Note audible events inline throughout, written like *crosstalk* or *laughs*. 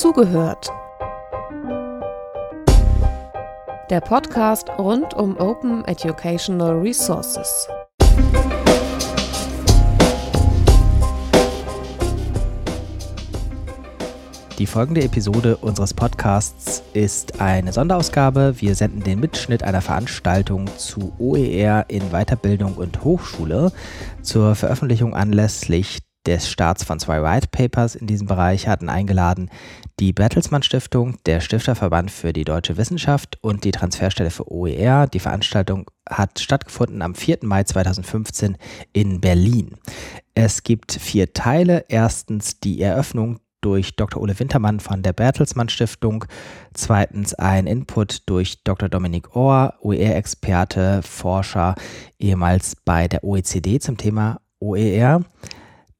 Zugehört. Der Podcast rund um Open Educational Resources. Die folgende Episode unseres Podcasts ist eine Sonderausgabe. Wir senden den Mitschnitt einer Veranstaltung zu OER in Weiterbildung und Hochschule. Zur Veröffentlichung anlässlich des Starts von zwei White Papers in diesem Bereich hatten eingeladen die Bertelsmann Stiftung, der Stifterverband für die deutsche Wissenschaft und die Transferstelle für OER. Die Veranstaltung hat stattgefunden am 4. Mai 2015 in Berlin. Es gibt vier Teile. Erstens die Eröffnung durch Dr. Ole Wintermann von der Bertelsmann Stiftung. Zweitens ein Input durch Dr. Dominik Ohr, OER-Experte, Forscher, ehemals bei der OECD zum Thema OER.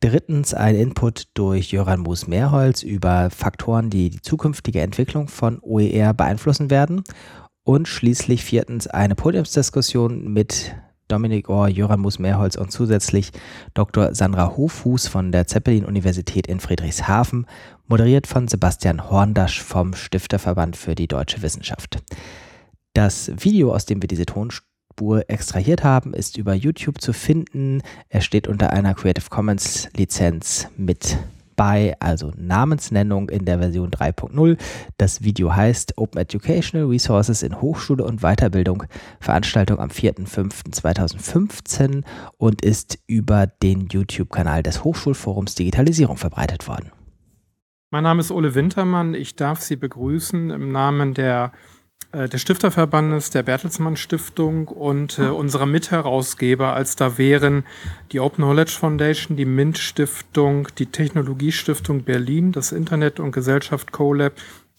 Drittens ein Input durch Jöran Moos-Mehrholz über Faktoren, die die zukünftige Entwicklung von OER beeinflussen werden. Und schließlich viertens eine Podiumsdiskussion mit Dominik Ohr, Jöran Mus-Mehrholz und zusätzlich Dr. Sandra Hoffuß von der Zeppelin-Universität in Friedrichshafen, moderiert von Sebastian Horndasch vom Stifterverband für die deutsche Wissenschaft. Das Video, aus dem wir diese Tonspur extrahiert haben, ist über YouTube zu finden. Er steht unter einer Creative Commons Lizenz mit bei, also Namensnennung in der Version 3.0. Das Video heißt Open Educational Resources in Hochschule und Weiterbildung, Veranstaltung am 4.5.2015 und ist über den YouTube-Kanal des Hochschulforums Digitalisierung verbreitet worden. Mein Name ist Ole Wintermann. Ich darf Sie begrüßen im Namen der des Stifterverbandes, der Bertelsmann Stiftung und äh, unserer Mitherausgeber, als da wären die Open Knowledge Foundation, die MINT Stiftung, die Technologiestiftung Berlin, das Internet und Gesellschaft CoLab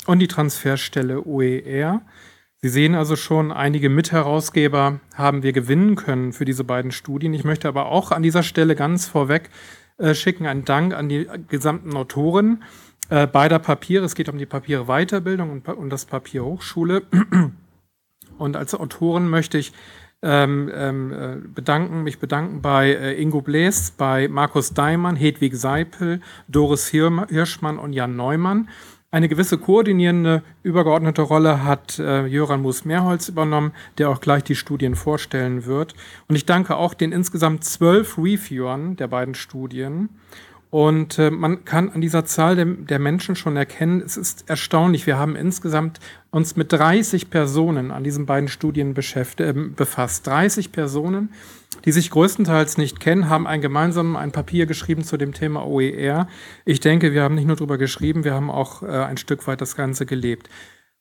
und die Transferstelle OER. Sie sehen also schon, einige Mitherausgeber haben wir gewinnen können für diese beiden Studien. Ich möchte aber auch an dieser Stelle ganz vorweg äh, schicken einen Dank an die gesamten Autoren äh, beider Papiere. Es geht um die Papiere Weiterbildung und, und das Papier Hochschule. *clears throat* Und als Autoren möchte ich ähm, ähm, äh, bedanken, mich bedanken bei äh, Ingo Bläs, bei Markus Daimann, Hedwig Seipel, Doris Hirschmann und Jan Neumann. Eine gewisse koordinierende, übergeordnete Rolle hat äh, Jöran Mus-Mehrholz übernommen, der auch gleich die Studien vorstellen wird. Und ich danke auch den insgesamt zwölf Reviewern der beiden Studien und äh, man kann an dieser Zahl der, der, Menschen schon erkennen, es ist erstaunlich. Wir haben insgesamt uns mit 30 Personen an diesen beiden Studien äh, befasst. 30 Personen, die sich größtenteils nicht kennen, haben ein gemeinsam ein Papier geschrieben zu dem Thema OER. Ich denke, wir haben nicht nur darüber geschrieben, wir haben auch äh, ein Stück weit das Ganze gelebt.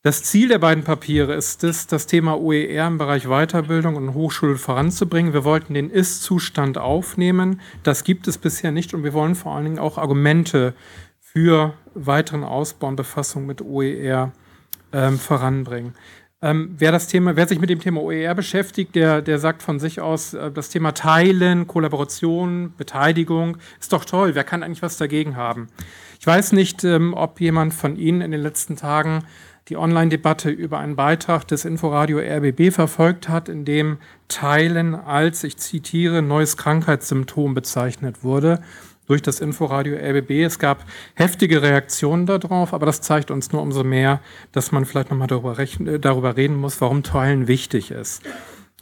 Das Ziel der beiden Papiere ist es, das Thema OER im Bereich Weiterbildung und Hochschule voranzubringen. Wir wollten den Ist-Zustand aufnehmen. Das gibt es bisher nicht und wir wollen vor allen Dingen auch Argumente für weiteren Ausbau und Befassung mit OER ähm, voranbringen. Ähm, wer, das Thema, wer sich mit dem Thema OER beschäftigt, der, der sagt von sich aus, äh, das Thema Teilen, Kollaboration, Beteiligung ist doch toll. Wer kann eigentlich was dagegen haben? Ich weiß nicht, ähm, ob jemand von Ihnen in den letzten Tagen die Online-Debatte über einen Beitrag des Inforadio RBB verfolgt hat, in dem Teilen als, ich zitiere, neues Krankheitssymptom bezeichnet wurde durch das Inforadio RBB. Es gab heftige Reaktionen darauf, aber das zeigt uns nur umso mehr, dass man vielleicht nochmal darüber, darüber reden muss, warum Teilen wichtig ist.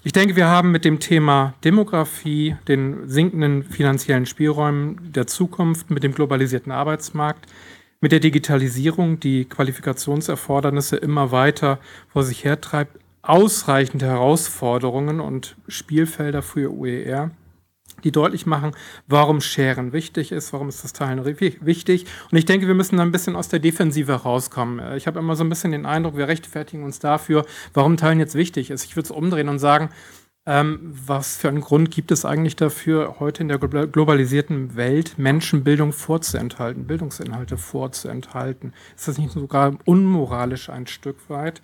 Ich denke, wir haben mit dem Thema Demografie, den sinkenden finanziellen Spielräumen der Zukunft, mit dem globalisierten Arbeitsmarkt, mit der Digitalisierung die Qualifikationserfordernisse immer weiter vor sich hertreibt, ausreichende Herausforderungen und Spielfelder für OER, die deutlich machen, warum Scheren wichtig ist, warum ist das Teilen wichtig. Und ich denke, wir müssen da ein bisschen aus der Defensive rauskommen. Ich habe immer so ein bisschen den Eindruck, wir rechtfertigen uns dafür, warum Teilen jetzt wichtig ist. Ich würde es umdrehen und sagen, ähm, was für einen Grund gibt es eigentlich dafür, heute in der globalisierten Welt Menschenbildung vorzuenthalten, Bildungsinhalte vorzuenthalten? Ist das nicht sogar unmoralisch ein Stück weit?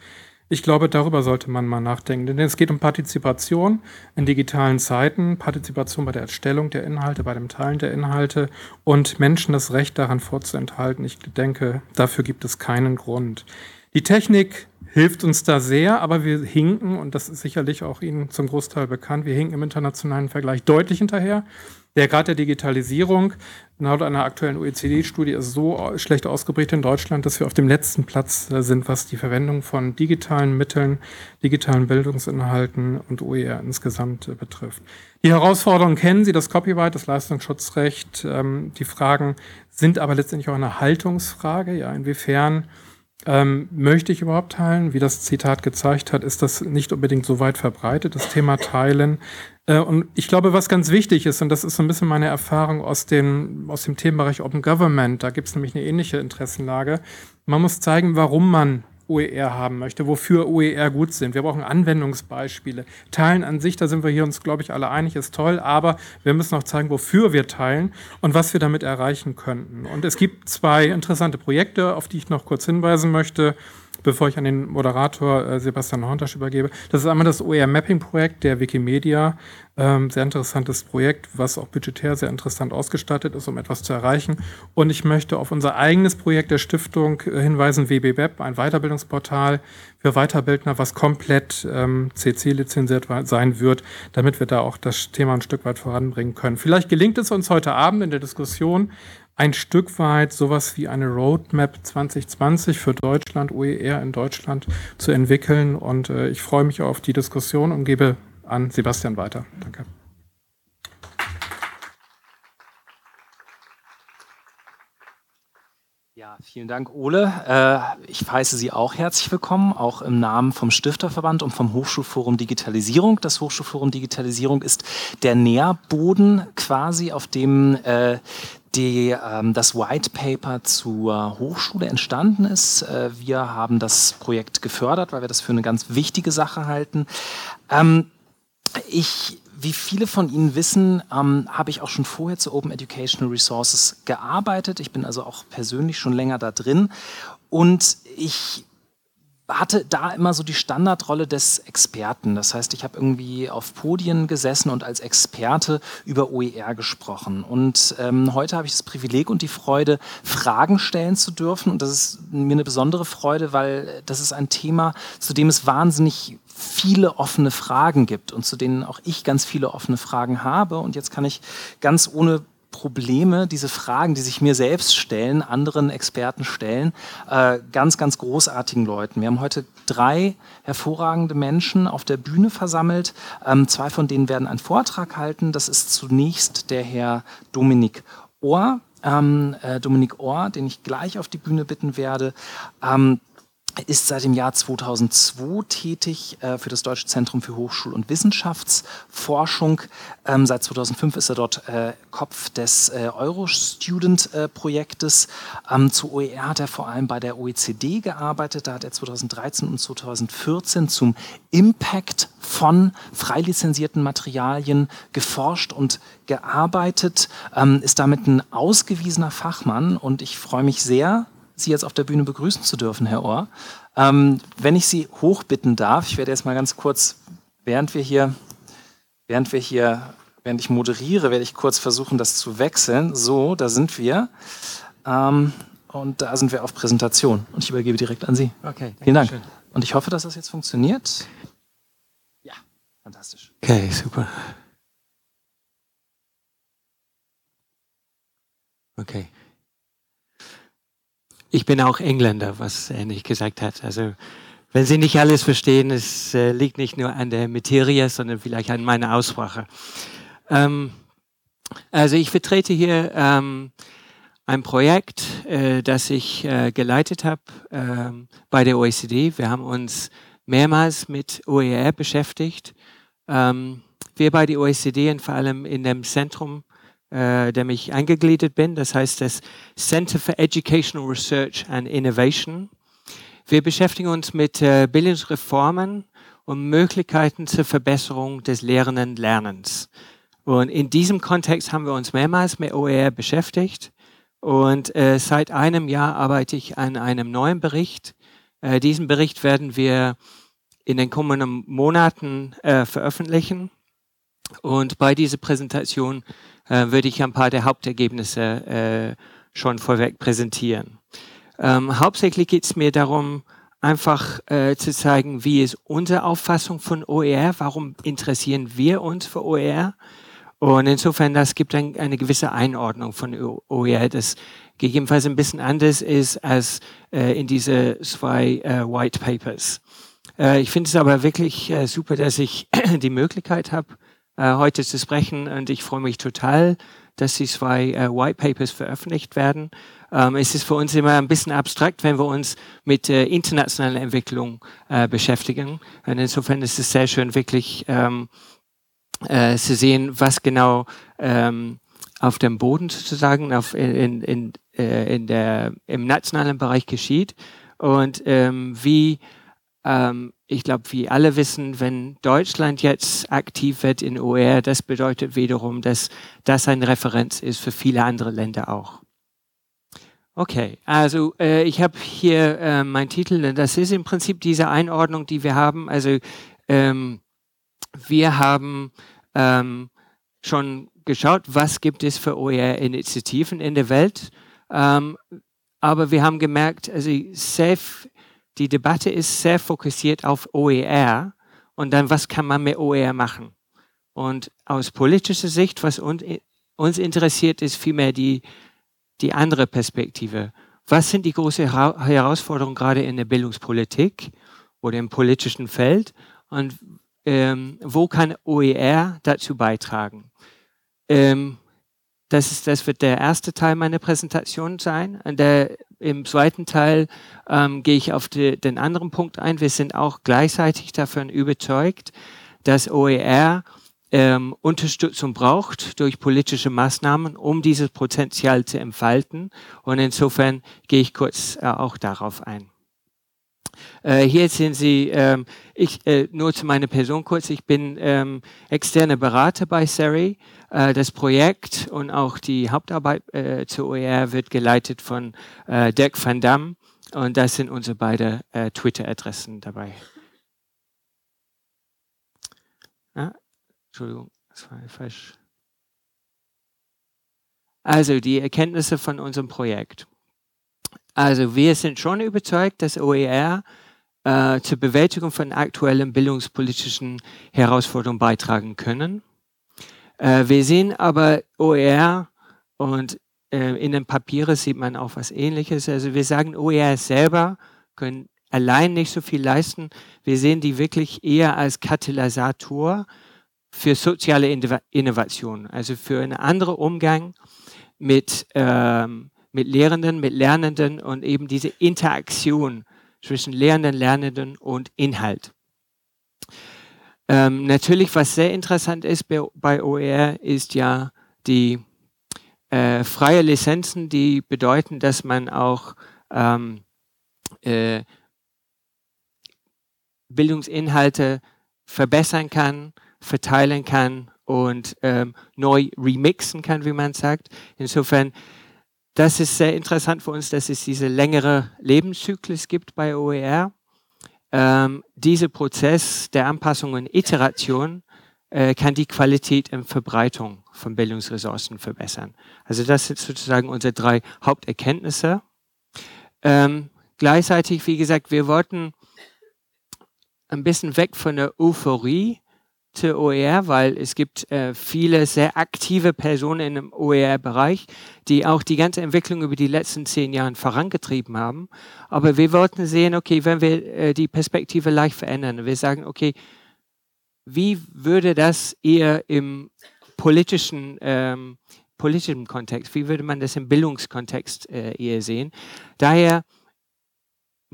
Ich glaube, darüber sollte man mal nachdenken, denn es geht um Partizipation in digitalen Zeiten, Partizipation bei der Erstellung der Inhalte, bei dem Teilen der Inhalte und Menschen das Recht daran vorzuenthalten. Ich denke, dafür gibt es keinen Grund. Die Technik hilft uns da sehr, aber wir hinken, und das ist sicherlich auch Ihnen zum Großteil bekannt, wir hinken im internationalen Vergleich deutlich hinterher. Der Grad der Digitalisierung laut einer aktuellen OECD-Studie ist so schlecht ausgeprägt in Deutschland, dass wir auf dem letzten Platz äh, sind, was die Verwendung von digitalen Mitteln, digitalen Bildungsinhalten und OER insgesamt äh, betrifft. Die Herausforderungen kennen Sie, das Copyright, das Leistungsschutzrecht. Ähm, die Fragen sind aber letztendlich auch eine Haltungsfrage. Ja, inwiefern ähm, möchte ich überhaupt teilen? Wie das Zitat gezeigt hat, ist das nicht unbedingt so weit verbreitet, das Thema Teilen. Äh, und ich glaube, was ganz wichtig ist, und das ist so ein bisschen meine Erfahrung aus dem, aus dem Themenbereich Open Government, da gibt es nämlich eine ähnliche Interessenlage. Man muss zeigen, warum man OER haben möchte, wofür OER gut sind. Wir brauchen Anwendungsbeispiele. Teilen an sich, da sind wir hier uns, glaube ich, alle einig, ist toll, aber wir müssen auch zeigen, wofür wir teilen und was wir damit erreichen könnten. Und es gibt zwei interessante Projekte, auf die ich noch kurz hinweisen möchte bevor ich an den Moderator äh, Sebastian Horntasch übergebe. Das ist einmal das OER-Mapping-Projekt der Wikimedia. Ähm, sehr interessantes Projekt, was auch budgetär sehr interessant ausgestattet ist, um etwas zu erreichen. Und ich möchte auf unser eigenes Projekt der Stiftung äh, hinweisen, WB Web, ein Weiterbildungsportal für Weiterbildner, was komplett ähm, CC-lizenziert sein wird, damit wir da auch das Thema ein Stück weit voranbringen können. Vielleicht gelingt es uns heute Abend in der Diskussion, ein Stück weit sowas wie eine Roadmap 2020 für Deutschland, OER in Deutschland zu entwickeln. Und äh, ich freue mich auf die Diskussion und gebe an Sebastian weiter. Danke. Ja, vielen Dank, Ole. Äh, ich heiße Sie auch herzlich willkommen, auch im Namen vom Stifterverband und vom Hochschulforum Digitalisierung. Das Hochschulforum Digitalisierung ist der Nährboden quasi, auf dem äh, die, ähm, das White Paper zur Hochschule entstanden ist. Äh, wir haben das Projekt gefördert, weil wir das für eine ganz wichtige Sache halten. Ähm, ich wie viele von Ihnen wissen, ähm, habe ich auch schon vorher zu Open Educational Resources gearbeitet. Ich bin also auch persönlich schon länger da drin. Und ich hatte da immer so die Standardrolle des Experten. Das heißt, ich habe irgendwie auf Podien gesessen und als Experte über OER gesprochen. Und ähm, heute habe ich das Privileg und die Freude, Fragen stellen zu dürfen. Und das ist mir eine besondere Freude, weil das ist ein Thema, zu dem es wahnsinnig viele offene Fragen gibt und zu denen auch ich ganz viele offene Fragen habe. Und jetzt kann ich ganz ohne Probleme, diese Fragen, die sich mir selbst stellen, anderen Experten stellen, äh, ganz, ganz großartigen Leuten. Wir haben heute drei hervorragende Menschen auf der Bühne versammelt. Ähm, zwei von denen werden einen Vortrag halten. Das ist zunächst der Herr Dominik Ohr. Ähm, äh, Dominik Ohr, den ich gleich auf die Bühne bitten werde. Ähm, ist seit dem Jahr 2002 tätig äh, für das Deutsche Zentrum für Hochschul- und Wissenschaftsforschung. Ähm, seit 2005 ist er dort äh, Kopf des äh, Eurostudent-Projektes. Ähm, zu OER hat er vor allem bei der OECD gearbeitet. Da hat er 2013 und 2014 zum Impact von freilizenzierten Materialien geforscht und gearbeitet, ähm, ist damit ein ausgewiesener Fachmann und ich freue mich sehr, Sie jetzt auf der Bühne begrüßen zu dürfen, Herr Ohr. Ähm, wenn ich Sie hochbitten darf, ich werde jetzt mal ganz kurz, während wir hier, während wir hier, während ich moderiere, werde ich kurz versuchen, das zu wechseln. So, da sind wir. Ähm, und da sind wir auf Präsentation. Und ich übergebe direkt an Sie. Okay, vielen Dank. Schön. Und ich hoffe, dass das jetzt funktioniert. Ja, fantastisch. Okay, super. Okay. Ich bin auch Engländer, was er nicht gesagt hat. Also wenn Sie nicht alles verstehen, es äh, liegt nicht nur an der Materie, sondern vielleicht an meiner Aussprache. Ähm, also ich vertrete hier ähm, ein Projekt, äh, das ich äh, geleitet habe ähm, bei der OECD. Wir haben uns mehrmals mit OER beschäftigt. Ähm, wir bei der OECD und vor allem in dem Zentrum äh, dem ich eingegliedert bin. Das heißt das Center for Educational Research and Innovation. Wir beschäftigen uns mit äh, Bildungsreformen und Möglichkeiten zur Verbesserung des lehrenden Lernens. Und in diesem Kontext haben wir uns mehrmals mit OER beschäftigt. Und äh, seit einem Jahr arbeite ich an einem neuen Bericht. Äh, diesen Bericht werden wir in den kommenden Monaten äh, veröffentlichen. Und bei dieser Präsentation äh, würde ich ein paar der Hauptergebnisse äh, schon vorweg präsentieren. Ähm, hauptsächlich geht es mir darum, einfach äh, zu zeigen, wie ist unsere Auffassung von OER, warum interessieren wir uns für OER Und insofern, das gibt ein, eine gewisse Einordnung von OER, das gegebenenfalls ein bisschen anders ist als äh, in diese zwei äh, White Papers. Äh, ich finde es aber wirklich äh, super, dass ich *clears throat* die Möglichkeit habe, äh, heute zu sprechen und ich freue mich total, dass die zwei äh, White Papers veröffentlicht werden. Ähm, es ist für uns immer ein bisschen abstrakt, wenn wir uns mit äh, internationaler Entwicklung äh, beschäftigen. Und insofern ist es sehr schön, wirklich ähm, äh, zu sehen, was genau ähm, auf dem Boden sozusagen auf, in, in, äh, in der, im nationalen Bereich geschieht und ähm, wie ähm, ich glaube, wie alle wissen, wenn Deutschland jetzt aktiv wird in OER, das bedeutet wiederum, dass das eine Referenz ist für viele andere Länder auch. Okay, also äh, ich habe hier äh, meinen Titel, das ist im Prinzip diese Einordnung, die wir haben. Also ähm, wir haben ähm, schon geschaut, was gibt es für OER-Initiativen in der Welt. Ähm, aber wir haben gemerkt, also safe, die Debatte ist sehr fokussiert auf OER und dann, was kann man mit OER machen? Und aus politischer Sicht, was uns interessiert, ist vielmehr die, die andere Perspektive. Was sind die großen Herausforderungen gerade in der Bildungspolitik oder im politischen Feld? Und ähm, wo kann OER dazu beitragen? Ähm, das, ist, das wird der erste Teil meiner Präsentation sein. Der, Im zweiten Teil ähm, gehe ich auf die, den anderen Punkt ein. Wir sind auch gleichzeitig davon überzeugt, dass OER ähm, Unterstützung braucht durch politische Maßnahmen, um dieses Potenzial zu entfalten. Und insofern gehe ich kurz äh, auch darauf ein. Äh, hier sehen Sie, ähm, ich, äh, nur zu meiner Person kurz, ich bin ähm, externer Berater bei Seri. Äh, das Projekt und auch die Hauptarbeit äh, zur OER wird geleitet von äh, Dirk van Dam und das sind unsere beiden äh, Twitter-Adressen dabei. Ah, Entschuldigung, das war falsch. Also die Erkenntnisse von unserem Projekt. Also wir sind schon überzeugt, dass OER äh, zur Bewältigung von aktuellen bildungspolitischen Herausforderungen beitragen können. Äh, wir sehen aber OER und äh, in den Papieren sieht man auch was Ähnliches. Also wir sagen, OER selber können allein nicht so viel leisten. Wir sehen die wirklich eher als Katalysator für soziale Innovation, also für einen anderen Umgang mit ähm, mit Lehrenden, mit Lernenden und eben diese Interaktion zwischen Lehrenden, Lernenden und Inhalt. Ähm, natürlich, was sehr interessant ist bei, bei OER, ist ja die äh, freie Lizenzen, die bedeuten, dass man auch ähm, äh, Bildungsinhalte verbessern kann, verteilen kann und ähm, neu remixen kann, wie man sagt. Insofern das ist sehr interessant für uns, dass es diese längere Lebenszyklus gibt bei OER. Ähm, dieser Prozess der Anpassung und Iteration äh, kann die Qualität und Verbreitung von Bildungsressourcen verbessern. Also das sind sozusagen unsere drei Haupterkenntnisse. Ähm, gleichzeitig, wie gesagt, wir wollten ein bisschen weg von der Euphorie OER, weil es gibt äh, viele sehr aktive Personen im OER-Bereich, die auch die ganze Entwicklung über die letzten zehn Jahre vorangetrieben haben. Aber wir wollten sehen, okay, wenn wir äh, die Perspektive leicht verändern, wir sagen, okay, wie würde das eher im politischen ähm, politischen Kontext, wie würde man das im Bildungskontext äh, eher sehen? Daher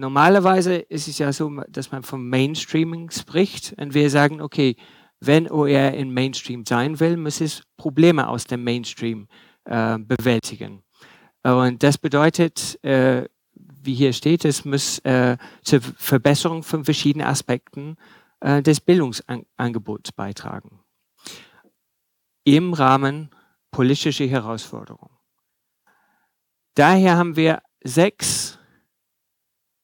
Normalerweise ist es ja so, dass man vom Mainstreaming spricht und wir sagen, okay, wenn OER im Mainstream sein will, muss es Probleme aus dem Mainstream äh, bewältigen. Und das bedeutet, äh, wie hier steht, es muss äh, zur Verbesserung von verschiedenen Aspekten äh, des Bildungsangebots beitragen. Im Rahmen politischer Herausforderungen. Daher haben wir sechs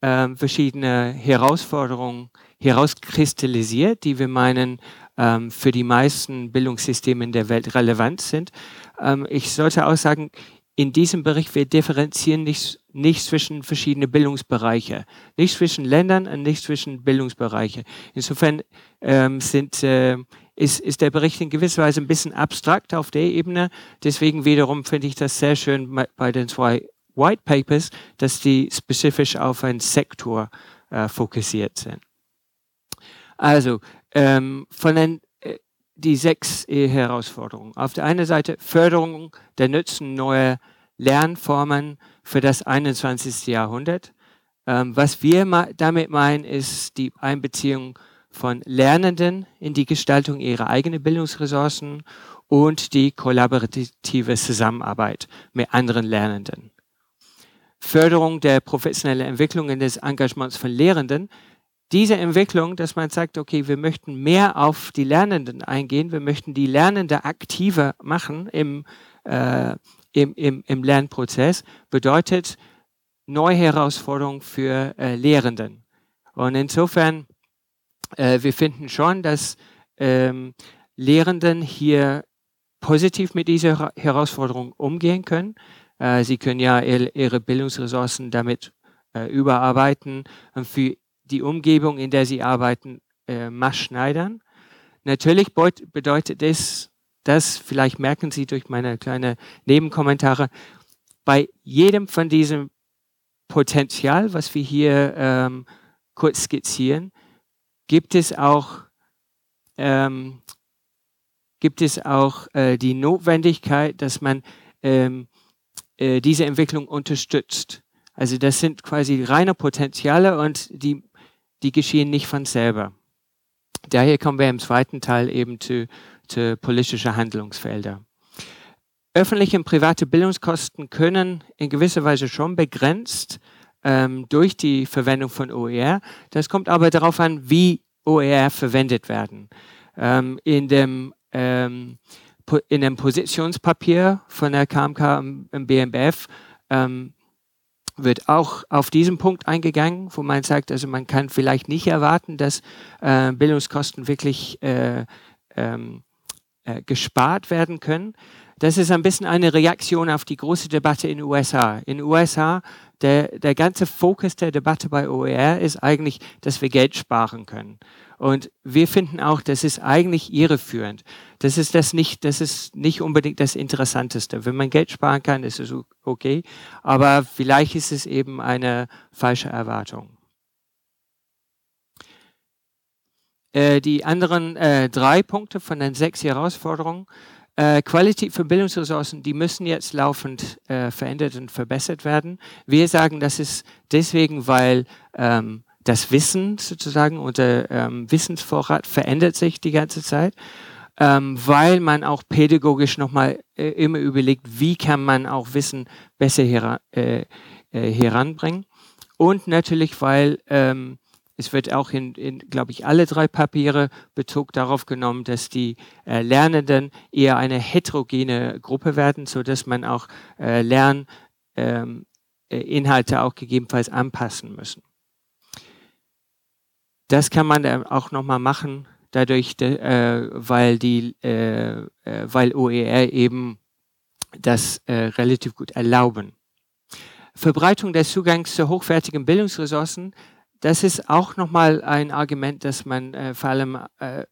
äh, verschiedene Herausforderungen herauskristallisiert, die wir meinen, ähm, für die meisten Bildungssysteme in der Welt relevant sind. Ähm, ich sollte auch sagen, in diesem Bericht, wir differenzieren nicht, nicht zwischen verschiedenen Bildungsbereiche, nicht zwischen Ländern und nicht zwischen Bildungsbereiche. Insofern ähm, sind äh, ist, ist der Bericht in gewisser Weise ein bisschen abstrakt auf der Ebene. Deswegen wiederum finde ich das sehr schön bei den zwei White Papers, dass die spezifisch auf einen Sektor äh, fokussiert sind. Also ähm, von den äh, die sechs Herausforderungen. Auf der einen Seite Förderung der Nutzen neuer Lernformen für das 21. Jahrhundert. Ähm, was wir damit meinen, ist die Einbeziehung von Lernenden in die Gestaltung ihrer eigenen Bildungsressourcen und die kollaborative Zusammenarbeit mit anderen Lernenden. Förderung der professionellen Entwicklung und des Engagements von Lehrenden. Diese Entwicklung, dass man sagt, okay, wir möchten mehr auf die Lernenden eingehen, wir möchten die Lernende aktiver machen im, äh, im, im, im Lernprozess, bedeutet neue Herausforderungen für äh, Lehrenden. Und insofern, äh, wir finden schon, dass ähm, Lehrenden hier positiv mit dieser Herausforderung umgehen können. Äh, sie können ja ihre Bildungsressourcen damit äh, überarbeiten und für die Umgebung, in der sie arbeiten, äh, maßschneidern. Natürlich bedeutet das, das, vielleicht merken Sie durch meine kleinen Nebenkommentare, bei jedem von diesen Potenzial, was wir hier ähm, kurz skizzieren, gibt es auch, ähm, gibt es auch äh, die Notwendigkeit, dass man ähm, äh, diese Entwicklung unterstützt. Also das sind quasi reine Potenziale und die, die geschehen nicht von selber. Daher kommen wir im zweiten Teil eben zu, zu politische Handlungsfelder. Öffentliche und private Bildungskosten können in gewisser Weise schon begrenzt ähm, durch die Verwendung von OER. Das kommt aber darauf an, wie OER verwendet werden. Ähm, in dem ähm, in dem Positionspapier von der KMK im BMBF ähm, wird auch auf diesen Punkt eingegangen, wo man sagt, also man kann vielleicht nicht erwarten, dass äh, Bildungskosten wirklich äh, ähm, äh, gespart werden können. Das ist ein bisschen eine Reaktion auf die große Debatte in den USA. In den USA, der, der ganze Fokus der Debatte bei OER ist eigentlich, dass wir Geld sparen können. Und wir finden auch, das ist eigentlich irreführend. Das ist das nicht, das ist nicht unbedingt das Interessanteste. Wenn man Geld sparen kann, ist es okay. Aber vielleicht ist es eben eine falsche Erwartung. Äh, die anderen äh, drei Punkte von den sechs Herausforderungen. Äh, Qualität für Bildungsressourcen, die müssen jetzt laufend äh, verändert und verbessert werden. Wir sagen, das ist deswegen, weil ähm, das Wissen sozusagen, unser ähm, Wissensvorrat verändert sich die ganze Zeit, ähm, weil man auch pädagogisch nochmal äh, immer überlegt, wie kann man auch Wissen besser heran, äh, äh, heranbringen. Und natürlich, weil ähm, es wird auch in, in glaube ich, alle drei Papiere Bezug darauf genommen, dass die äh, Lernenden eher eine heterogene Gruppe werden, so dass man auch äh, Lerninhalte ähm, äh, auch gegebenenfalls anpassen müssen. Das kann man auch nochmal machen, dadurch, äh, weil, die, äh, äh weil OER eben das äh, relativ gut erlauben. Verbreitung des Zugangs zu hochwertigen Bildungsressourcen, das ist auch nochmal ein Argument, das man äh, vor allem äh,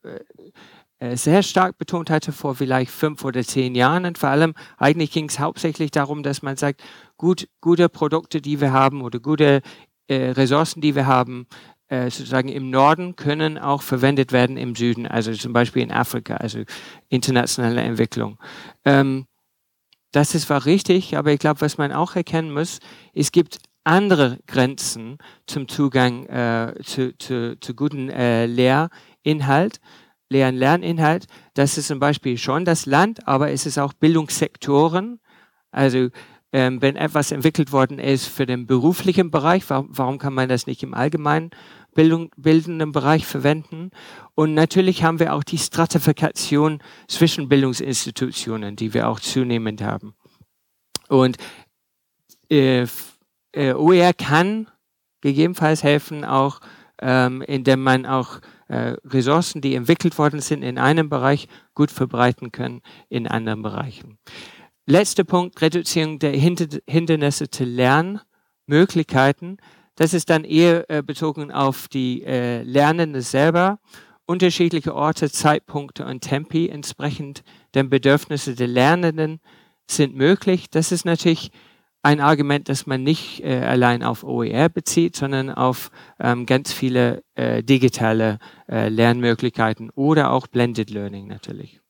sehr stark betont hatte vor vielleicht fünf oder zehn Jahren. Und vor allem eigentlich ging es hauptsächlich darum, dass man sagt, gut, gute Produkte, die wir haben oder gute äh, Ressourcen, die wir haben, äh, sozusagen im Norden können auch verwendet werden im Süden, also zum Beispiel in Afrika, also internationale Entwicklung. Ähm, das ist zwar richtig, aber ich glaube, was man auch erkennen muss, es gibt andere Grenzen zum Zugang äh, zu, zu, zu guten äh, Lehrinhalt, Lehr- und Lerninhalt. Das ist zum Beispiel schon das Land, aber es ist auch Bildungssektoren. Also ähm, wenn etwas entwickelt worden ist für den beruflichen Bereich, warum, warum kann man das nicht im allgemeinen Bildung, bildenden Bereich verwenden? Und natürlich haben wir auch die Stratifikation zwischen Bildungsinstitutionen, die wir auch zunehmend haben. Und äh, äh, OER kann gegebenenfalls helfen, auch ähm, indem man auch äh, Ressourcen, die entwickelt worden sind in einem Bereich, gut verbreiten kann in anderen Bereichen. Letzter Punkt, Reduzierung der Hindernisse zu Lernmöglichkeiten. Das ist dann eher äh, bezogen auf die äh, Lernende selber unterschiedliche Orte, Zeitpunkte und Tempi entsprechend den Bedürfnissen der Lernenden sind möglich. Das ist natürlich ein Argument, das man nicht äh, allein auf OER bezieht, sondern auf ähm, ganz viele äh, digitale äh, Lernmöglichkeiten oder auch Blended Learning natürlich.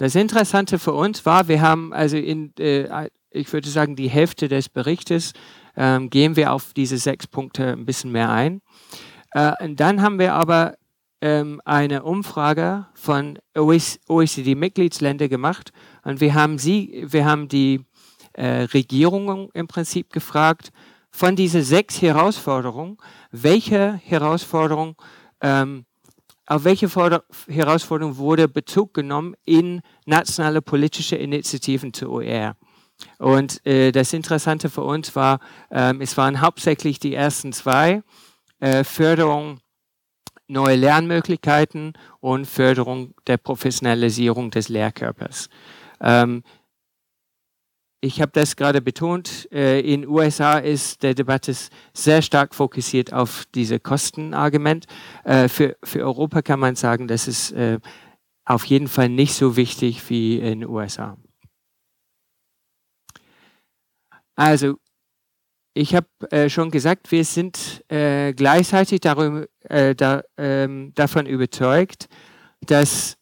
Das Interessante für uns war, wir haben also in, äh, ich würde sagen, die Hälfte des Berichtes ähm, gehen wir auf diese sechs Punkte ein bisschen mehr ein. Äh, und dann haben wir aber ähm, eine Umfrage von OECD-Mitgliedsländern gemacht und wir haben sie, wir haben die äh, Regierungen im Prinzip gefragt, von diesen sechs Herausforderungen, welche Herausforderung, ähm, auf welche Forder Herausforderung wurde Bezug genommen in nationale politische Initiativen zu OER? Und äh, das Interessante für uns war, ähm, es waren hauptsächlich die ersten zwei, äh, Förderung neue Lernmöglichkeiten und Förderung der Professionalisierung des Lehrkörpers. Ähm, ich habe das gerade betont, äh, in USA ist der Debatte sehr stark fokussiert auf diese Kostenargument. Äh, für, für Europa kann man sagen, das ist äh, auf jeden Fall nicht so wichtig wie in USA. Also ich habe äh, schon gesagt, wir sind äh, gleichzeitig darüber, äh, da, ähm, davon überzeugt, dass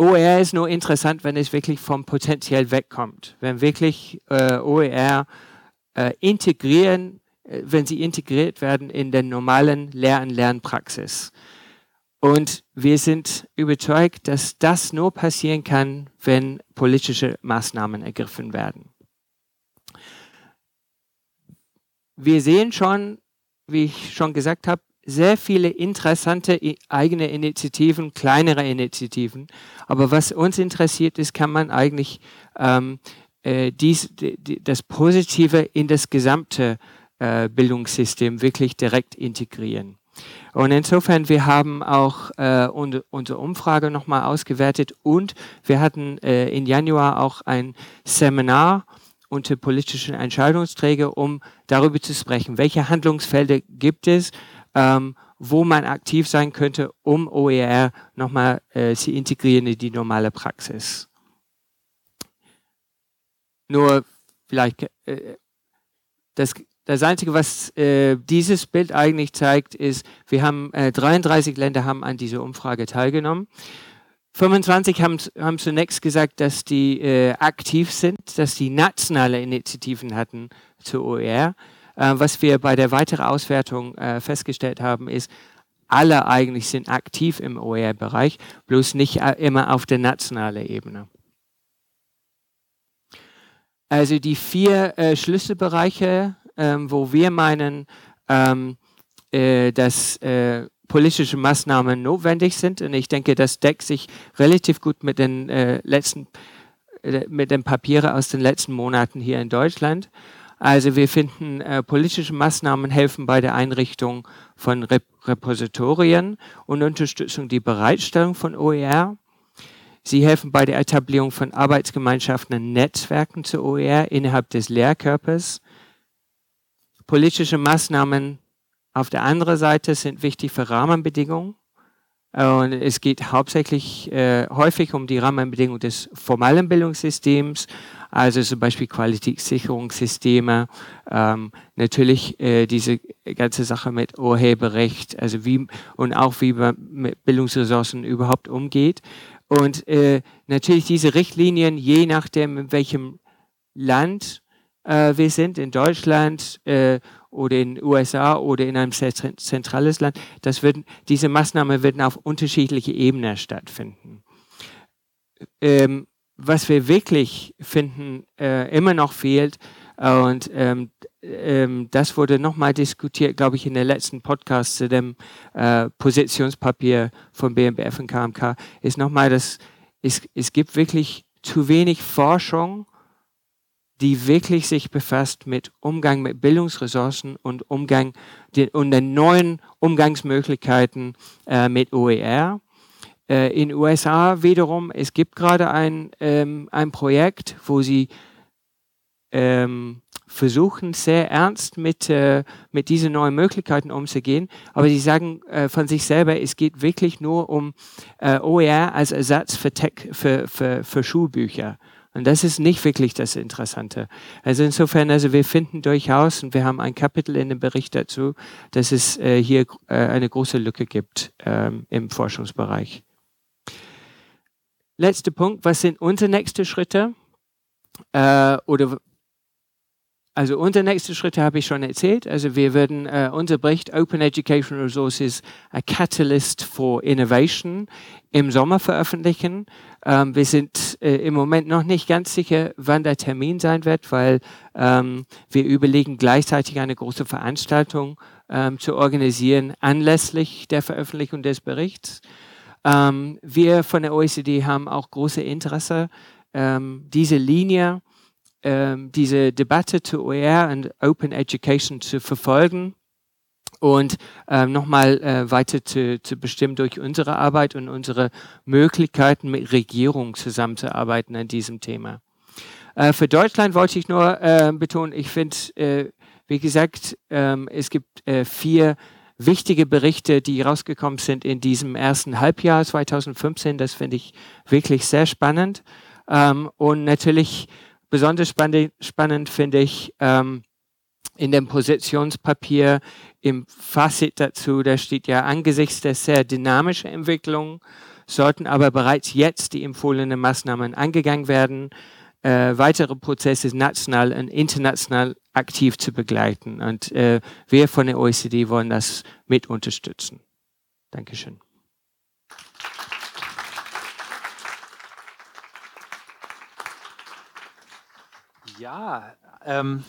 OER ist nur interessant, wenn es wirklich vom Potenzial wegkommt. Wenn wirklich äh, OER äh, integrieren, äh, wenn sie integriert werden in der normalen Lehr- und Lernpraxis. Und wir sind überzeugt, dass das nur passieren kann, wenn politische Maßnahmen ergriffen werden. wir sehen schon, wie ich schon gesagt habe, sehr viele interessante eigene Initiativen, kleinere Initiativen. Aber was uns interessiert ist, kann man eigentlich ähm, äh, dies, die, das Positive in das gesamte äh, Bildungssystem wirklich direkt integrieren. Und insofern, wir haben auch äh, unsere Umfrage nochmal ausgewertet und wir hatten äh, im Januar auch ein Seminar unter politischen Entscheidungsträger, um darüber zu sprechen, welche Handlungsfelder gibt es, ähm, wo man aktiv sein könnte, um OER nochmal äh, zu integrieren in die normale Praxis. Nur vielleicht äh, das, das Einzige, was äh, dieses Bild eigentlich zeigt, ist, wir haben äh, 33 Länder haben an dieser Umfrage teilgenommen. 25 haben, haben zunächst gesagt, dass die äh, aktiv sind, dass die nationale Initiativen hatten zu OER. Äh, was wir bei der weiteren Auswertung äh, festgestellt haben, ist, alle eigentlich sind aktiv im OER-Bereich, bloß nicht äh, immer auf der nationalen Ebene. Also die vier äh, Schlüsselbereiche, ähm, wo wir meinen, ähm, äh, dass politische Maßnahmen notwendig sind. Und ich denke, das deckt sich relativ gut mit den äh, letzten, äh, mit den Papieren aus den letzten Monaten hier in Deutschland. Also wir finden, äh, politische Maßnahmen helfen bei der Einrichtung von Rep Repositorien und Unterstützung die Bereitstellung von OER. Sie helfen bei der Etablierung von Arbeitsgemeinschaften und Netzwerken zu OER innerhalb des Lehrkörpers. Politische Maßnahmen auf der anderen Seite sind wichtig für Rahmenbedingungen. Und es geht hauptsächlich äh, häufig um die Rahmenbedingungen des formalen Bildungssystems, also zum Beispiel Qualitätssicherungssysteme, ähm, natürlich äh, diese ganze Sache mit Urheberrecht, also wie und auch wie man mit Bildungsressourcen überhaupt umgeht. Und äh, natürlich diese Richtlinien, je nachdem, in welchem Land äh, wir sind, in Deutschland äh, oder in den USA oder in einem zentrales Land, das würden, diese Maßnahmen würden auf unterschiedliche Ebenen stattfinden. Ähm, was wir wirklich finden, äh, immer noch fehlt, und ähm, ähm, das wurde nochmal diskutiert, glaube ich, in der letzten Podcast zu dem äh, Positionspapier von BMBF und KMK, ist nochmal, dass es, es gibt wirklich zu wenig Forschung die wirklich sich befasst mit Umgang mit Bildungsressourcen und Umgang den, und den neuen Umgangsmöglichkeiten äh, mit OER. Äh, in USA wiederum, es gibt gerade ein, ähm, ein Projekt, wo sie ähm, versuchen sehr ernst mit, äh, mit diesen neuen Möglichkeiten umzugehen. Aber sie sagen äh, von sich selber, es geht wirklich nur um äh, OER als Ersatz für, Tech, für, für, für Schulbücher. Und das ist nicht wirklich das Interessante. Also insofern, also wir finden durchaus, und wir haben ein Kapitel in dem Bericht dazu, dass es äh, hier äh, eine große Lücke gibt ähm, im Forschungsbereich. Letzter Punkt, was sind unsere nächsten Schritte? Äh, oder also unsere nächsten Schritte habe ich schon erzählt. Also wir werden äh, unser Bericht Open Education Resources, a Catalyst for Innovation im Sommer veröffentlichen. Ähm, wir sind äh, im Moment noch nicht ganz sicher, wann der Termin sein wird, weil ähm, wir überlegen, gleichzeitig eine große Veranstaltung ähm, zu organisieren anlässlich der Veröffentlichung des Berichts. Ähm, wir von der OECD haben auch große Interesse, ähm, diese Linie ähm, diese Debatte zu OER und Open Education zu verfolgen und ähm, nochmal äh, weiter zu, zu bestimmen durch unsere Arbeit und unsere Möglichkeiten mit Regierungen zusammenzuarbeiten an diesem Thema. Äh, für Deutschland wollte ich nur äh, betonen, ich finde, äh, wie gesagt, ähm, es gibt äh, vier wichtige Berichte, die rausgekommen sind in diesem ersten Halbjahr 2015. Das finde ich wirklich sehr spannend. Ähm, und natürlich Besonders spannend, spannend finde ich ähm, in dem Positionspapier im Fazit dazu, da steht ja angesichts der sehr dynamischen Entwicklung sollten aber bereits jetzt die empfohlenen Maßnahmen angegangen werden, äh, weitere Prozesse national und international aktiv zu begleiten. Und äh, wir von der OECD wollen das mit unterstützen. Dankeschön. Ja, ähm,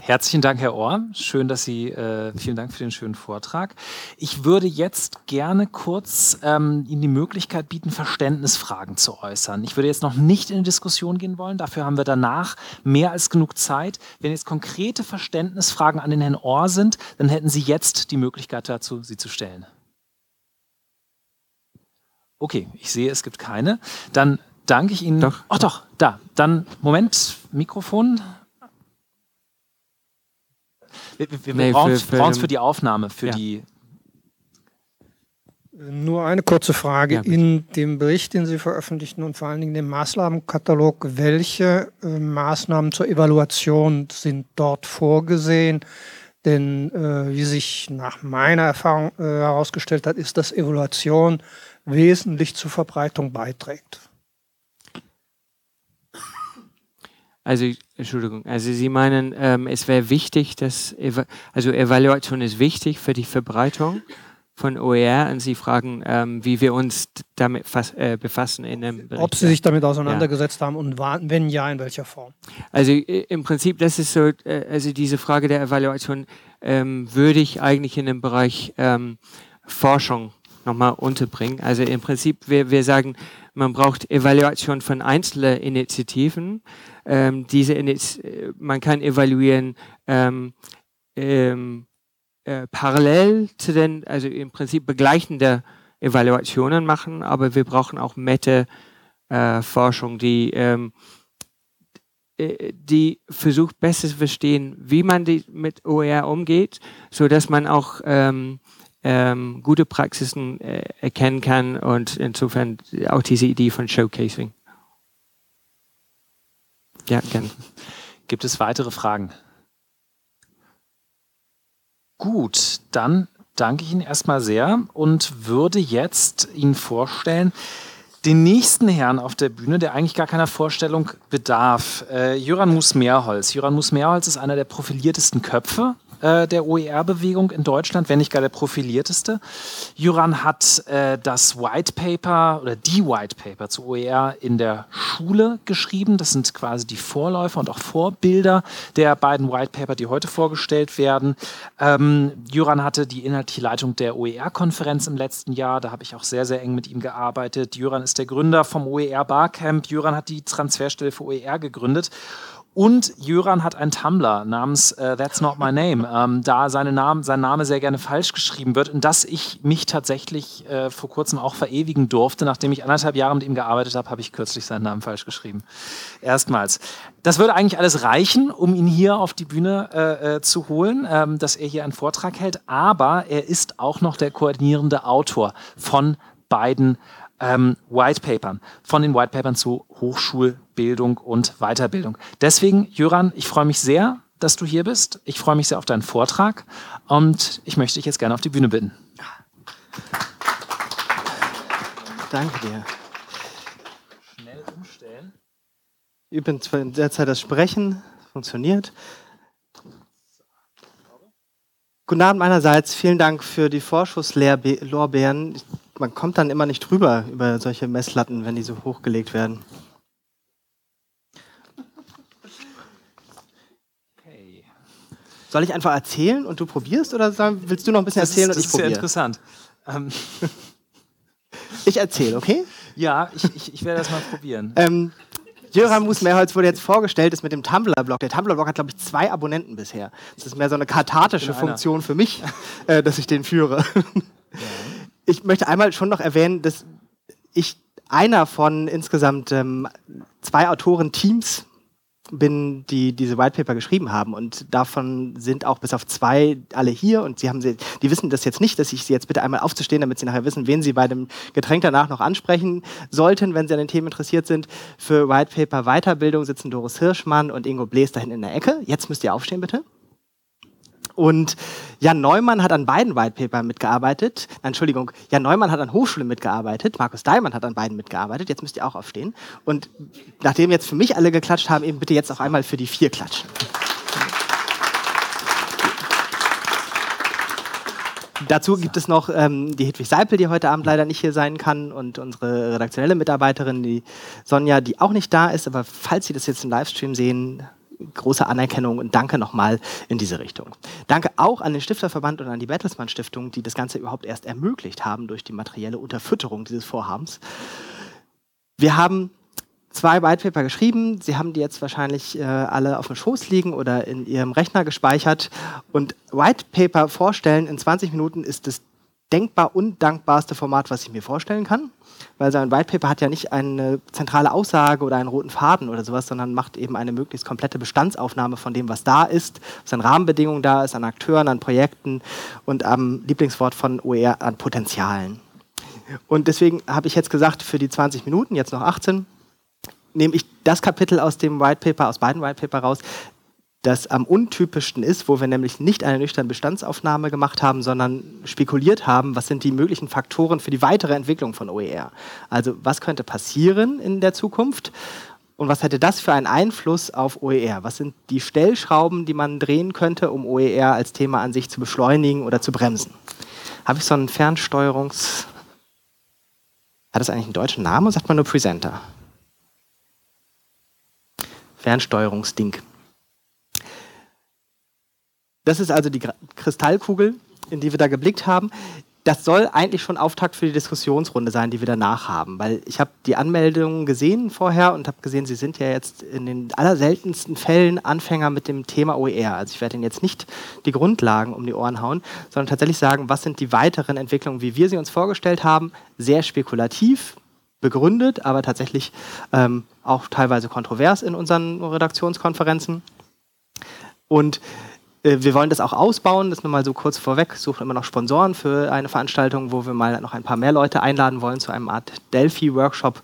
herzlichen Dank, Herr Ohr. Schön, dass Sie, äh, vielen Dank für den schönen Vortrag. Ich würde jetzt gerne kurz ähm, Ihnen die Möglichkeit bieten, Verständnisfragen zu äußern. Ich würde jetzt noch nicht in die Diskussion gehen wollen, dafür haben wir danach mehr als genug Zeit. Wenn jetzt konkrete Verständnisfragen an den Herrn Ohr sind, dann hätten Sie jetzt die Möglichkeit dazu, sie zu stellen. Okay, ich sehe, es gibt keine. Dann danke ich Ihnen. Doch. Ach doch, da. Dann, Moment, Mikrofon. Wir, wir nee, brauchen es für, für, die Aufnahme, für ja. die. Nur eine kurze Frage. Ja, in dem Bericht, den Sie veröffentlichten und vor allen Dingen dem Maßnahmenkatalog, welche äh, Maßnahmen zur Evaluation sind dort vorgesehen? Denn äh, wie sich nach meiner Erfahrung äh, herausgestellt hat, ist, dass Evaluation wesentlich zur Verbreitung beiträgt. Also, Entschuldigung, also Sie meinen, ähm, es wäre wichtig, dass, Eva also Evaluation ist wichtig für die Verbreitung von OER und Sie fragen, ähm, wie wir uns damit äh, befassen in dem Bericht. Ob Sie sich damit auseinandergesetzt ja. haben und wenn ja, in welcher Form? Also im Prinzip, das ist so, äh, also diese Frage der Evaluation ähm, würde ich eigentlich in dem Bereich ähm, Forschung nochmal unterbringen. Also im Prinzip, wir, wir sagen, man braucht Evaluation von einzelnen Initiativen. Ähm, diese Iniz man kann evaluieren ähm, ähm, äh, parallel zu den, also im Prinzip begleichende Evaluationen machen, aber wir brauchen auch Meta-Forschung, äh, die ähm, äh, die versucht besser zu verstehen, wie man die mit OER umgeht, so dass man auch ähm, ähm, gute Praxisen äh, erkennen kann und insofern auch diese Idee von Showcasing. Ja, gerne. Gibt es weitere Fragen? Gut, dann danke ich Ihnen erstmal sehr und würde jetzt Ihnen vorstellen, den nächsten Herrn auf der Bühne, der eigentlich gar keiner Vorstellung bedarf. Äh, Jöran Mus-Mehrholz. Jöran Mus-Mehrholz ist einer der profiliertesten Köpfe äh, der OER-Bewegung in Deutschland, wenn nicht gar der profilierteste. Juran hat äh, das White Paper oder die White Paper zu OER in der Schule geschrieben. Das sind quasi die Vorläufer und auch Vorbilder der beiden White Paper, die heute vorgestellt werden. Ähm, Juran hatte die inhaltliche Leitung der OER-Konferenz im letzten Jahr. Da habe ich auch sehr, sehr eng mit ihm gearbeitet. Juran ist der Gründer vom OER Barcamp. Juran hat die Transferstelle für OER gegründet. Und Jöran hat einen Tumblr namens uh, That's Not My Name, ähm, da seine Name, sein Name sehr gerne falsch geschrieben wird und dass ich mich tatsächlich äh, vor kurzem auch verewigen durfte. Nachdem ich anderthalb Jahre mit ihm gearbeitet habe, habe ich kürzlich seinen Namen falsch geschrieben. Erstmals. Das würde eigentlich alles reichen, um ihn hier auf die Bühne äh, äh, zu holen, ähm, dass er hier einen Vortrag hält. Aber er ist auch noch der koordinierende Autor von beiden ähm, White Papern, von den White Papern zu Hochschulbildung und Weiterbildung. Deswegen, Jöran, ich freue mich sehr, dass du hier bist. Ich freue mich sehr auf deinen Vortrag und ich möchte dich jetzt gerne auf die Bühne bitten. Danke dir. Schnell umstellen. Übrigens in der Zeit das Sprechen funktioniert. Guten Abend meinerseits. Vielen Dank für die Vorschusslorbeeren man kommt dann immer nicht drüber über solche Messlatten, wenn die so hochgelegt werden. Soll ich einfach erzählen und du probierst oder willst du noch ein bisschen das erzählen ist, und ich probiere? Das ist sehr interessant. Ähm. Ich erzähle, okay? *laughs* Ja, ich, ich, ich werde das mal probieren. Ähm, Jöran Musmeerholz wurde jetzt vorgestellt, ist mit dem Tumblr-Blog. Der Tumblr-Blog hat, glaube ich, zwei Abonnenten bisher. Das ist mehr so eine kathartische Funktion für mich, *laughs* äh, dass ich den führe. Ja ich möchte einmal schon noch erwähnen, dass ich einer von insgesamt ähm, zwei Autorenteams bin, die diese White Paper geschrieben haben. Und davon sind auch bis auf zwei alle hier. Und sie haben sie, die wissen das jetzt nicht, dass ich sie jetzt bitte einmal aufzustehen, damit sie nachher wissen, wen sie bei dem Getränk danach noch ansprechen sollten, wenn sie an den Themen interessiert sind. Für White Paper Weiterbildung sitzen Doris Hirschmann und Ingo Blees da hinten in der Ecke. Jetzt müsst ihr aufstehen, bitte. Und Jan Neumann hat an beiden White Paper mitgearbeitet. Entschuldigung, Jan Neumann hat an Hochschulen mitgearbeitet. Markus Daimann hat an beiden mitgearbeitet. Jetzt müsst ihr auch aufstehen. Und nachdem jetzt für mich alle geklatscht haben, eben bitte jetzt auch einmal für die vier klatschen. Dazu gibt es noch ähm, die Hedwig Seipel, die heute Abend leider nicht hier sein kann, und unsere redaktionelle Mitarbeiterin, die Sonja, die auch nicht da ist. Aber falls Sie das jetzt im Livestream sehen, große Anerkennung und danke nochmal in diese Richtung. Danke auch an den Stifterverband und an die Bertelsmann Stiftung, die das Ganze überhaupt erst ermöglicht haben durch die materielle Unterfütterung dieses Vorhabens. Wir haben zwei White Paper geschrieben. Sie haben die jetzt wahrscheinlich äh, alle auf dem Schoß liegen oder in Ihrem Rechner gespeichert. Und White Paper vorstellen in 20 Minuten ist das denkbar undankbarste Format, was ich mir vorstellen kann weil sein White Paper hat ja nicht eine zentrale Aussage oder einen roten Faden oder sowas, sondern macht eben eine möglichst komplette Bestandsaufnahme von dem, was da ist, was an Rahmenbedingungen da ist, an Akteuren, an Projekten und am Lieblingswort von OER an Potenzialen. Und deswegen habe ich jetzt gesagt, für die 20 Minuten, jetzt noch 18, nehme ich das Kapitel aus dem White Paper, aus beiden White Paper raus, das am untypischsten ist, wo wir nämlich nicht eine nüchterne Bestandsaufnahme gemacht haben, sondern spekuliert haben, was sind die möglichen Faktoren für die weitere Entwicklung von OER. Also was könnte passieren in der Zukunft und was hätte das für einen Einfluss auf OER? Was sind die Stellschrauben, die man drehen könnte, um OER als Thema an sich zu beschleunigen oder zu bremsen? Habe ich so einen Fernsteuerungs... Hat das eigentlich einen deutschen Namen oder sagt man nur Presenter? Fernsteuerungsding. Das ist also die Kristallkugel, in die wir da geblickt haben. Das soll eigentlich schon Auftakt für die Diskussionsrunde sein, die wir danach haben. Weil ich habe die Anmeldungen gesehen vorher und habe gesehen, Sie sind ja jetzt in den allerseltensten Fällen Anfänger mit dem Thema OER. Also ich werde Ihnen jetzt nicht die Grundlagen um die Ohren hauen, sondern tatsächlich sagen, was sind die weiteren Entwicklungen, wie wir sie uns vorgestellt haben. Sehr spekulativ, begründet, aber tatsächlich ähm, auch teilweise kontrovers in unseren Redaktionskonferenzen. Und wir wollen das auch ausbauen, das nur mal so kurz vorweg. Suchen immer noch Sponsoren für eine Veranstaltung, wo wir mal noch ein paar mehr Leute einladen wollen zu einem Art Delphi-Workshop,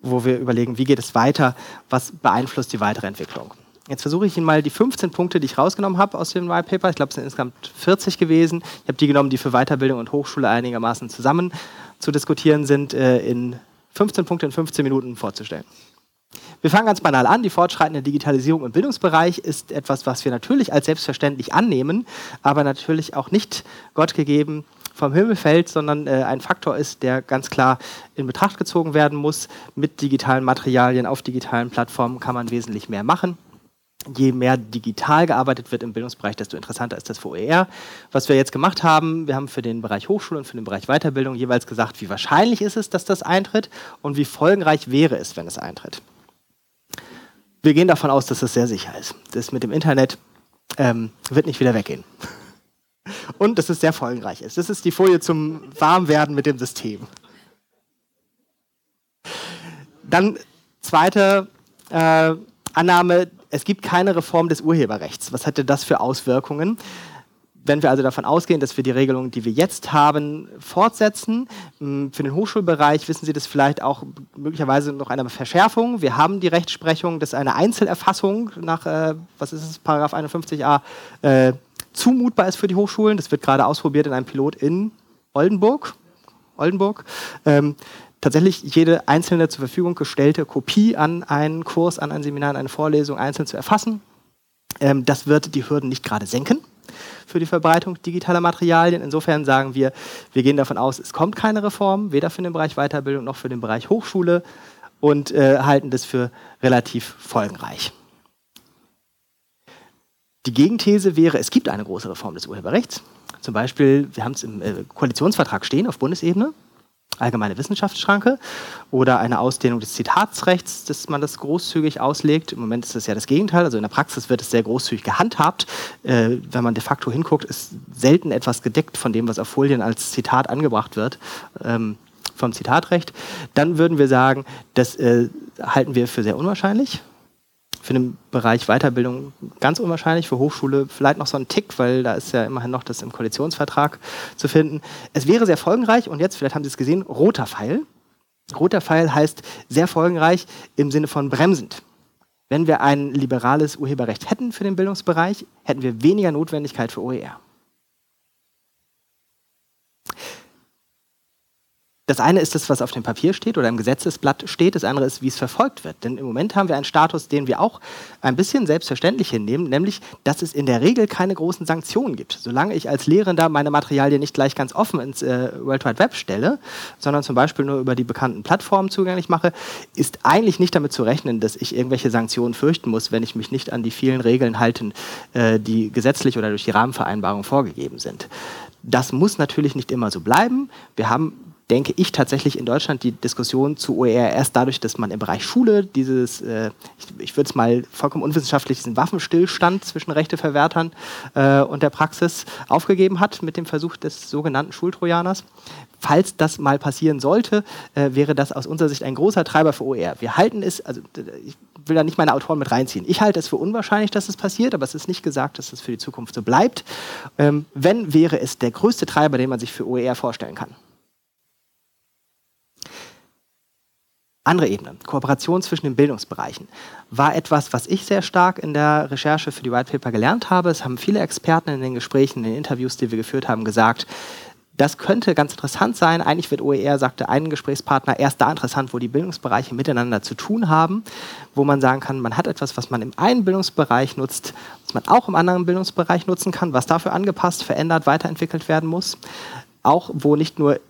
wo wir überlegen, wie geht es weiter, was beeinflusst die weitere Entwicklung. Jetzt versuche ich Ihnen mal die 15 Punkte, die ich rausgenommen habe aus dem White Paper, ich glaube, es sind insgesamt 40 gewesen. Ich habe die genommen, die für Weiterbildung und Hochschule einigermaßen zusammen zu diskutieren sind, äh, in 15 Punkte in 15 Minuten vorzustellen. Wir fangen ganz banal an. Die fortschreitende Digitalisierung im Bildungsbereich ist etwas, was wir natürlich als selbstverständlich annehmen, aber natürlich auch nicht Gott gegeben vom Himmel fällt, sondern äh, ein Faktor ist, der ganz klar in Betracht gezogen werden muss. Mit digitalen Materialien auf digitalen Plattformen kann man wesentlich mehr machen. Je mehr digital gearbeitet wird im Bildungsbereich, desto interessanter ist das für OER. Was wir jetzt gemacht haben, wir haben für den Bereich Hochschule und für den Bereich Weiterbildung jeweils gesagt, wie wahrscheinlich ist es, dass das eintritt und wie folgenreich wäre es, wenn es eintritt. Wir gehen davon aus, dass das sehr sicher ist. Das mit dem Internet ähm, wird nicht wieder weggehen. *laughs* Und dass es sehr folgenreich ist. Das ist die Folie zum Warmwerden mit dem System. Dann zweite äh, Annahme, es gibt keine Reform des Urheberrechts. Was hätte das für Auswirkungen? Wenn wir also davon ausgehen, dass wir die Regelungen, die wir jetzt haben, fortsetzen, für den Hochschulbereich wissen Sie das vielleicht auch möglicherweise noch eine Verschärfung. Wir haben die Rechtsprechung, dass eine Einzelerfassung nach, äh, was ist es, Paragraph 51a, äh, zumutbar ist für die Hochschulen. Das wird gerade ausprobiert in einem Pilot in Oldenburg. Oldenburg. Ähm, tatsächlich jede einzelne zur Verfügung gestellte Kopie an einen Kurs, an ein Seminar, an eine Vorlesung einzeln zu erfassen. Ähm, das wird die Hürden nicht gerade senken für die Verbreitung digitaler Materialien. Insofern sagen wir, wir gehen davon aus, es kommt keine Reform, weder für den Bereich Weiterbildung noch für den Bereich Hochschule und äh, halten das für relativ folgenreich. Die Gegenthese wäre, es gibt eine große Reform des Urheberrechts. Zum Beispiel, wir haben es im äh, Koalitionsvertrag stehen auf Bundesebene, allgemeine Wissenschaftsschranke oder eine Ausdehnung des Zitatsrechts, dass man das großzügig auslegt. Im Moment ist das ja das Gegenteil. Also in der Praxis wird es sehr großzügig gehandhabt. Äh, wenn man de facto hinguckt, ist selten etwas gedeckt von dem, was auf Folien als Zitat angebracht wird. Ähm, vom Zitatrecht, dann würden wir sagen, das äh, halten wir für sehr unwahrscheinlich für den Bereich Weiterbildung ganz unwahrscheinlich, für Hochschule vielleicht noch so ein Tick, weil da ist ja immerhin noch das im Koalitionsvertrag zu finden. Es wäre sehr folgenreich und jetzt, vielleicht haben Sie es gesehen, roter Pfeil. Roter Pfeil heißt sehr folgenreich im Sinne von bremsend. Wenn wir ein liberales Urheberrecht hätten für den Bildungsbereich, hätten wir weniger Notwendigkeit für OER. Das eine ist das, was auf dem Papier steht oder im Gesetzesblatt steht. Das andere ist, wie es verfolgt wird. Denn im Moment haben wir einen Status, den wir auch ein bisschen selbstverständlich hinnehmen, nämlich, dass es in der Regel keine großen Sanktionen gibt. Solange ich als Lehrender meine Materialien nicht gleich ganz offen ins äh, World Wide Web stelle, sondern zum Beispiel nur über die bekannten Plattformen zugänglich mache, ist eigentlich nicht damit zu rechnen, dass ich irgendwelche Sanktionen fürchten muss, wenn ich mich nicht an die vielen Regeln halte, äh, die gesetzlich oder durch die Rahmenvereinbarung vorgegeben sind. Das muss natürlich nicht immer so bleiben. Wir haben denke ich tatsächlich in Deutschland die Diskussion zu OER erst dadurch, dass man im Bereich Schule dieses, äh, ich, ich würde es mal vollkommen unwissenschaftlich, diesen Waffenstillstand zwischen Rechteverwertern äh, und der Praxis aufgegeben hat mit dem Versuch des sogenannten Schultrojaners. Falls das mal passieren sollte, äh, wäre das aus unserer Sicht ein großer Treiber für OER. Wir halten es, also ich will da nicht meine Autoren mit reinziehen. Ich halte es für unwahrscheinlich, dass es passiert, aber es ist nicht gesagt, dass es für die Zukunft so bleibt. Ähm, wenn, wäre es der größte Treiber, den man sich für OER vorstellen kann. Andere Ebene, Kooperation zwischen den Bildungsbereichen, war etwas, was ich sehr stark in der Recherche für die White Paper gelernt habe. Es haben viele Experten in den Gesprächen, in den Interviews, die wir geführt haben, gesagt, das könnte ganz interessant sein. Eigentlich wird OER, sagte ein Gesprächspartner, erst da interessant, wo die Bildungsbereiche miteinander zu tun haben, wo man sagen kann, man hat etwas, was man im einen Bildungsbereich nutzt, was man auch im anderen Bildungsbereich nutzen kann, was dafür angepasst, verändert, weiterentwickelt werden muss. Auch wo nicht nur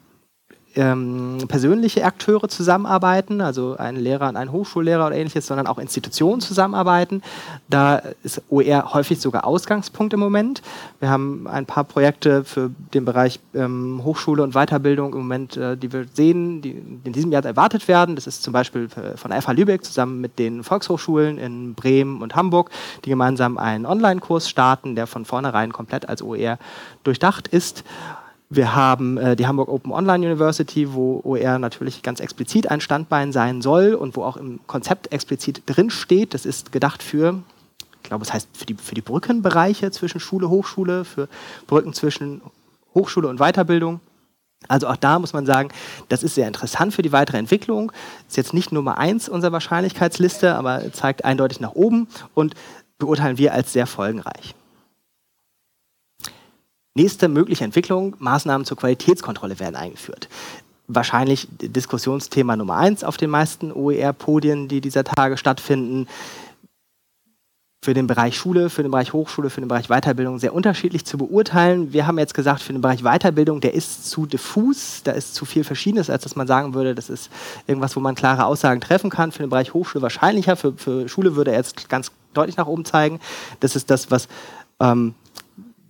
ähm, persönliche Akteure zusammenarbeiten, also ein Lehrer und ein Hochschullehrer oder ähnliches, sondern auch Institutionen zusammenarbeiten. Da ist OER häufig sogar Ausgangspunkt im Moment. Wir haben ein paar Projekte für den Bereich ähm, Hochschule und Weiterbildung im Moment, äh, die wir sehen, die in diesem Jahr erwartet werden. Das ist zum Beispiel von FH Lübeck zusammen mit den Volkshochschulen in Bremen und Hamburg, die gemeinsam einen Online-Kurs starten, der von vornherein komplett als OER durchdacht ist. Wir haben äh, die Hamburg Open Online University, wo OER natürlich ganz explizit ein Standbein sein soll und wo auch im Konzept explizit drin steht. Das ist gedacht für, ich glaube, es heißt für die, für die Brückenbereiche zwischen Schule, Hochschule, für Brücken zwischen Hochschule und Weiterbildung. Also auch da muss man sagen, das ist sehr interessant für die weitere Entwicklung. Ist jetzt nicht Nummer eins unserer Wahrscheinlichkeitsliste, aber zeigt eindeutig nach oben und beurteilen wir als sehr folgenreich. Nächste mögliche Entwicklung, Maßnahmen zur Qualitätskontrolle werden eingeführt. Wahrscheinlich Diskussionsthema Nummer eins auf den meisten OER-Podien, die dieser Tage stattfinden. Für den Bereich Schule, für den Bereich Hochschule, für den Bereich Weiterbildung sehr unterschiedlich zu beurteilen. Wir haben jetzt gesagt, für den Bereich Weiterbildung, der ist zu diffus, da ist zu viel Verschiedenes, als dass man sagen würde, das ist irgendwas, wo man klare Aussagen treffen kann. Für den Bereich Hochschule wahrscheinlicher, für, für Schule würde er jetzt ganz deutlich nach oben zeigen. Das ist das, was ähm,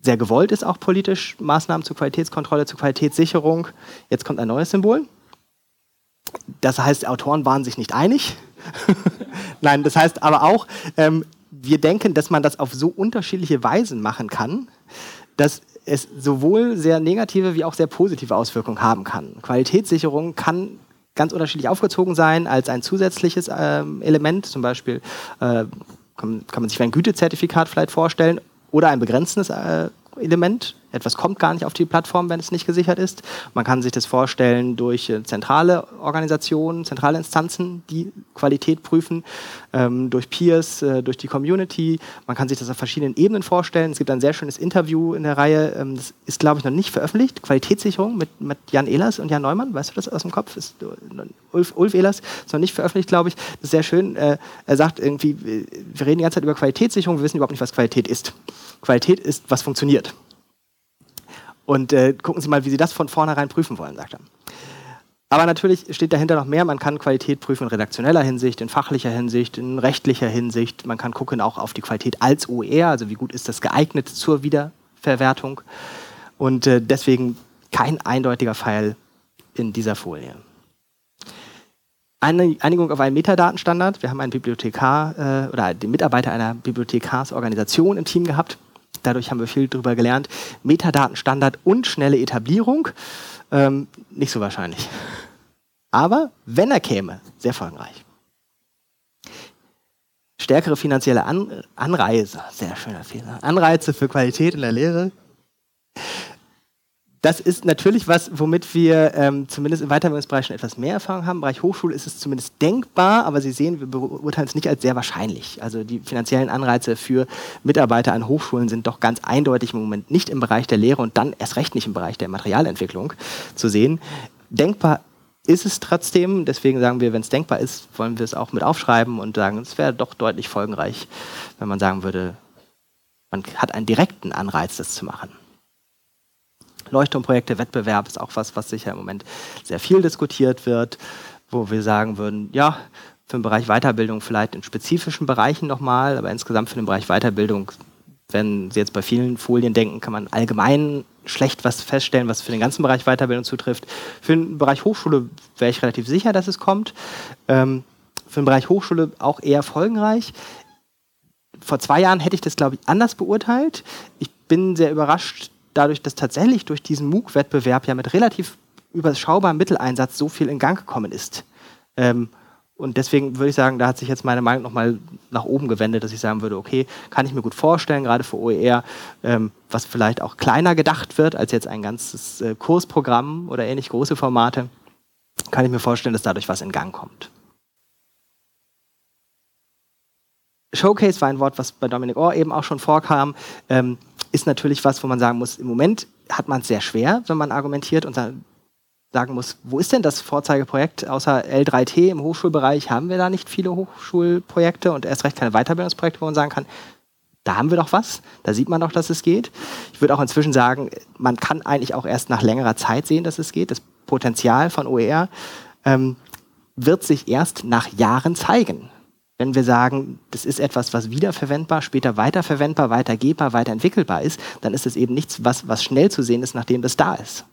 sehr gewollt ist, auch politisch, Maßnahmen zur Qualitätskontrolle, zur Qualitätssicherung. Jetzt kommt ein neues Symbol. das heißt, Autoren waren sich nicht einig. *laughs* Nein, das heißt aber auch, ähm, wir denken, dass man das auf so unterschiedliche Weisen machen kann, dass es sowohl sehr negative wie auch sehr positive Auswirkungen haben kann. Qualitätssicherung kann ganz unterschiedlich aufgezogen sein als ein zusätzliches ähm, Element, zum Beispiel äh, kann, kann, man sich ein Gütezertifikat vielleicht vorstellen oder ein begrenztes äh, Element. Etwas kommt gar nicht auf die Plattform, wenn es nicht gesichert ist. Man kann sich das vorstellen durch äh, zentrale Organisationen, zentrale Instanzen, die Qualität prüfen, ähm, durch Peers, äh, durch die Community. Man kann sich das auf verschiedenen Ebenen vorstellen. Es gibt ein sehr schönes Interview in der Reihe, ähm, das ist, glaube ich, noch nicht veröffentlicht. Qualitätssicherung mit, mit Jan Ehlers und Jan Neumann. Weißt du das aus dem Kopf? Ist, äh, Ulf, Ulf Ehlers ist noch nicht veröffentlicht, glaube ich. Das ist sehr schön. Äh, er sagt irgendwie, wir reden die ganze Zeit über Qualitätssicherung, wir wissen überhaupt nicht, was Qualität ist. Qualität ist, was funktioniert. Und äh, gucken Sie mal, wie Sie das von vornherein prüfen wollen, sagt er. Aber natürlich steht dahinter noch mehr. Man kann Qualität prüfen in redaktioneller Hinsicht, in fachlicher Hinsicht, in rechtlicher Hinsicht. Man kann gucken auch auf die Qualität als OER, also wie gut ist das geeignet zur Wiederverwertung. Und äh, deswegen kein eindeutiger Pfeil in dieser Folie. Eine Einigung auf einen Metadatenstandard. Wir haben einen Bibliothekar äh, oder den Mitarbeiter einer Bibliothekarsorganisation im Team gehabt Dadurch haben wir viel darüber gelernt. Metadatenstandard und schnelle Etablierung, ähm, nicht so wahrscheinlich. Aber wenn er käme, sehr folgenreich. Stärkere finanzielle An Anreize, sehr schöner Fehler, Anreize für Qualität in der Lehre das ist natürlich was, womit wir ähm, zumindest im Weiterbildungsbereich schon etwas mehr Erfahrung haben. Im Bereich Hochschule ist es zumindest denkbar, aber Sie sehen, wir beurteilen es nicht als sehr wahrscheinlich. Also die finanziellen Anreize für Mitarbeiter an Hochschulen sind doch ganz eindeutig im Moment nicht im Bereich der Lehre und dann erst recht nicht im Bereich der Materialentwicklung zu sehen. Denkbar ist es trotzdem, deswegen sagen wir, wenn es denkbar ist, wollen wir es auch mit aufschreiben und sagen, es wäre doch deutlich folgenreich, wenn man sagen würde, man hat einen direkten Anreiz, das zu machen. Leuchtturmprojekte, Wettbewerb ist auch was, was sicher im Moment sehr viel diskutiert wird, wo wir sagen würden, ja, für den Bereich Weiterbildung vielleicht in spezifischen Bereichen nochmal, aber insgesamt für den Bereich Weiterbildung, wenn Sie jetzt bei vielen Folien denken, kann man allgemein schlecht was feststellen, was für den ganzen Bereich Weiterbildung zutrifft. Für den Bereich Hochschule wäre ich relativ sicher, dass es kommt. Ähm, für den Bereich Hochschule auch eher folgenreich. Vor zwei Jahren hätte ich das, glaube ich, anders beurteilt. Ich bin sehr überrascht, dadurch, dass tatsächlich durch diesen MOOC-Wettbewerb ja mit relativ überschaubarem Mitteleinsatz so viel in Gang gekommen ist. Ähm, und deswegen würde ich sagen, da hat sich jetzt meine Meinung nochmal nach oben gewendet, dass ich sagen würde, okay, kann ich mir gut vorstellen, gerade für OER, ähm, was vielleicht auch kleiner gedacht wird als jetzt ein ganzes äh, Kursprogramm oder ähnlich große Formate, kann ich mir vorstellen, dass dadurch was in Gang kommt. Showcase war ein Wort, was bei Dominic Orr eben auch schon vorkam. Ähm, ist natürlich was, wo man sagen muss, im Moment hat man es sehr schwer, wenn man argumentiert und sagen muss, wo ist denn das Vorzeigeprojekt? Außer L3T im Hochschulbereich haben wir da nicht viele Hochschulprojekte und erst recht keine Weiterbildungsprojekte, wo man sagen kann, da haben wir doch was, da sieht man doch, dass es geht. Ich würde auch inzwischen sagen, man kann eigentlich auch erst nach längerer Zeit sehen, dass es geht. Das Potenzial von OER ähm, wird sich erst nach Jahren zeigen wenn wir sagen, das ist etwas, was wiederverwendbar, später weiterverwendbar, weitergebbar, weiterentwickelbar ist, dann ist es eben nichts, was, was schnell zu sehen ist, nachdem das da ist.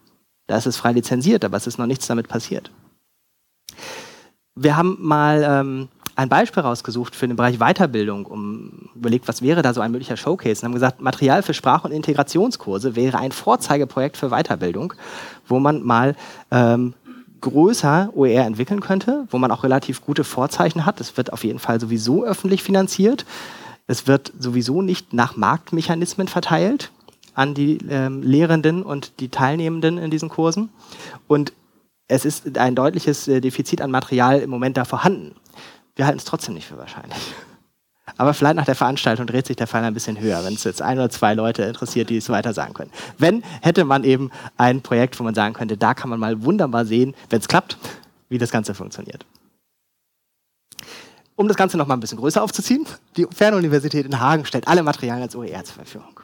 Da ist es frei lizenziert, aber es ist noch nichts damit passiert. Wir haben mal ähm, ein Beispiel rausgesucht für den Bereich Weiterbildung, um überlegt, was wäre da so ein möglicher Showcase. Und haben gesagt, Material für Sprach- und Integrationskurse wäre ein Vorzeigeprojekt für Weiterbildung, wo man mal ähm, größer OER entwickeln könnte, wo man auch relativ gute Vorzeichen hat. Es wird auf jeden Fall sowieso öffentlich finanziert. Es wird sowieso nicht nach Marktmechanismen verteilt an die ähm, Lehrenden und die Teilnehmenden in diesen Kursen. Und es ist ein deutliches äh, Defizit an Material im Moment da vorhanden. Wir halten es trotzdem nicht für wahrscheinlich. Aber vielleicht nach der Veranstaltung dreht sich der Fall ein bisschen höher, wenn es jetzt ein oder zwei Leute interessiert, die es weiter sagen können. Wenn, hätte man eben ein Projekt, wo man sagen könnte, da kann man mal wunderbar sehen, wenn es klappt, wie das Ganze funktioniert. Um das Ganze noch mal ein bisschen größer aufzuziehen, die Fernuniversität in Hagen stellt alle Materialien als OER zur Verfügung.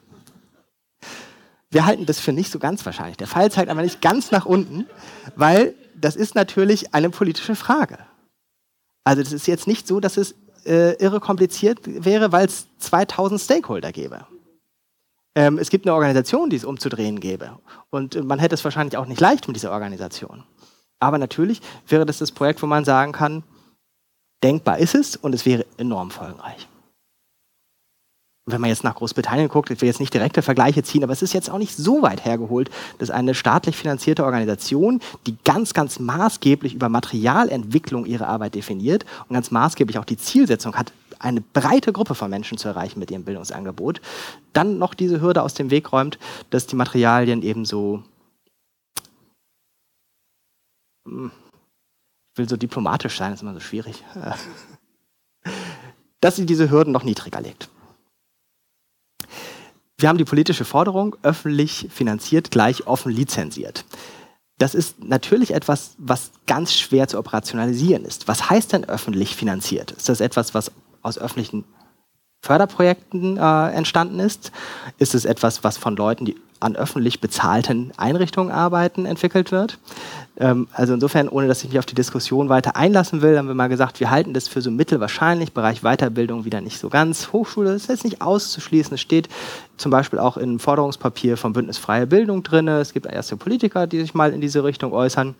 Wir halten das für nicht so ganz wahrscheinlich. Der Fall zeigt aber nicht ganz nach unten, weil das ist natürlich eine politische Frage. Also das ist jetzt nicht so, dass es äh, irre kompliziert wäre, weil es 2000 Stakeholder gäbe. Ähm, es gibt eine Organisation, die es umzudrehen gäbe. Und äh, man hätte es wahrscheinlich auch nicht leicht mit dieser Organisation. Aber natürlich wäre das das Projekt, wo man sagen kann, denkbar ist es und es wäre enorm folgenreich. Wenn man jetzt nach Großbritannien guckt, ich will jetzt nicht direkte Vergleiche ziehen, aber es ist jetzt auch nicht so weit hergeholt, dass eine staatlich finanzierte Organisation, die ganz, ganz maßgeblich über Materialentwicklung ihre Arbeit definiert und ganz maßgeblich auch die Zielsetzung hat, eine breite Gruppe von Menschen zu erreichen mit ihrem Bildungsangebot, dann noch diese Hürde aus dem Weg räumt, dass die Materialien eben so, hm, ich will so diplomatisch sein, ist immer so schwierig, *laughs* dass sie diese Hürden noch niedriger legt. Wir haben die politische Forderung, öffentlich finanziert gleich offen lizenziert. Das ist natürlich etwas, was ganz schwer zu operationalisieren ist. Was heißt denn öffentlich finanziert? Ist das etwas, was aus öffentlichen Förderprojekten äh, entstanden ist? Ist es etwas, was von Leuten, die an öffentlich bezahlten Einrichtungen arbeiten, entwickelt wird? Ähm, also insofern, ohne dass ich mich auf die Diskussion weiter einlassen will, haben wir mal gesagt, wir halten das für so mittelwahrscheinlich, Bereich Weiterbildung wieder nicht so ganz. Hochschule ist jetzt nicht auszuschließen. Es steht zum Beispiel auch im Forderungspapier vom Bündnis Freie Bildung drin. Es gibt erste Politiker, die sich mal in diese Richtung äußern.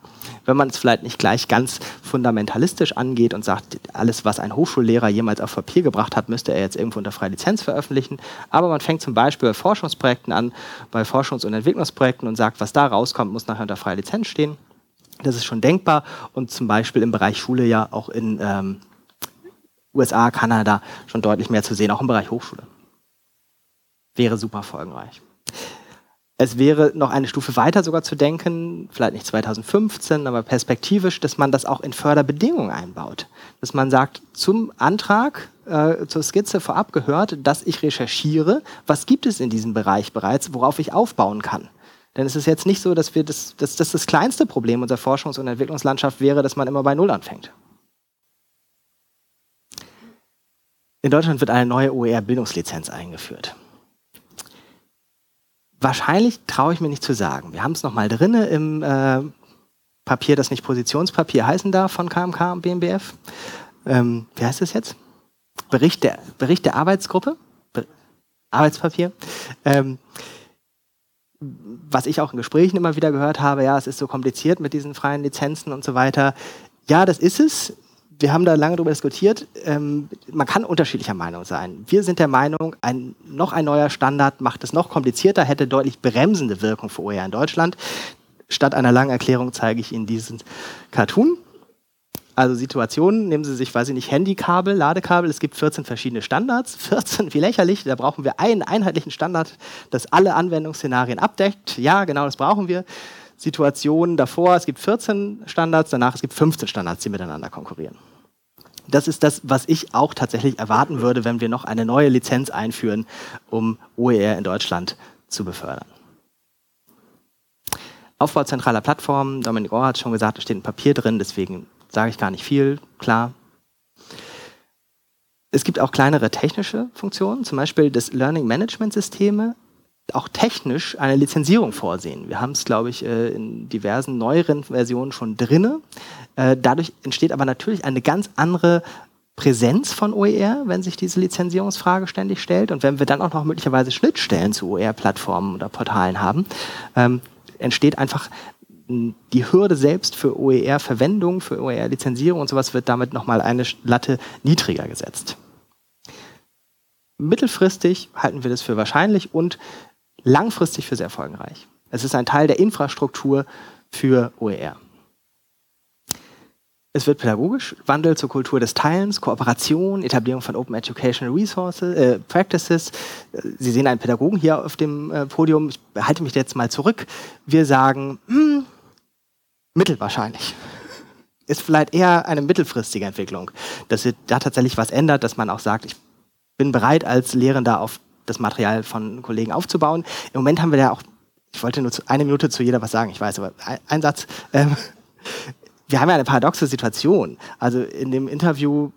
Wenn man es vielleicht nicht gleich ganz fundamentalistisch angeht und sagt, alles, was ein Hochschullehrer jemals auf Papier gebracht hat, müsste er jetzt irgendwo unter freie Lizenz veröffentlichen. Aber man fängt zum Beispiel bei Forschungsprojekten an, bei Forschungs- und Entwicklungsprojekten und sagt, was da rauskommt, muss nachher unter freie Lizenz stehen. Das ist schon denkbar und zum Beispiel im Bereich Schule ja auch in ähm, USA, Kanada schon deutlich mehr zu sehen, auch im Bereich Hochschule. Wäre super folgenreich. Es wäre noch eine Stufe weiter sogar zu denken, vielleicht nicht 2015, aber perspektivisch, dass man das auch in Förderbedingungen einbaut. Dass man sagt, zum Antrag, äh, zur Skizze vorab gehört, dass ich recherchiere, was gibt es in diesem Bereich bereits, worauf ich aufbauen kann. Denn es ist jetzt nicht so, dass wir das, dass, dass das kleinste Problem unserer Forschungs- und Entwicklungslandschaft wäre, dass man immer bei Null anfängt. In Deutschland wird eine neue OER-Bildungslizenz eingeführt. Wahrscheinlich traue ich mir nicht zu sagen. Wir haben es nochmal drin im äh, Papier, das nicht Positionspapier heißen darf von KMK und BMBF. Ähm, wie heißt es jetzt? Bericht der, Bericht der Arbeitsgruppe? Be Arbeitspapier. Ähm, was ich auch in Gesprächen immer wieder gehört habe, ja, es ist so kompliziert mit diesen freien Lizenzen und so weiter. Ja, das ist es. Wir haben da lange darüber diskutiert. Ähm, man kann unterschiedlicher Meinung sein. Wir sind der Meinung, ein, noch ein neuer Standard macht es noch komplizierter, hätte deutlich bremsende Wirkung für OER in Deutschland. Statt einer langen Erklärung zeige ich Ihnen diesen Cartoon. Also Situationen, nehmen Sie sich, weiß ich nicht, Handykabel, Ladekabel, es gibt 14 verschiedene Standards. 14, wie lächerlich, da brauchen wir einen einheitlichen Standard, das alle Anwendungsszenarien abdeckt. Ja, genau, das brauchen wir. Situationen davor, es gibt 14 Standards, danach es gibt 15 Standards, die miteinander konkurrieren. Das ist das, was ich auch tatsächlich erwarten würde, wenn wir noch eine neue Lizenz einführen, um OER in Deutschland zu befördern. Aufbau zentraler Plattformen, Dominik Ohr hat schon gesagt, da steht ein Papier drin, deswegen sage ich gar nicht viel, klar. Es gibt auch kleinere technische Funktionen, zum Beispiel das Learning Management Systeme, auch technisch eine Lizenzierung vorsehen. Wir haben es, glaube ich, äh, in diversen neueren Versionen schon drinne. Äh, dadurch entsteht aber natürlich eine ganz andere Präsenz von OER, wenn sich diese Lizenzierungsfrage ständig stellt. Und wenn wir dann auch noch möglicherweise Schnittstellen zu OER-Plattformen oder Portalen haben, ähm, entsteht einfach die Hürde selbst für OER-Verwendung, für OER-Lizenzierung und sowas wird damit nochmal eine Latte niedriger gesetzt. Mittelfristig halten wir das für wahrscheinlich und langfristig für sehr folgenreich. Es ist ein Teil der Infrastruktur für OER. Es wird pädagogisch, Wandel zur Kultur des Teilens, Kooperation, Etablierung von Open Educational Resources, äh, Practices. Sie sehen einen Pädagogen hier auf dem äh, Podium. Ich halte mich jetzt mal zurück. Wir sagen, hm, mittelwahrscheinlich. *laughs* Ist vielleicht eher eine mittelfristige Entwicklung, dass sich da tatsächlich was ändert, dass man auch sagt, ich bin bereit, als Lehrender auf das Material von Kollegen aufzubauen. Im Moment haben wir ja auch, ich wollte nur eine Minute zu jeder was sagen, ich weiß, aber ein, ein Satz. Ähm, wir haben ja eine paradoxe Situation. Also in dem Interview,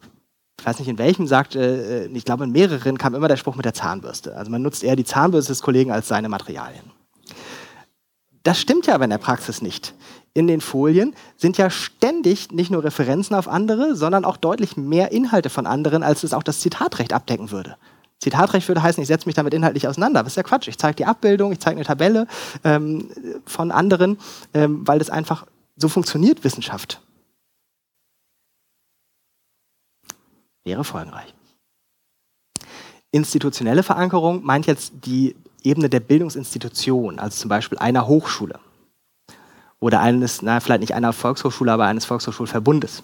ich weiß nicht in welchem, sagt, äh, ich glaube in mehreren kam immer der Spruch mit der Zahnbürste. Also man nutzt eher die Zahnbürste des Kollegen als seine Materialien. Das stimmt ja aber in der Praxis nicht in den Folien sind ja ständig nicht nur Referenzen auf andere, sondern auch deutlich mehr Inhalte von anderen, als es auch das Zitatrecht abdecken würde. Zitatrecht würde heißen, ich setze mich damit inhaltlich auseinander. Das ist ja Quatsch. Ich zeige die Abbildung, ich zeige eine Tabelle ähm, von anderen, ähm, weil das einfach so funktioniert Wissenschaft, wäre folgenreich. Institutionelle Verankerung meint jetzt die Ebene der Bildungsinstitution, also zum Beispiel einer Hochschule oder eines, na, vielleicht nicht einer Volkshochschule, aber eines Volkshochschulverbundes.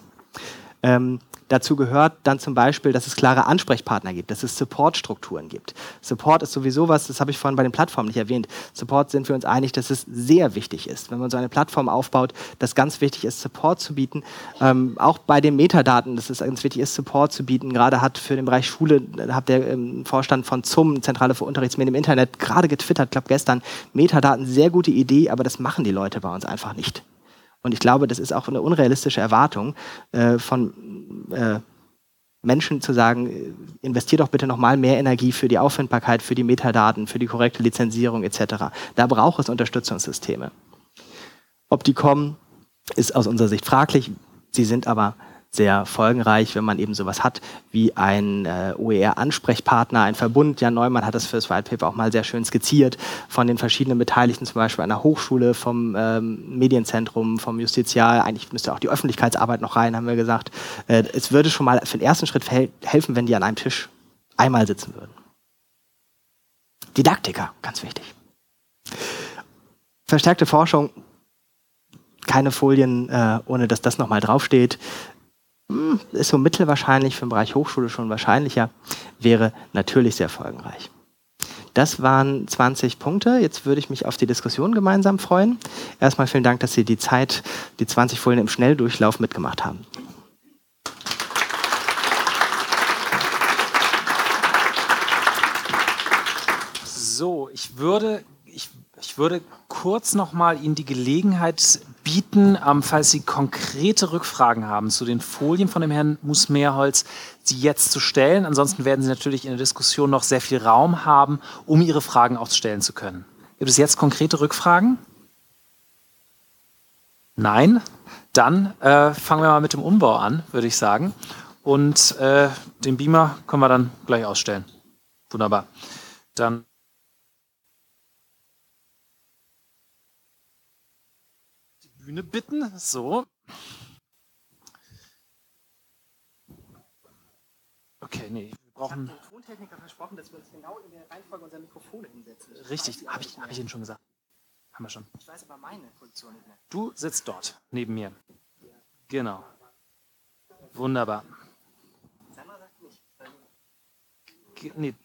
Ähm, Dazu gehört dann zum Beispiel, dass es klare Ansprechpartner gibt, dass es Supportstrukturen gibt. Support ist sowieso was, das habe ich vorhin bei den Plattformen nicht erwähnt. Support sind wir uns einig, dass es sehr wichtig ist, wenn man so eine Plattform aufbaut, dass ganz wichtig ist, Support zu bieten. Ähm, auch bei den Metadaten, dass es ganz wichtig ist, Support zu bieten. Gerade hat für den Bereich Schule, hat der ähm, Vorstand von ZUM, Zentrale für Unterrichtsmedien im Internet, gerade getwittert, glaube gestern, Metadaten, sehr gute Idee, aber das machen die Leute bei uns einfach nicht. Und ich glaube, das ist auch eine unrealistische Erwartung äh, von äh, Menschen zu sagen, äh, investiert doch bitte nochmal mehr Energie für die Auffindbarkeit, für die Metadaten, für die korrekte Lizenzierung etc. Da braucht es Unterstützungssysteme. Ob die kommen, ist aus unserer Sicht fraglich. Sie sind aber sehr folgenreich, wenn man eben sowas hat wie ein äh, OER-Ansprechpartner, ein Verbund. Jan Neumann hat das für das White Paper auch mal sehr schön skizziert, von den verschiedenen Beteiligten, zum Beispiel einer Hochschule, vom ähm, Medienzentrum, vom Justizial. Eigentlich müsste auch die Öffentlichkeitsarbeit noch rein, haben wir gesagt. Äh, es würde schon mal für den ersten Schritt helfen, wenn die an einem Tisch einmal sitzen würden. Didaktiker, ganz wichtig. Verstärkte Forschung, keine Folien, äh, ohne dass das nochmal draufsteht. Hm, ist so mittelwahrscheinlich, für den Bereich Hochschule schon wahrscheinlicher, wäre natürlich sehr folgenreich. Das waren 20 Punkte. Jetzt würde ich mich auf die Diskussion gemeinsam freuen. Erstmal vielen Dank, dass Sie die Zeit, die 20 Folien im Schnelldurchlauf mitgemacht haben. So, ich würde, ich, würde kurz nochmal Ihnen die Gelegenheit bieten, ähm, falls Sie konkrete Rückfragen haben zu den Folien von dem Herrn Musmeerholz, sie jetzt zu stellen. Ansonsten werden Sie natürlich in der Diskussion noch sehr viel Raum haben, um Ihre Fragen auch stellen zu können. Gibt es jetzt konkrete Rückfragen? Nein? Dann äh, fangen wir mal mit dem Umbau an, würde ich sagen. Und äh, den Beamer können wir dann gleich ausstellen. Wunderbar. Dann Bühne bitten. So. Okay, nee, wir brauchen. Ich habe Tontechniker versprochen, dass wir uns genau in der Reihenfolge unserer Mikrofone hinsetzen. Richtig, habe ich, hab ich Ihnen schon gesagt. Haben wir schon. Ich weiß aber meine Position nicht mehr. Du sitzt dort, neben mir. Genau. Wunderbar. Sandra sagt nicht. Nee,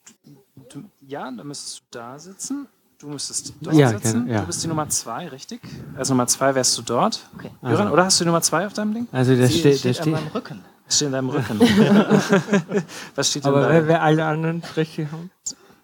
du, ja, dann müsstest du da sitzen. Du müsstest dort ja, sitzen. Genau, ja. Du bist die Nummer zwei, richtig? Als Nummer zwei wärst du dort. Okay. Jöran, also. oder hast du die Nummer zwei auf deinem Ding? Also das steht, steht, das steht an meinem Rücken. Das steht in deinem Rücken. *laughs* *laughs* Was steht denn Aber da? wer, wer alle anderen richtig haben?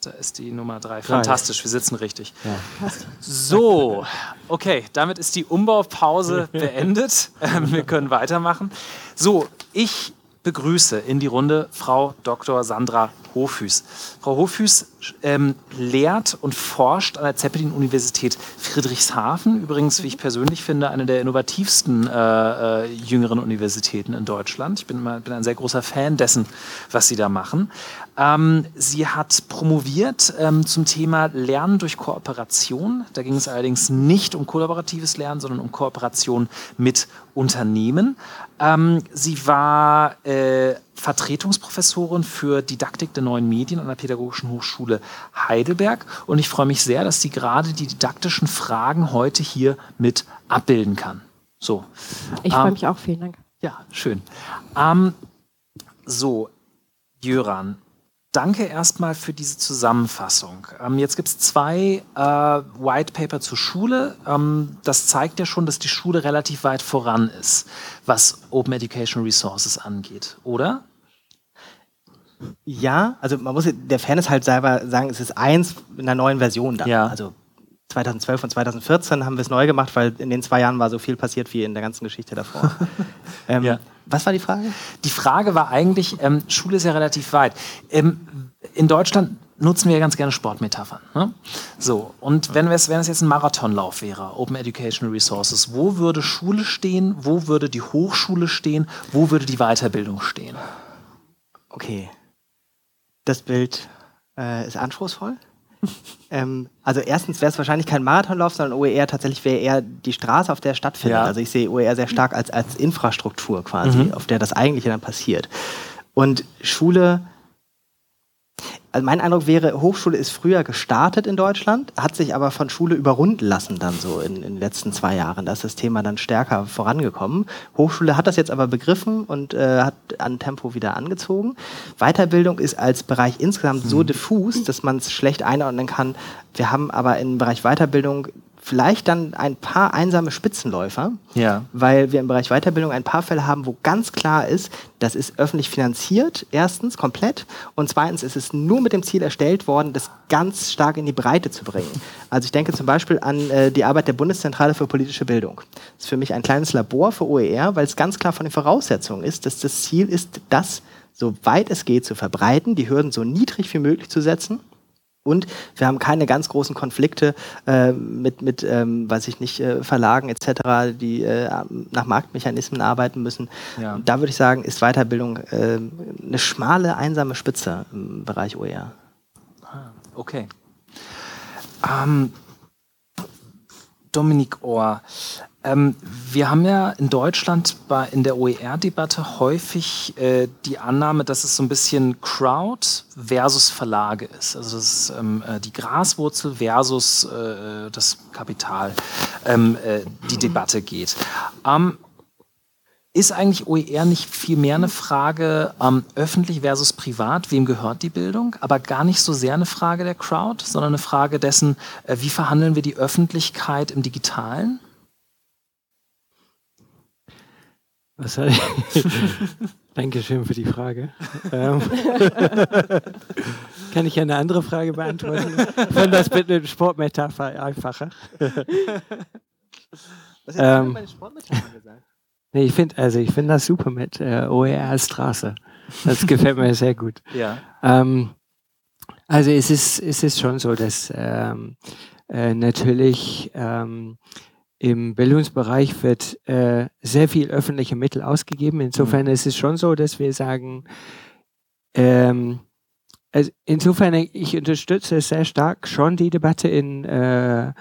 Da ist die Nummer drei. Fantastisch, wir sitzen richtig. Ja. So, okay, damit ist die Umbaupause *laughs* beendet. Ähm, wir können weitermachen. So, ich begrüße in die Runde Frau Dr. Sandra Hofhüß. Frau Hofhüß ähm, lehrt und forscht an der Zeppelin-Universität Friedrichshafen. Übrigens, wie ich persönlich finde, eine der innovativsten äh, äh, jüngeren Universitäten in Deutschland. Ich bin, mal, bin ein sehr großer Fan dessen, was Sie da machen. Ähm, sie hat promoviert ähm, zum Thema Lernen durch Kooperation. Da ging es allerdings nicht um kollaboratives Lernen, sondern um Kooperation mit Unternehmen. Ähm, sie war äh, Vertretungsprofessorin für Didaktik der neuen Medien an der Pädagogischen Hochschule Heidelberg. Und ich freue mich sehr, dass sie gerade die didaktischen Fragen heute hier mit abbilden kann. So. Ich freue ähm, mich auch. Vielen Dank. Ja, schön. Ähm, so, Jöran, Danke erstmal für diese Zusammenfassung. Ähm, jetzt gibt es zwei äh, White Paper zur Schule. Ähm, das zeigt ja schon, dass die Schule relativ weit voran ist, was Open Education Resources angeht, oder? Ja, also man muss der Fairness halt selber sagen, es ist eins in der neuen Version da. Ja. Also 2012 und 2014 haben wir es neu gemacht, weil in den zwei Jahren war so viel passiert wie in der ganzen Geschichte davor. *laughs* ähm, ja. Was war die Frage? Die Frage war eigentlich, ähm, Schule ist ja relativ weit. Ähm, in Deutschland nutzen wir ja ganz gerne Sportmetaphern. Ne? So, und wenn es, wenn es jetzt ein Marathonlauf wäre, Open Educational Resources, wo würde Schule stehen, wo würde die Hochschule stehen, wo würde die Weiterbildung stehen? Okay. Das Bild äh, ist anspruchsvoll. Ähm, also erstens wäre es wahrscheinlich kein Marathonlauf, sondern OER tatsächlich wäre eher die Straße, auf der er stattfindet. Ja. Also ich sehe OER sehr stark als, als Infrastruktur quasi, mhm. auf der das Eigentliche dann passiert. Und Schule also mein Eindruck wäre, Hochschule ist früher gestartet in Deutschland, hat sich aber von Schule überrunden lassen dann so in, in den letzten zwei Jahren. Da ist das Thema dann stärker vorangekommen. Hochschule hat das jetzt aber begriffen und äh, hat an Tempo wieder angezogen. Weiterbildung ist als Bereich insgesamt so mhm. diffus, dass man es schlecht einordnen kann. Wir haben aber im Bereich Weiterbildung vielleicht dann ein paar einsame Spitzenläufer, ja. weil wir im Bereich Weiterbildung ein paar Fälle haben, wo ganz klar ist, das ist öffentlich finanziert, erstens komplett und zweitens ist es nur mit dem Ziel erstellt worden, das ganz stark in die Breite zu bringen. Also ich denke zum Beispiel an äh, die Arbeit der Bundeszentrale für politische Bildung. Das ist für mich ein kleines Labor für OER, weil es ganz klar von den Voraussetzungen ist, dass das Ziel ist, das so weit es geht zu verbreiten, die Hürden so niedrig wie möglich zu setzen und wir haben keine ganz großen Konflikte äh, mit, mit ähm, weiß ich nicht, äh, Verlagen etc., die äh, nach Marktmechanismen arbeiten müssen. Ja. Da würde ich sagen, ist Weiterbildung äh, eine schmale, einsame Spitze im Bereich OER. Ah, okay. Ähm, Dominik Ohr, ähm, wir haben ja in Deutschland bei, in der OER-Debatte häufig äh, die Annahme, dass es so ein bisschen Crowd versus Verlage ist. Also das ist ähm, äh, die Graswurzel versus äh, das Kapital, ähm, äh, die Debatte geht. Ähm, ist eigentlich OER nicht viel mehr eine Frage ähm, öffentlich versus privat, wem gehört die Bildung, aber gar nicht so sehr eine Frage der Crowd, sondern eine Frage dessen, äh, wie verhandeln wir die Öffentlichkeit im digitalen? Was ich? *laughs* Dankeschön für die Frage. Ähm, *laughs* kann ich eine andere Frage beantworten? Wenn das mit einer Sportmetapher einfacher. Was hast du ähm, meine Sportmetapher gesagt? Nee, ich finde also ich das super mit äh, OER Straße. Das gefällt mir sehr gut. *laughs* Ja. Ähm, also es ist, es ist schon so, dass ähm, äh, natürlich ähm, im Bildungsbereich wird äh, sehr viel öffentliche Mittel ausgegeben. Insofern mhm. ist es schon so, dass wir sagen, ähm, also insofern, ich unterstütze sehr stark schon die Debatte in äh,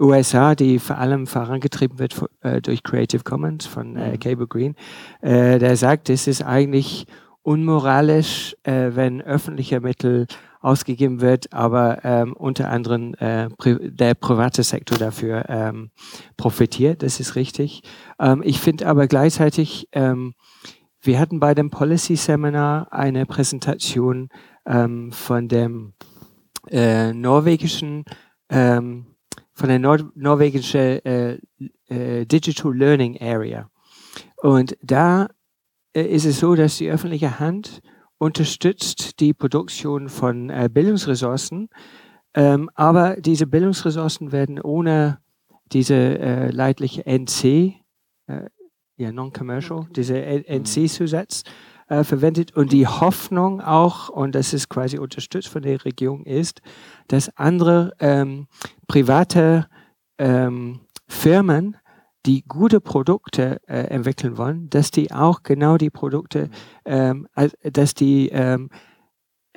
USA, die vor allem vorangetrieben wird äh, durch Creative Commons von äh, mhm. Cable Green. Äh, der sagt, es ist eigentlich unmoralisch, äh, wenn öffentliche Mittel ausgegeben wird, aber ähm, unter anderem äh, pri der private Sektor dafür ähm, profitiert. Das ist richtig. Ähm, ich finde aber gleichzeitig, ähm, wir hatten bei dem Policy Seminar eine Präsentation ähm, von dem äh, norwegischen ähm, von der Nor norwegischen äh, äh, Digital Learning Area. Und da äh, ist es so, dass die öffentliche Hand unterstützt die Produktion von äh, Bildungsressourcen, ähm, aber diese Bildungsressourcen werden ohne diese äh, leidliche NC, äh, ja, Non-Commercial, diese NC-Zusatz äh, verwendet. Und die Hoffnung auch, und das ist quasi unterstützt von der Regierung, ist, dass andere ähm, private ähm, Firmen die gute Produkte äh, entwickeln wollen, dass die auch genau die Produkte, ähm, dass die ähm,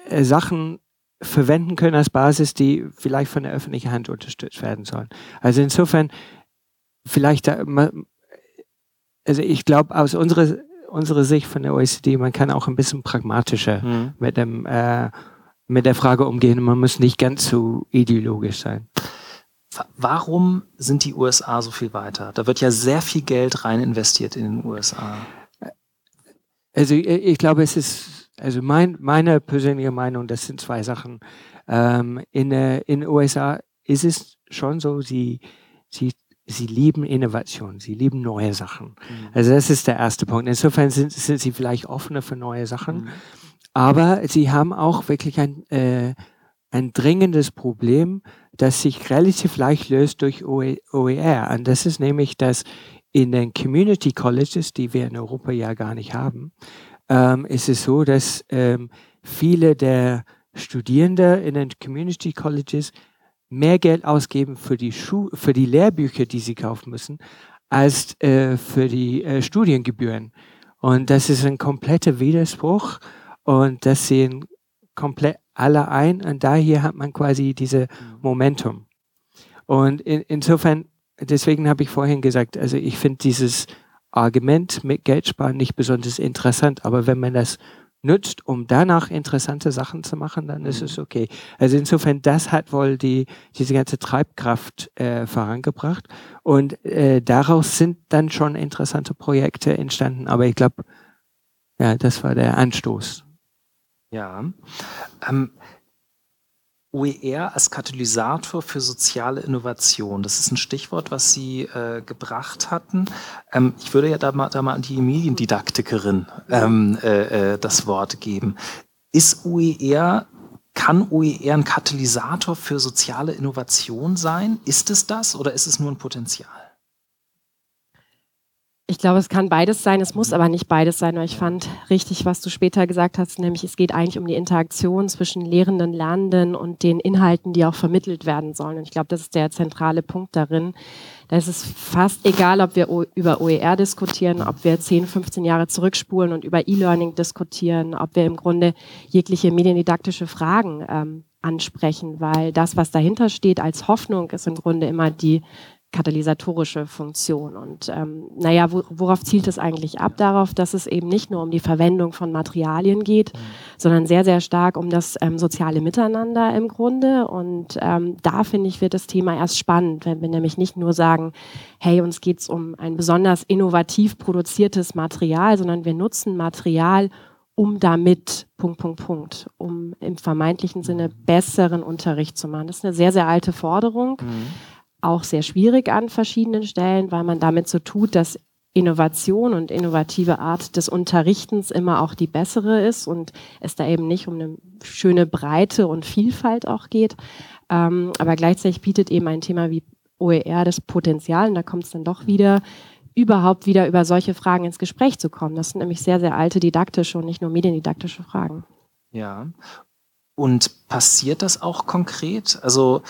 äh, Sachen verwenden können als Basis, die vielleicht von der öffentlichen Hand unterstützt werden sollen. Also insofern, vielleicht, also ich glaube, aus unserer, unserer Sicht von der OECD, man kann auch ein bisschen pragmatischer mhm. mit, dem, äh, mit der Frage umgehen. Man muss nicht ganz so ideologisch sein. Warum sind die USA so viel weiter? Da wird ja sehr viel Geld rein investiert in den USA. Also ich glaube, es ist, also mein, meine persönliche Meinung, das sind zwei Sachen. Ähm, in den USA ist es schon so, sie, sie, sie lieben Innovation, sie lieben neue Sachen. Mhm. Also das ist der erste Punkt. Insofern sind, sind sie vielleicht offener für neue Sachen, mhm. aber sie haben auch wirklich ein, äh, ein dringendes Problem, das sich relativ leicht löst durch OER. Und das ist nämlich, dass in den Community Colleges, die wir in Europa ja gar nicht haben, ähm, ist es so, dass ähm, viele der Studierenden in den Community Colleges mehr Geld ausgeben für die, Schu für die Lehrbücher, die sie kaufen müssen, als äh, für die äh, Studiengebühren. Und das ist ein kompletter Widerspruch und das sehen komplett alle ein und daher hat man quasi diese mhm. Momentum. Und in, insofern, deswegen habe ich vorhin gesagt, also ich finde dieses Argument mit Geld sparen nicht besonders interessant, aber wenn man das nutzt, um danach interessante Sachen zu machen, dann ist es mhm. okay. Also insofern, das hat wohl die, diese ganze Treibkraft äh, vorangebracht und äh, daraus sind dann schon interessante Projekte entstanden. Aber ich glaube, ja, das war der Anstoß. Ja. Ähm, OER als Katalysator für soziale Innovation. Das ist ein Stichwort, was Sie äh, gebracht hatten. Ähm, ich würde ja da mal, da mal an die Mediendidaktikerin ähm, äh, äh, das Wort geben. Ist OER, kann OER ein Katalysator für soziale Innovation sein? Ist es das oder ist es nur ein Potenzial? Ich glaube, es kann beides sein, es muss aber nicht beides sein, ich fand richtig, was du später gesagt hast, nämlich es geht eigentlich um die Interaktion zwischen Lehrenden, Lernenden und den Inhalten, die auch vermittelt werden sollen. Und ich glaube, das ist der zentrale Punkt darin. Da ist es fast egal, ob wir über OER diskutieren, ob wir 10, 15 Jahre zurückspulen und über E-Learning diskutieren, ob wir im Grunde jegliche mediendidaktische Fragen ähm, ansprechen, weil das, was dahinter steht als Hoffnung, ist im Grunde immer die katalysatorische Funktion. Und ähm, naja, wo, worauf zielt es eigentlich ab? Darauf, dass es eben nicht nur um die Verwendung von Materialien geht, mhm. sondern sehr, sehr stark um das ähm, soziale Miteinander im Grunde. Und ähm, da finde ich, wird das Thema erst spannend, wenn wir nämlich nicht nur sagen, hey, uns geht es um ein besonders innovativ produziertes Material, sondern wir nutzen Material, um damit Punkt, Punkt, Punkt, um im vermeintlichen Sinne besseren Unterricht zu machen. Das ist eine sehr, sehr alte Forderung. Mhm auch sehr schwierig an verschiedenen Stellen, weil man damit so tut, dass Innovation und innovative Art des Unterrichtens immer auch die bessere ist und es da eben nicht um eine schöne Breite und Vielfalt auch geht. Ähm, aber gleichzeitig bietet eben ein Thema wie OER das Potenzial, und da kommt es dann doch wieder, überhaupt wieder über solche Fragen ins Gespräch zu kommen. Das sind nämlich sehr, sehr alte didaktische und nicht nur mediendidaktische Fragen. Ja. Und passiert das auch konkret? Also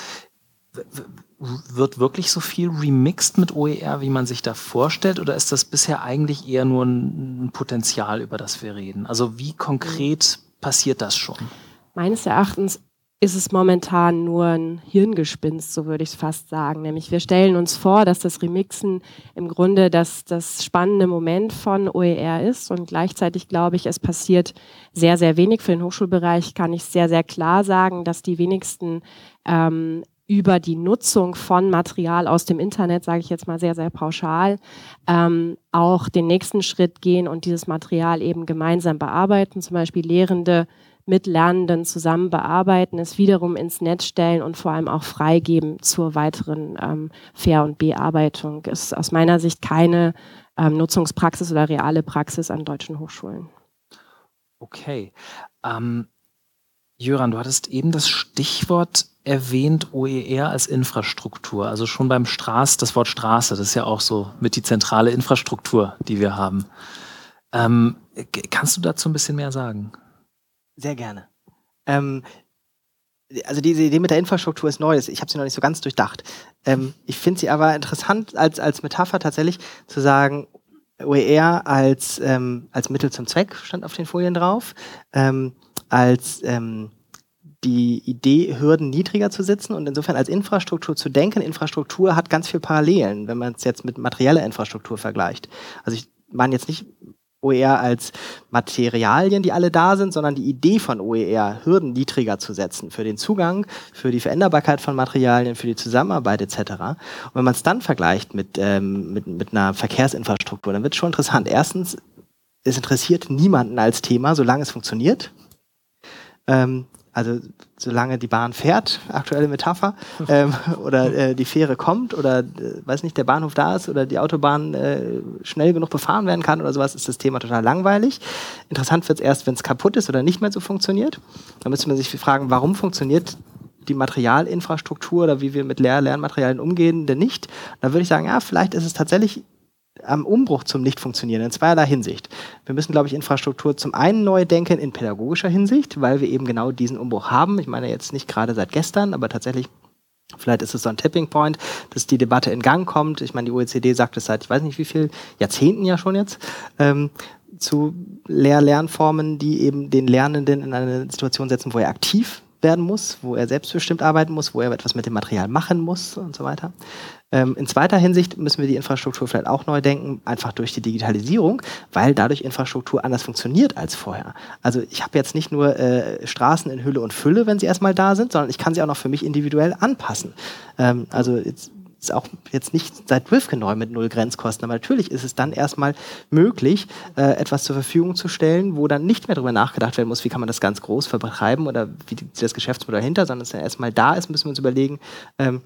wird wirklich so viel remixed mit OER, wie man sich da vorstellt, oder ist das bisher eigentlich eher nur ein Potenzial, über das wir reden? Also wie konkret passiert das schon? Meines Erachtens ist es momentan nur ein Hirngespinst, so würde ich es fast sagen. Nämlich wir stellen uns vor, dass das Remixen im Grunde das, das spannende Moment von OER ist und gleichzeitig glaube ich, es passiert sehr, sehr wenig. Für den Hochschulbereich kann ich sehr, sehr klar sagen, dass die wenigsten ähm, über die Nutzung von Material aus dem Internet, sage ich jetzt mal sehr, sehr pauschal, ähm, auch den nächsten Schritt gehen und dieses Material eben gemeinsam bearbeiten, zum Beispiel Lehrende mit Lernenden zusammen bearbeiten, es wiederum ins Netz stellen und vor allem auch freigeben zur weiteren ähm, Fair- und Bearbeitung. Ist aus meiner Sicht keine ähm, Nutzungspraxis oder reale Praxis an deutschen Hochschulen. Okay. Ähm, Jöran, du hattest eben das Stichwort erwähnt OER als Infrastruktur. Also schon beim Straß, das Wort Straße, das ist ja auch so mit die zentrale Infrastruktur, die wir haben. Ähm, kannst du dazu ein bisschen mehr sagen? Sehr gerne. Ähm, also diese Idee mit der Infrastruktur ist neu. Ich habe sie noch nicht so ganz durchdacht. Ähm, ich finde sie aber interessant als, als Metapher tatsächlich zu sagen, OER als, ähm, als Mittel zum Zweck stand auf den Folien drauf, ähm, als ähm, die Idee, Hürden niedriger zu setzen und insofern als Infrastruktur zu denken. Infrastruktur hat ganz viele Parallelen, wenn man es jetzt mit materieller Infrastruktur vergleicht. Also ich meine jetzt nicht OER als Materialien, die alle da sind, sondern die Idee von OER, Hürden niedriger zu setzen für den Zugang, für die Veränderbarkeit von Materialien, für die Zusammenarbeit etc. Und wenn man es dann vergleicht mit, ähm, mit, mit einer Verkehrsinfrastruktur, dann wird es schon interessant. Erstens, es interessiert niemanden als Thema, solange es funktioniert. Ähm, also solange die Bahn fährt, aktuelle Metapher, *laughs* ähm, oder äh, die Fähre kommt oder äh, weiß nicht, der Bahnhof da ist oder die Autobahn äh, schnell genug befahren werden kann oder sowas, ist das Thema total langweilig. Interessant wird es erst, wenn es kaputt ist oder nicht mehr so funktioniert. Da müsste man sich fragen, warum funktioniert die Materialinfrastruktur oder wie wir mit Lehr Lernmaterialien umgehen, denn nicht? Da würde ich sagen, ja, vielleicht ist es tatsächlich am Umbruch zum Nicht-Funktionieren in zweierlei Hinsicht. Wir müssen, glaube ich, Infrastruktur zum einen neu denken in pädagogischer Hinsicht, weil wir eben genau diesen Umbruch haben. Ich meine jetzt nicht gerade seit gestern, aber tatsächlich Vielleicht ist es so ein Tipping Point, dass die Debatte in Gang kommt. Ich meine, die OECD sagt es seit, ich weiß nicht wie viel Jahrzehnten ja schon jetzt. Ähm, zu Lehr-Lernformen, die eben den Lernenden in eine Situation setzen, wo er aktiv werden muss, wo er selbstbestimmt arbeiten muss, wo er etwas mit dem Material machen muss und so weiter. Ähm, in zweiter Hinsicht müssen wir die Infrastruktur vielleicht auch neu denken, einfach durch die Digitalisierung, weil dadurch Infrastruktur anders funktioniert als vorher. Also ich habe jetzt nicht nur äh, Straßen in Hülle und Fülle, wenn sie erstmal da sind, sondern ich kann sie auch noch für mich individuell anpassen. Ähm, also jetzt ist auch jetzt nicht seit Rifkin neu mit null Grenzkosten, aber natürlich ist es dann erstmal möglich, äh, etwas zur Verfügung zu stellen, wo dann nicht mehr darüber nachgedacht werden muss, wie kann man das ganz groß vertreiben oder wie sieht das Geschäftsmodell dahinter, sondern es ja erstmal da ist, müssen wir uns überlegen, ähm,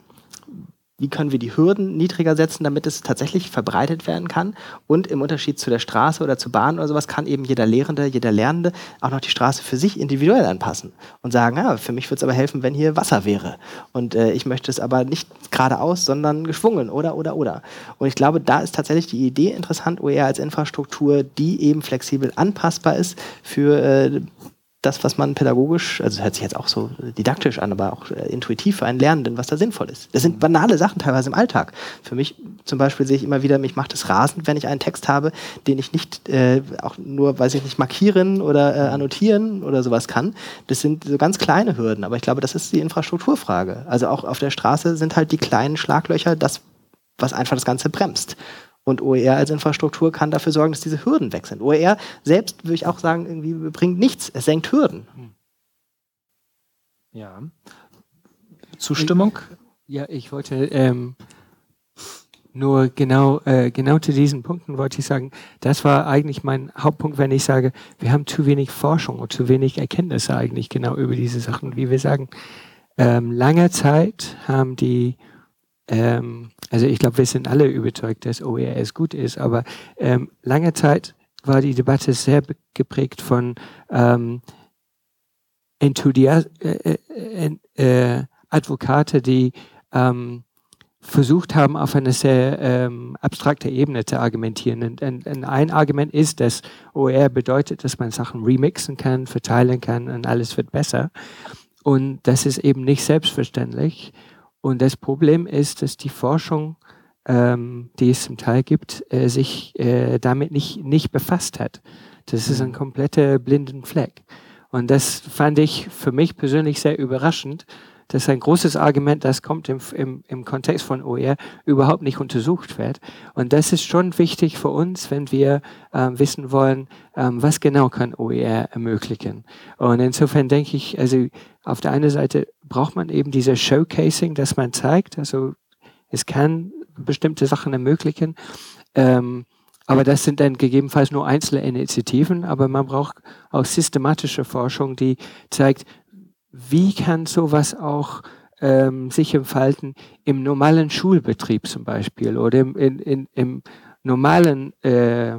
wie können wir die Hürden niedriger setzen, damit es tatsächlich verbreitet werden kann. Und im Unterschied zu der Straße oder zur Bahn oder sowas kann eben jeder Lehrende, jeder Lernende auch noch die Straße für sich individuell anpassen und sagen, ja, für mich würde es aber helfen, wenn hier Wasser wäre. Und äh, ich möchte es aber nicht geradeaus, sondern geschwungen oder, oder, oder. Und ich glaube, da ist tatsächlich die Idee interessant, OER als Infrastruktur, die eben flexibel anpassbar ist für äh, das, was man pädagogisch, also hört sich jetzt auch so didaktisch an, aber auch äh, intuitiv für einen Lernenden, was da sinnvoll ist. Das sind banale Sachen teilweise im Alltag. Für mich zum Beispiel sehe ich immer wieder, mich macht es rasend, wenn ich einen Text habe, den ich nicht äh, auch nur, weiß ich nicht, markieren oder äh, annotieren oder sowas kann. Das sind so ganz kleine Hürden, aber ich glaube, das ist die Infrastrukturfrage. Also auch auf der Straße sind halt die kleinen Schlaglöcher das, was einfach das Ganze bremst. Und OER als Infrastruktur kann dafür sorgen, dass diese Hürden weg sind. OER selbst, würde ich auch sagen, irgendwie bringt nichts. Es senkt Hürden. Hm. Ja. Zustimmung? Ja, ich wollte ähm, nur genau, äh, genau zu diesen Punkten wollte ich sagen, das war eigentlich mein Hauptpunkt, wenn ich sage, wir haben zu wenig Forschung und zu wenig Erkenntnisse eigentlich genau über diese Sachen. Wie wir sagen, ähm, lange Zeit haben die ähm, also ich glaube, wir sind alle überzeugt, dass OERS gut ist, aber ähm, lange Zeit war die Debatte sehr geprägt von ähm, Enthusiast äh, äh, äh, Advokate, die ähm, versucht haben, auf eine sehr ähm, abstrakte Ebene zu argumentieren. Und, und, und, ein Argument ist, dass OER bedeutet, dass man Sachen remixen kann, verteilen kann und alles wird besser. Und das ist eben nicht selbstverständlich. Und das Problem ist, dass die Forschung, ähm, die es zum Teil gibt, äh, sich äh, damit nicht, nicht befasst hat. Das ist ein mhm. kompletter blinden Fleck. Und das fand ich für mich persönlich sehr überraschend, das ist ein großes Argument, das kommt im, im, im Kontext von OER überhaupt nicht untersucht wird. Und das ist schon wichtig für uns, wenn wir ähm, wissen wollen, ähm, was genau kann OER ermöglichen. Und insofern denke ich, also auf der einen Seite braucht man eben diese Showcasing, dass man zeigt, also es kann bestimmte Sachen ermöglichen. Ähm, aber das sind dann gegebenenfalls nur einzelne Initiativen, aber man braucht auch systematische Forschung, die zeigt, wie kann sowas auch ähm, sich entfalten im normalen Schulbetrieb zum Beispiel oder im, in, in, im normalen äh,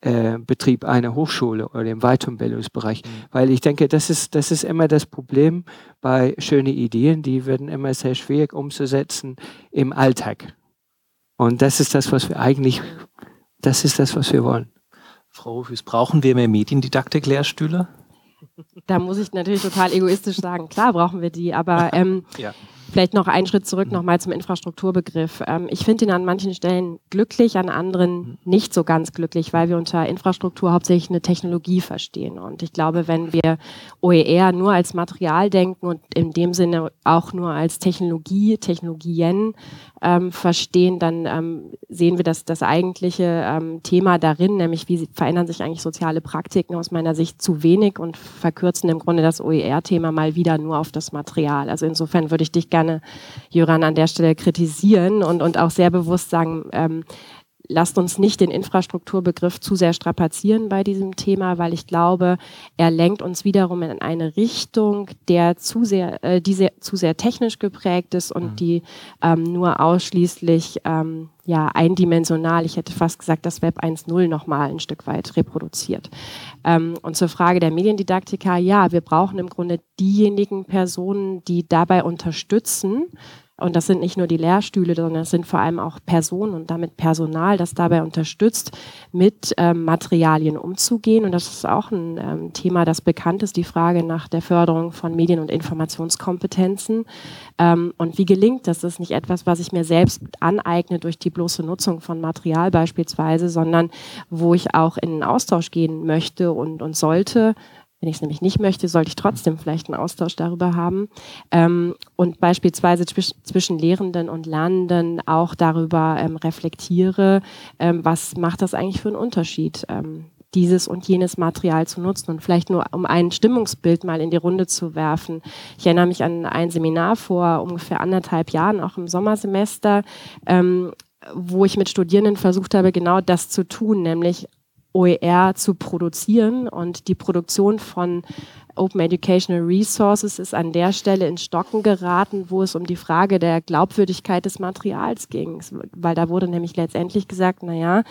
äh, Betrieb einer Hochschule oder im Weiterbildungsbereich. Mhm. Weil ich denke, das ist, das ist immer das Problem bei schönen Ideen, die werden immer sehr schwierig umzusetzen im Alltag. Und das ist das, was wir eigentlich, das ist das, was wir wollen. Frau Hofus, brauchen wir mehr Mediendidaktik-Lehrstühle? Da muss ich natürlich total egoistisch sagen, klar brauchen wir die, aber *laughs* ähm, ja. vielleicht noch einen Schritt zurück nochmal zum Infrastrukturbegriff. Ähm, ich finde ihn an manchen Stellen glücklich, an anderen mhm. nicht so ganz glücklich, weil wir unter Infrastruktur hauptsächlich eine Technologie verstehen. Und ich glaube, wenn wir OER nur als Material denken und in dem Sinne auch nur als Technologie, Technologien, ähm, verstehen, dann ähm, sehen wir dass das eigentliche ähm, Thema darin, nämlich wie verändern sich eigentlich soziale Praktiken aus meiner Sicht zu wenig und verkürzen im Grunde das OER-Thema mal wieder nur auf das Material. Also insofern würde ich dich gerne, Jöran, an der Stelle kritisieren und, und auch sehr bewusst sagen, ähm, lasst uns nicht den Infrastrukturbegriff zu sehr strapazieren bei diesem Thema, weil ich glaube, er lenkt uns wiederum in eine Richtung, der zu sehr, äh, die sehr, zu sehr technisch geprägt ist und mhm. die ähm, nur ausschließlich ähm, ja eindimensional, ich hätte fast gesagt, das Web 1.0 nochmal ein Stück weit reproduziert. Ähm, und zur Frage der Mediendidaktika, ja, wir brauchen im Grunde diejenigen Personen, die dabei unterstützen, und das sind nicht nur die Lehrstühle, sondern es sind vor allem auch Personen und damit Personal, das dabei unterstützt, mit ähm, Materialien umzugehen. Und das ist auch ein ähm, Thema, das bekannt ist, die Frage nach der Förderung von Medien- und Informationskompetenzen. Ähm, und wie gelingt das? Das ist nicht etwas, was ich mir selbst aneigne durch die bloße Nutzung von Material beispielsweise, sondern wo ich auch in einen Austausch gehen möchte und, und sollte wenn ich es nämlich nicht möchte, sollte ich trotzdem vielleicht einen Austausch darüber haben ähm, und beispielsweise zwisch zwischen Lehrenden und Lernenden auch darüber ähm, reflektiere, ähm, was macht das eigentlich für einen Unterschied, ähm, dieses und jenes Material zu nutzen und vielleicht nur um ein Stimmungsbild mal in die Runde zu werfen. Ich erinnere mich an ein Seminar vor ungefähr anderthalb Jahren, auch im Sommersemester, ähm, wo ich mit Studierenden versucht habe, genau das zu tun, nämlich OER zu produzieren und die Produktion von Open Educational Resources ist an der Stelle in Stocken geraten, wo es um die Frage der Glaubwürdigkeit des Materials ging. Weil da wurde nämlich letztendlich gesagt, na ja,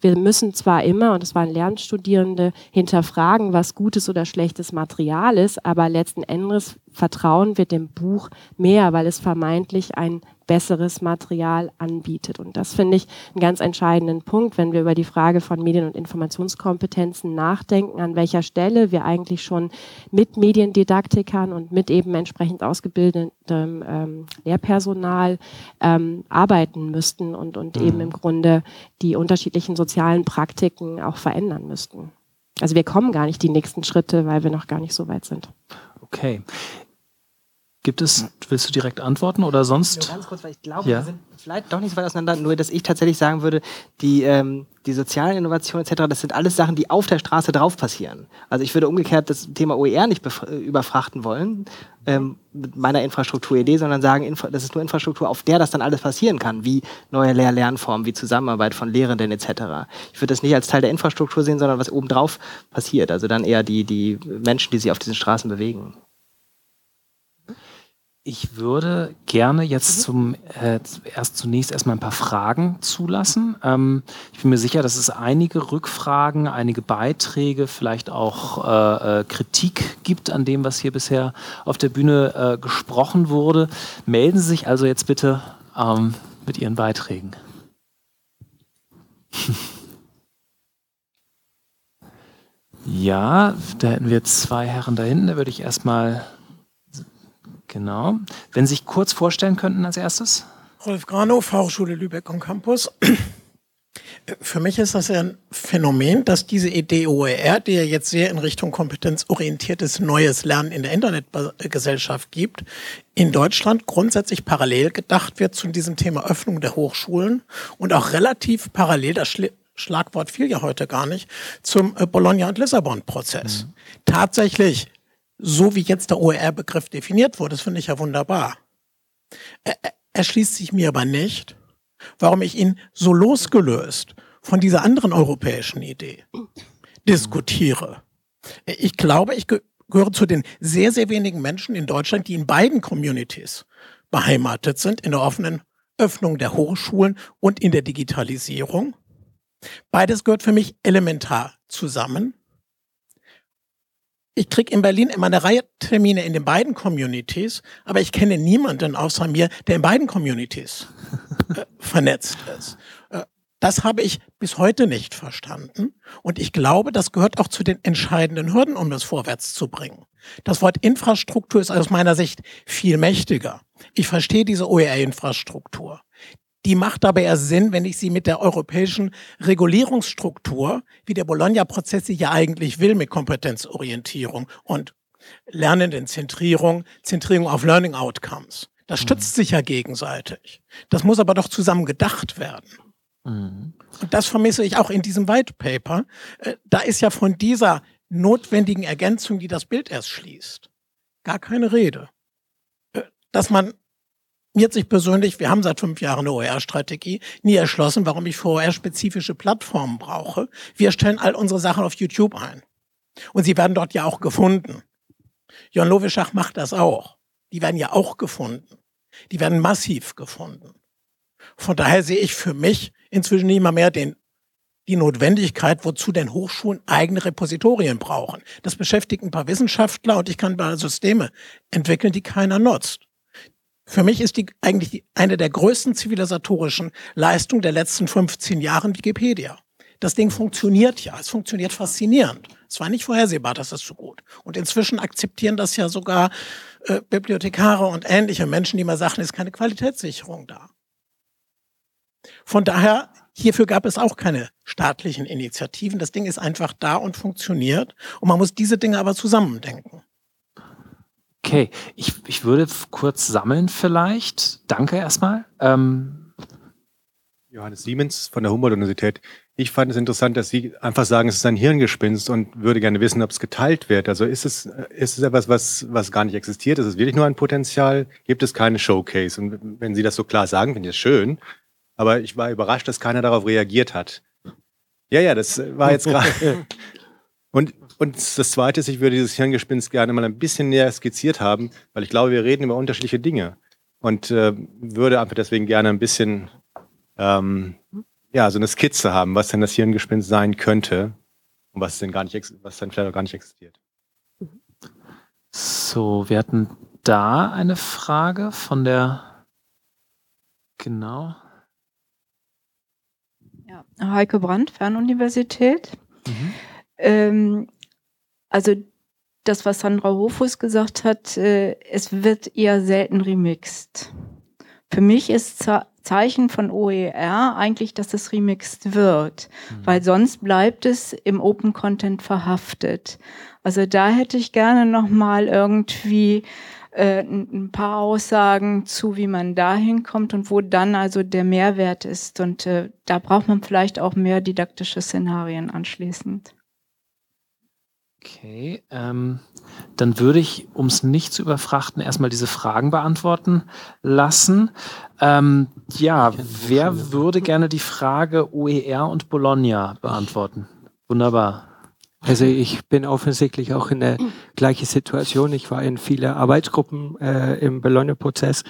wir müssen zwar immer, und es waren Lernstudierende, hinterfragen, was gutes oder schlechtes Material ist, aber letzten Endes vertrauen wir dem Buch mehr, weil es vermeintlich ein besseres Material anbietet. Und das finde ich einen ganz entscheidenden Punkt, wenn wir über die Frage von Medien- und Informationskompetenzen nachdenken, an welcher Stelle wir eigentlich schon mit Mediendidaktikern und mit eben entsprechend ausgebildetem ähm, Lehrpersonal ähm, arbeiten müssten und, und mhm. eben im Grunde die unterschiedlichen sozialen Praktiken auch verändern müssten. Also wir kommen gar nicht die nächsten Schritte, weil wir noch gar nicht so weit sind. Okay. Gibt es, willst du direkt antworten oder sonst? Nur ganz kurz, weil ich glaube, ja. wir sind vielleicht doch nicht so weit auseinander, nur dass ich tatsächlich sagen würde, die, ähm, die sozialen Innovationen etc., das sind alles Sachen, die auf der Straße drauf passieren. Also ich würde umgekehrt das Thema OER nicht überfrachten wollen ähm, mit meiner Infrastrukturidee, sondern sagen, das ist nur Infrastruktur, auf der das dann alles passieren kann, wie neue Lehr-Lernformen, wie Zusammenarbeit von Lehrenden etc. Ich würde das nicht als Teil der Infrastruktur sehen, sondern was obendrauf passiert. Also dann eher die, die Menschen, die sich auf diesen Straßen bewegen. Ich würde gerne jetzt mhm. zum äh, erst zunächst erstmal ein paar Fragen zulassen. Ähm, ich bin mir sicher, dass es einige Rückfragen, einige Beiträge, vielleicht auch äh, äh, Kritik gibt an dem, was hier bisher auf der Bühne äh, gesprochen wurde. Melden Sie sich also jetzt bitte ähm, mit Ihren Beiträgen. *laughs* ja, da hätten wir zwei Herren da hinten. Da würde ich erstmal Genau. Wenn Sie sich kurz vorstellen könnten als erstes. Rolf Granow, Fachschule Lübeck und Campus. *clears throat* Für mich ist das ja ein Phänomen, dass diese Idee OER, die ja jetzt sehr in Richtung kompetenzorientiertes neues Lernen in der Internetgesellschaft gibt, in Deutschland grundsätzlich parallel gedacht wird zu diesem Thema Öffnung der Hochschulen und auch relativ parallel, das Schlagwort fiel ja heute gar nicht, zum äh, Bologna- und Lissabon-Prozess. Mhm. Tatsächlich so wie jetzt der OER-Begriff definiert wurde, das finde ich ja wunderbar. Er, erschließt sich mir aber nicht, warum ich ihn so losgelöst von dieser anderen europäischen Idee diskutiere. Ich glaube, ich gehöre zu den sehr, sehr wenigen Menschen in Deutschland, die in beiden Communities beheimatet sind, in der offenen Öffnung der Hochschulen und in der Digitalisierung. Beides gehört für mich elementar zusammen ich kriege in Berlin immer eine Reihe Termine in den beiden Communities, aber ich kenne niemanden außer mir, der in beiden Communities äh, *laughs* vernetzt ist. Äh, das habe ich bis heute nicht verstanden. Und ich glaube, das gehört auch zu den entscheidenden Hürden, um das vorwärts zu bringen. Das Wort Infrastruktur ist aus meiner Sicht viel mächtiger. Ich verstehe diese OER-Infrastruktur. Die macht aber erst Sinn, wenn ich sie mit der europäischen Regulierungsstruktur, wie der Bologna-Prozess sie ja eigentlich will, mit Kompetenzorientierung und Lernendenzentrierung, Zentrierung auf Learning Outcomes. Das stützt mhm. sich ja gegenseitig. Das muss aber doch zusammen gedacht werden. Mhm. Und das vermisse ich auch in diesem White Paper. Äh, da ist ja von dieser notwendigen Ergänzung, die das Bild erst schließt, gar keine Rede. Äh, dass man mir hat sich persönlich, wir haben seit fünf Jahren eine OER-Strategie, nie erschlossen, warum ich für OER-spezifische Plattformen brauche. Wir stellen all unsere Sachen auf YouTube ein. Und sie werden dort ja auch gefunden. Jon Lovischach macht das auch. Die werden ja auch gefunden. Die werden massiv gefunden. Von daher sehe ich für mich inzwischen nicht mal mehr den, die Notwendigkeit, wozu denn Hochschulen eigene Repositorien brauchen. Das beschäftigt ein paar Wissenschaftler und ich kann paar Systeme entwickeln, die keiner nutzt Für mich ist die eigentlich die, eine der größten zivilisatorischen Leistungen der letzten 15 Jahre Wikipedia. Das Ding funktioniert ja. Es funktioniert faszinierend. Es war nicht vorhersehbar, dass das so gut. Und inzwischen akzeptieren das ja sogar äh, Bibliothekare und ähnliche Menschen, die mal sagen, es ist keine Qualitätssicherung da. Von daher, hierfür gab es auch keine staatlichen Initiativen. Das Ding ist einfach da und funktioniert. Und man muss diese Dinge aber zusammendenken. Okay, ich, ich würde kurz sammeln vielleicht. Danke erstmal. Ähm Johannes Siemens von der Humboldt-Universität. Ich fand es interessant, dass Sie einfach sagen, es ist ein Hirngespinst und würde gerne wissen, ob es geteilt wird. Also ist es, ist es etwas, was, was gar nicht existiert? Ist es wirklich nur ein Potenzial? Gibt es keine Showcase? Und wenn Sie das so klar sagen, finde ich das schön. Aber ich war überrascht, dass keiner darauf reagiert hat. Ja, ja, das war jetzt gerade. *laughs* und, und das Zweite ist, ich würde dieses Hirngespinst gerne mal ein bisschen näher skizziert haben, weil ich glaube, wir reden über unterschiedliche Dinge. Und äh, würde einfach deswegen gerne ein bisschen ähm, ja, so eine Skizze haben, was denn das Hirngespinst sein könnte und was denn gar nicht, was dann vielleicht auch gar nicht existiert. So, wir hatten da eine Frage von der, genau. Ja, Heike Brandt, Fernuniversität. Mhm. Ähm, also das, was Sandra Hofus gesagt hat, äh, es wird eher selten remixed. Für mich ist Zeichen von OER eigentlich, dass es remixed wird, mhm. weil sonst bleibt es im Open Content verhaftet. Also da hätte ich gerne noch mal irgendwie äh, ein paar Aussagen zu, wie man dahin kommt und wo dann also der Mehrwert ist. Und äh, da braucht man vielleicht auch mehr didaktische Szenarien anschließend. Okay, ähm, dann würde ich, um es nicht zu überfrachten, erstmal diese Fragen beantworten lassen. Ähm, ja, wer würde gerne die Frage OER und Bologna beantworten? Wunderbar. Also ich bin offensichtlich auch in der gleichen Situation. Ich war in viele Arbeitsgruppen äh, im Bologna-Prozess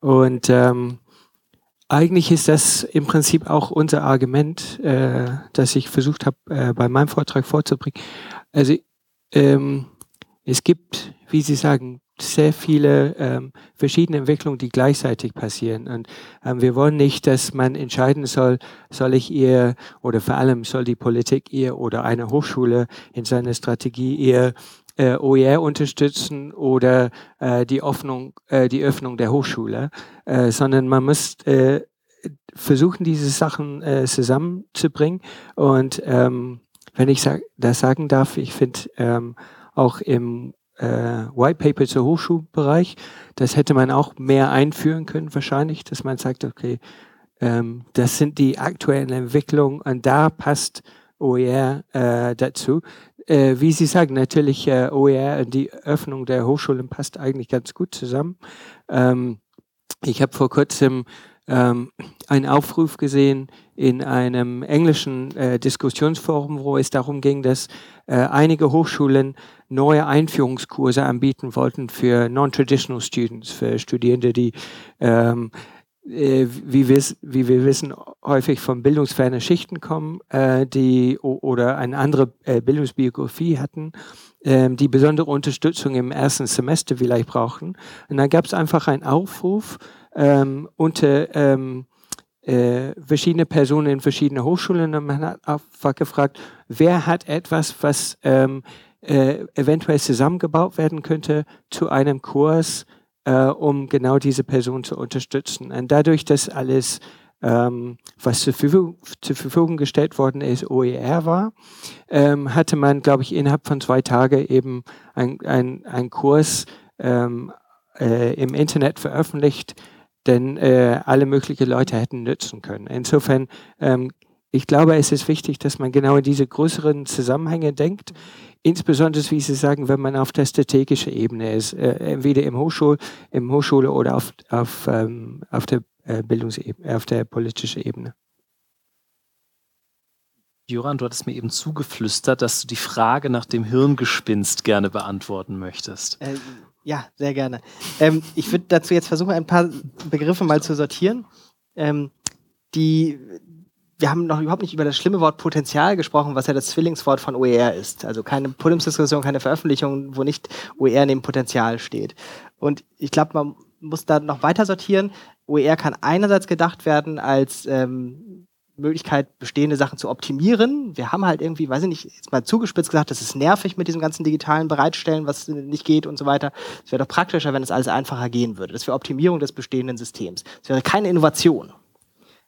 und ähm, eigentlich ist das im Prinzip auch unser Argument, äh, das ich versucht habe, äh, bei meinem Vortrag vorzubringen. Also ähm, es gibt, wie Sie sagen, sehr viele ähm, verschiedene Entwicklungen, die gleichzeitig passieren. Und ähm, wir wollen nicht, dass man entscheiden soll, soll ich ihr oder vor allem soll die Politik ihr oder eine Hochschule in seiner Strategie ihr äh, OER unterstützen oder äh, die, Öffnung, äh, die Öffnung der Hochschule, äh, sondern man muss äh, versuchen, diese Sachen äh, zusammenzubringen. Und ähm, wenn ich sag, das sagen darf, ich finde ähm, auch im äh, White Paper zur Hochschulbereich, das hätte man auch mehr einführen können wahrscheinlich, dass man sagt, okay, ähm, das sind die aktuellen Entwicklungen und da passt OER äh, dazu. Äh, wie Sie sagen, natürlich äh, OER und die Öffnung der Hochschulen passt eigentlich ganz gut zusammen. Ähm, ich habe vor kurzem ähm, einen Aufruf gesehen in einem englischen äh, Diskussionsforum, wo es darum ging, dass äh, einige Hochschulen neue Einführungskurse anbieten wollten für non-traditional students, für Studierende, die ähm, äh, wie, wir, wie wir wissen, häufig von bildungsfernen Schichten kommen, äh, die oder eine andere äh, Bildungsbiografie hatten, äh, die besondere Unterstützung im ersten Semester vielleicht brauchen. Und dann gab es einfach einen Aufruf, ähm, unter ähm, äh, verschiedene Personen in verschiedenen Hochschulen und man hat einfach gefragt, wer hat etwas, was ähm, äh, eventuell zusammengebaut werden könnte zu einem Kurs, äh, um genau diese Person zu unterstützen. Und dadurch, dass alles ähm, was zur Verfügung, zur Verfügung, gestellt worden ist, OER war, ähm, hatte man, glaube ich, innerhalb von zwei Tagen eben einen ein Kurs ähm, äh, im Internet veröffentlicht, denn äh, alle möglichen Leute hätten nützen können. Insofern, ähm, ich glaube, es ist wichtig, dass man genau in diese größeren Zusammenhänge denkt. Insbesondere, wie Sie sagen, wenn man auf der strategischen Ebene ist, äh, entweder im Hochschul, im Hochschule oder auf, auf, ähm, auf der äh, Bildungsebene, auf der politischen Ebene. Joran, du hattest mir eben zugeflüstert, dass du die Frage nach dem Hirngespinst gerne beantworten möchtest. Äh, ja, sehr gerne. Ähm, ich würde dazu jetzt versuchen, ein paar Begriffe mal zu sortieren. Ähm, die, wir haben noch überhaupt nicht über das schlimme Wort Potenzial gesprochen, was ja das Zwillingswort von OER ist. Also keine Podiumsdiskussion, keine Veröffentlichung, wo nicht OER neben Potenzial steht. Und ich glaube, man muss da noch weiter sortieren. OER kann einerseits gedacht werden als ähm, Möglichkeit, bestehende Sachen zu optimieren. Wir haben halt irgendwie, weiß ich nicht, jetzt mal zugespitzt gesagt, das ist nervig mit diesem ganzen digitalen Bereitstellen, was nicht geht und so weiter. Es wäre doch praktischer, wenn es alles einfacher gehen würde. Das wäre Optimierung des bestehenden Systems. Es wäre keine Innovation.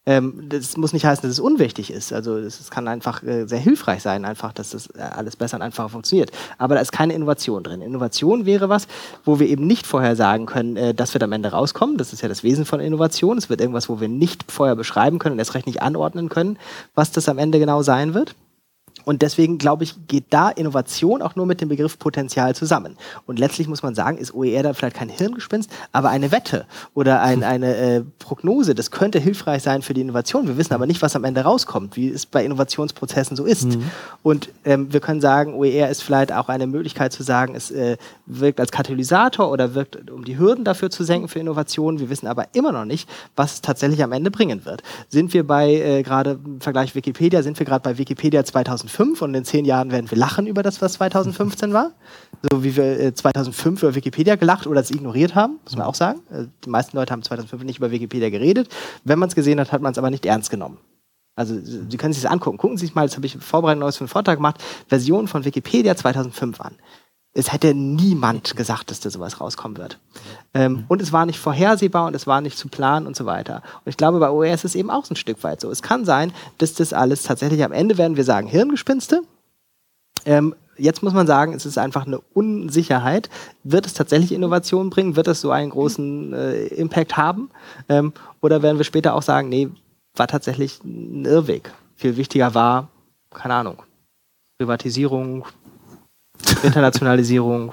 Ähm, das muss nicht heißen, dass es unwichtig ist. Also es kann einfach äh, sehr hilfreich sein, einfach, dass das äh, alles besser und einfacher funktioniert. Aber da ist keine Innovation drin. Innovation wäre was, wo wir eben nicht vorher sagen können, äh, das wird am Ende rauskommen. Das ist ja das Wesen von Innovation. Es wird irgendwas, wo wir nicht vorher beschreiben können und erst recht nicht anordnen können, was das am Ende genau sein wird. Und deswegen, glaube ich, geht da Innovation auch nur mit dem Begriff Potenzial zusammen. Und letztlich muss man sagen, ist OER da vielleicht kein Hirngespinst, aber eine Wette oder ein, hm. eine äh, Prognose. Das könnte hilfreich sein für die Innovation. Wir wissen aber nicht, was am Ende rauskommt, wie es bei Innovationsprozessen so ist. Mhm. Und ähm, wir können sagen, OER ist vielleicht auch eine Möglichkeit zu sagen, es äh, wirkt als Katalysator oder wirkt, um die Hürden dafür zu senken für Innovationen. Wir wissen aber immer noch nicht, was es tatsächlich am Ende bringen wird. Sind wir bei, äh, gerade im Vergleich Wikipedia, sind wir gerade bei Wikipedia 2000 2005 und in zehn Jahren werden wir lachen über das, was 2015 war. So wie wir 2005 äh, über Wikipedia gelacht oder es ignoriert haben, muss man auch sagen. Äh, die meisten Leute haben 2005 nicht über Wikipedia geredet. Wenn man es gesehen hat, hat man es aber nicht ernst genommen. Also Sie können sich das angucken. Gucken Sie sich mal, das habe ich vorbereitet neues für einen Vortrag gemacht, Version von Wikipedia 2005 an. Es hätte niemand gesagt, dass da sowas rauskommen wird. Ähm, und es war nicht vorhersehbar und es war nicht zu planen und so weiter. Und ich glaube, bei OER ist es eben auch so ein Stück weit so. Es kann sein, dass das alles tatsächlich am Ende werden wir sagen Hirngespinste. Ähm, jetzt muss man sagen, es ist einfach eine Unsicherheit. Wird es tatsächlich Innovationen bringen? Wird es so einen großen äh, Impact haben? Ähm, oder werden wir später auch sagen, nee, war tatsächlich ein Irrweg. Viel wichtiger war, keine Ahnung, Privatisierung, Internationalisierung.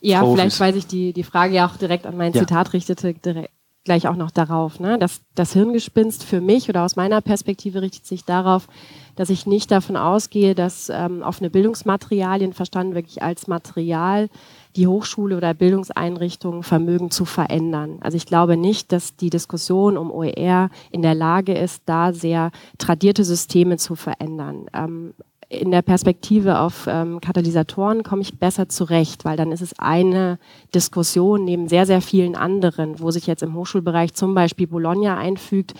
Ja, Profis. vielleicht, weil sich die, die Frage ja auch direkt an mein ja. Zitat richtete, direkt, gleich auch noch darauf. Ne? Das, das Hirngespinst für mich oder aus meiner Perspektive richtet sich darauf, dass ich nicht davon ausgehe, dass ähm, offene Bildungsmaterialien, verstanden wirklich als Material, die Hochschule oder Bildungseinrichtungen vermögen zu verändern. Also ich glaube nicht, dass die Diskussion um OER in der Lage ist, da sehr tradierte Systeme zu verändern. Ähm, in der Perspektive auf ähm, Katalysatoren komme ich besser zurecht, weil dann ist es eine Diskussion neben sehr, sehr vielen anderen, wo sich jetzt im Hochschulbereich zum Beispiel Bologna einfügt.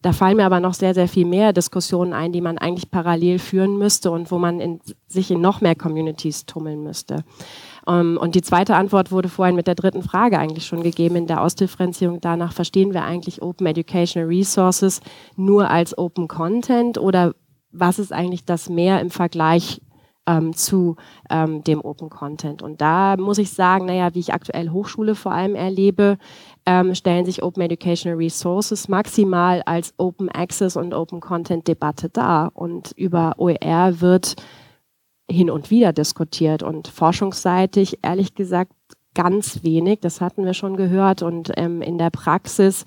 Da fallen mir aber noch sehr, sehr viel mehr Diskussionen ein, die man eigentlich parallel führen müsste und wo man in, sich in noch mehr Communities tummeln müsste. Ähm, und die zweite Antwort wurde vorhin mit der dritten Frage eigentlich schon gegeben in der Ausdifferenzierung. Danach verstehen wir eigentlich Open Educational Resources nur als Open Content oder was ist eigentlich das Mehr im Vergleich ähm, zu ähm, dem Open Content. Und da muss ich sagen, naja, wie ich aktuell Hochschule vor allem erlebe, ähm, stellen sich Open Educational Resources maximal als Open Access und Open Content Debatte dar. Und über OER wird hin und wieder diskutiert und forschungsseitig, ehrlich gesagt, ganz wenig. Das hatten wir schon gehört. Und ähm, in der Praxis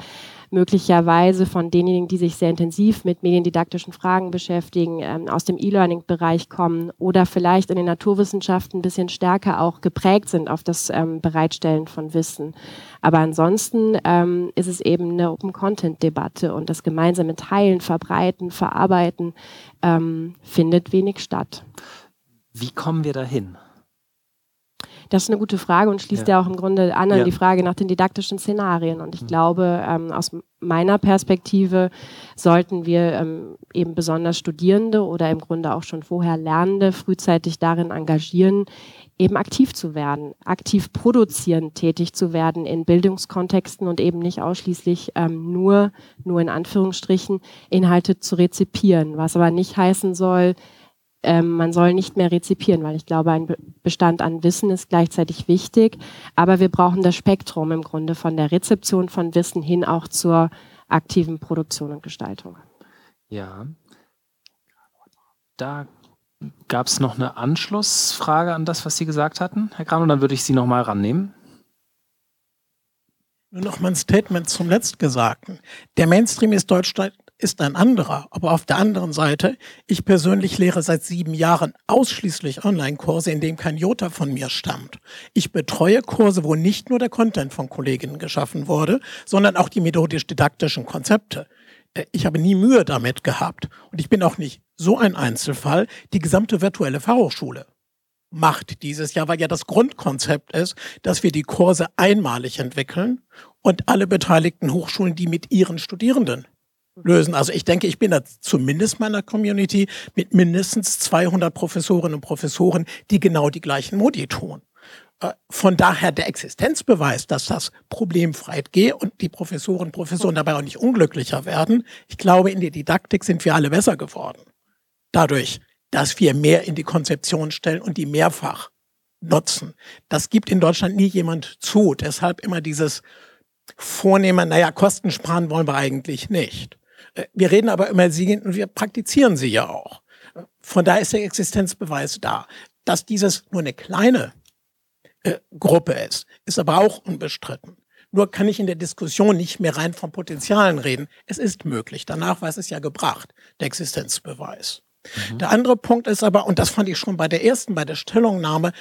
möglicherweise von denjenigen, die sich sehr intensiv mit mediendidaktischen Fragen beschäftigen, ähm, aus dem E-Learning-Bereich kommen oder vielleicht in den Naturwissenschaften ein bisschen stärker auch geprägt sind auf das ähm, Bereitstellen von Wissen. Aber ansonsten ähm, ist es eben eine Open-Content-Debatte und das gemeinsame Teilen, Verbreiten, Verarbeiten ähm, findet wenig statt. Wie kommen wir dahin? Das ist eine gute Frage und schließt ja, ja auch im Grunde an an ja. die Frage nach den didaktischen Szenarien. Und ich mhm. glaube, ähm, aus meiner Perspektive sollten wir ähm, eben besonders Studierende oder im Grunde auch schon vorher Lernende frühzeitig darin engagieren, eben aktiv zu werden, aktiv produzierend tätig zu werden in Bildungskontexten und eben nicht ausschließlich ähm, nur, nur in Anführungsstrichen, Inhalte zu rezipieren, was aber nicht heißen soll, ähm, man soll nicht mehr rezipieren, weil ich glaube, ein Bestand an Wissen ist gleichzeitig wichtig. Aber wir brauchen das Spektrum im Grunde von der Rezeption von Wissen hin auch zur aktiven Produktion und Gestaltung. Ja. Da gab es noch eine Anschlussfrage an das, was Sie gesagt hatten, Herr Kran, und dann würde ich Sie nochmal rannehmen. Nur noch mal ein Statement zum Letztgesagten. Der Mainstream ist Deutschland ist ein anderer. Aber auf der anderen Seite, ich persönlich lehre seit sieben Jahren ausschließlich Online-Kurse, in dem kein Jota von mir stammt. Ich betreue Kurse, wo nicht nur der Content von Kolleginnen geschaffen wurde, sondern auch die methodisch-didaktischen Konzepte. Äh, ich habe nie Mühe damit gehabt. Und ich bin auch nicht so ein Einzelfall, die gesamte virtuelle Fachhochschule macht dieses Jahr, weil ja das Grundkonzept ist, dass wir die Kurse einmalig entwickeln und alle beteiligten Hochschulen die mit ihren Studierenden lösen. Also ich denke, ich bin da zumindest meiner Community mit mindestens 200 Professorinnen und Professoren, die genau die gleichen Modi tun. Äh, von daher der Existenzbeweis, dass das problemfrei geht und die Professoren und Professoren dabei auch nicht unglücklicher werden. Ich glaube, in der Didaktik sind wir alle besser geworden. Dadurch, dass wir mehr in die Konzeption stellen und die mehrfach nutzen. Das gibt in Deutschland nie jemand zu. Deshalb immer dieses Vornehmen, naja, Kosten sparen wollen wir eigentlich nicht. Äh, wir reden aber immer sie und wir praktizieren sie ja auch. Von daher ist der Existenzbeweis da. Dass dieses nur eine kleine äh, Gruppe ist, ist aber auch unbestritten. Nur kann ich in der Diskussion nicht mehr rein von Potenzialen reden. Es ist möglich. Danach war es ja gebracht, der Existenzbeweis. Mhm. Der andere Punkt ist aber, und das fand ich schon bei der ersten, bei der Stellungnahme,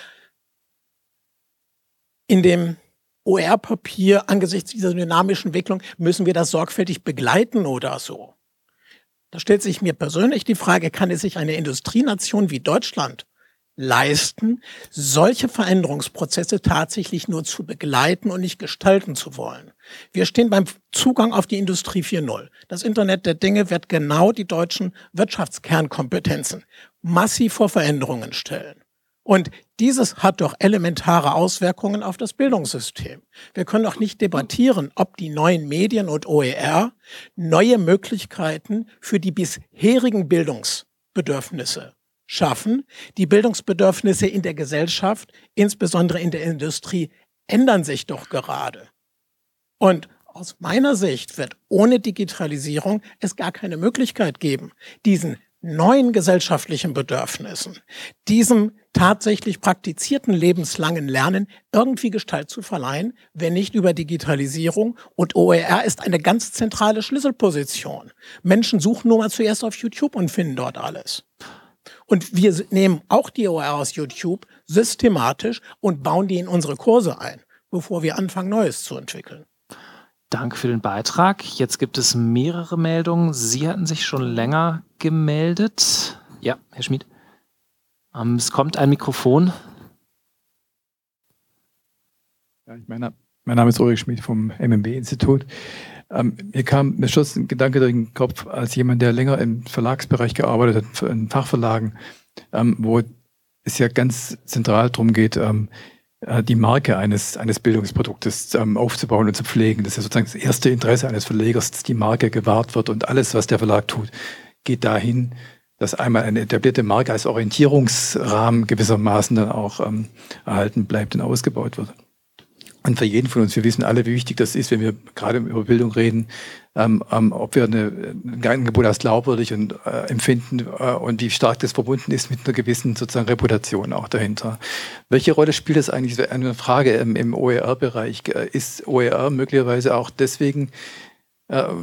in dem OR-Papier angesichts dieser dynamischen Entwicklung müssen wir das sorgfältig begleiten oder so. Da stellt sich mir persönlich die Frage, kann es sich eine Industrienation wie Deutschland leisten, solche Veränderungsprozesse tatsächlich nur zu begleiten und nicht gestalten zu wollen. Wir stehen beim Zugang auf die Industrie 4.0. Das Internet der Dinge wird genau die deutschen Wirtschaftskernkompetenzen massiv vor Veränderungen stellen. Und dieses hat doch elementare Auswirkungen auf das Bildungssystem. Wir können doch nicht debattieren, ob die neuen Medien und OER neue Möglichkeiten für die bisherigen Bildungsbedürfnisse schaffen. Die Bildungsbedürfnisse in der Gesellschaft, insbesondere in der Industrie, ändern sich doch gerade. Und aus meiner Sicht wird ohne Digitalisierung es gar keine Möglichkeit geben, diesen neuen gesellschaftlichen Bedürfnissen, diesem tatsächlich praktizierten lebenslangen Lernen irgendwie Gestalt zu verleihen, wenn nicht über Digitalisierung. Und OER ist eine ganz zentrale Schlüsselposition. Menschen suchen nur mal zuerst auf YouTube und finden dort alles. Und wir nehmen auch die OER aus YouTube systematisch und bauen die in unsere Kurse ein, bevor wir anfangen, Neues zu entwickeln. Danke für den Beitrag. Jetzt gibt es mehrere Meldungen. Sie hatten sich schon länger gemeldet. Ja, Herr Schmid. Ähm, es kommt ein Mikrofon. Ja, ich meine, mein Name ist Ulrich Schmid vom MMB-Institut. Ähm, mir kam mir schoss ein Gedanke durch den Kopf, als jemand, der länger im Verlagsbereich gearbeitet hat, in Fachverlagen, ähm, wo es ja ganz zentral darum geht, ähm, äh, die Marke eines, eines Bildungsproduktes ähm, aufzubauen und zu pflegen. Das ist ja sozusagen das erste Interesse eines Verlegers, dass die Marke gewahrt wird und alles, was der Verlag tut, geht dahin, dass einmal eine etablierte Marke als Orientierungsrahmen gewissermaßen dann auch ähm, erhalten bleibt und ausgebaut wird. Und für jeden von uns, wir wissen alle, wie wichtig das ist, wenn wir gerade über Bildung reden, ähm, ähm, ob wir eine, ein Angebot als glaubwürdig und, äh, empfinden äh, und wie stark das verbunden ist mit einer gewissen sozusagen Reputation auch dahinter. Welche Rolle spielt das eigentlich? Eine Frage im, im OER-Bereich. Ist OER möglicherweise auch deswegen äh,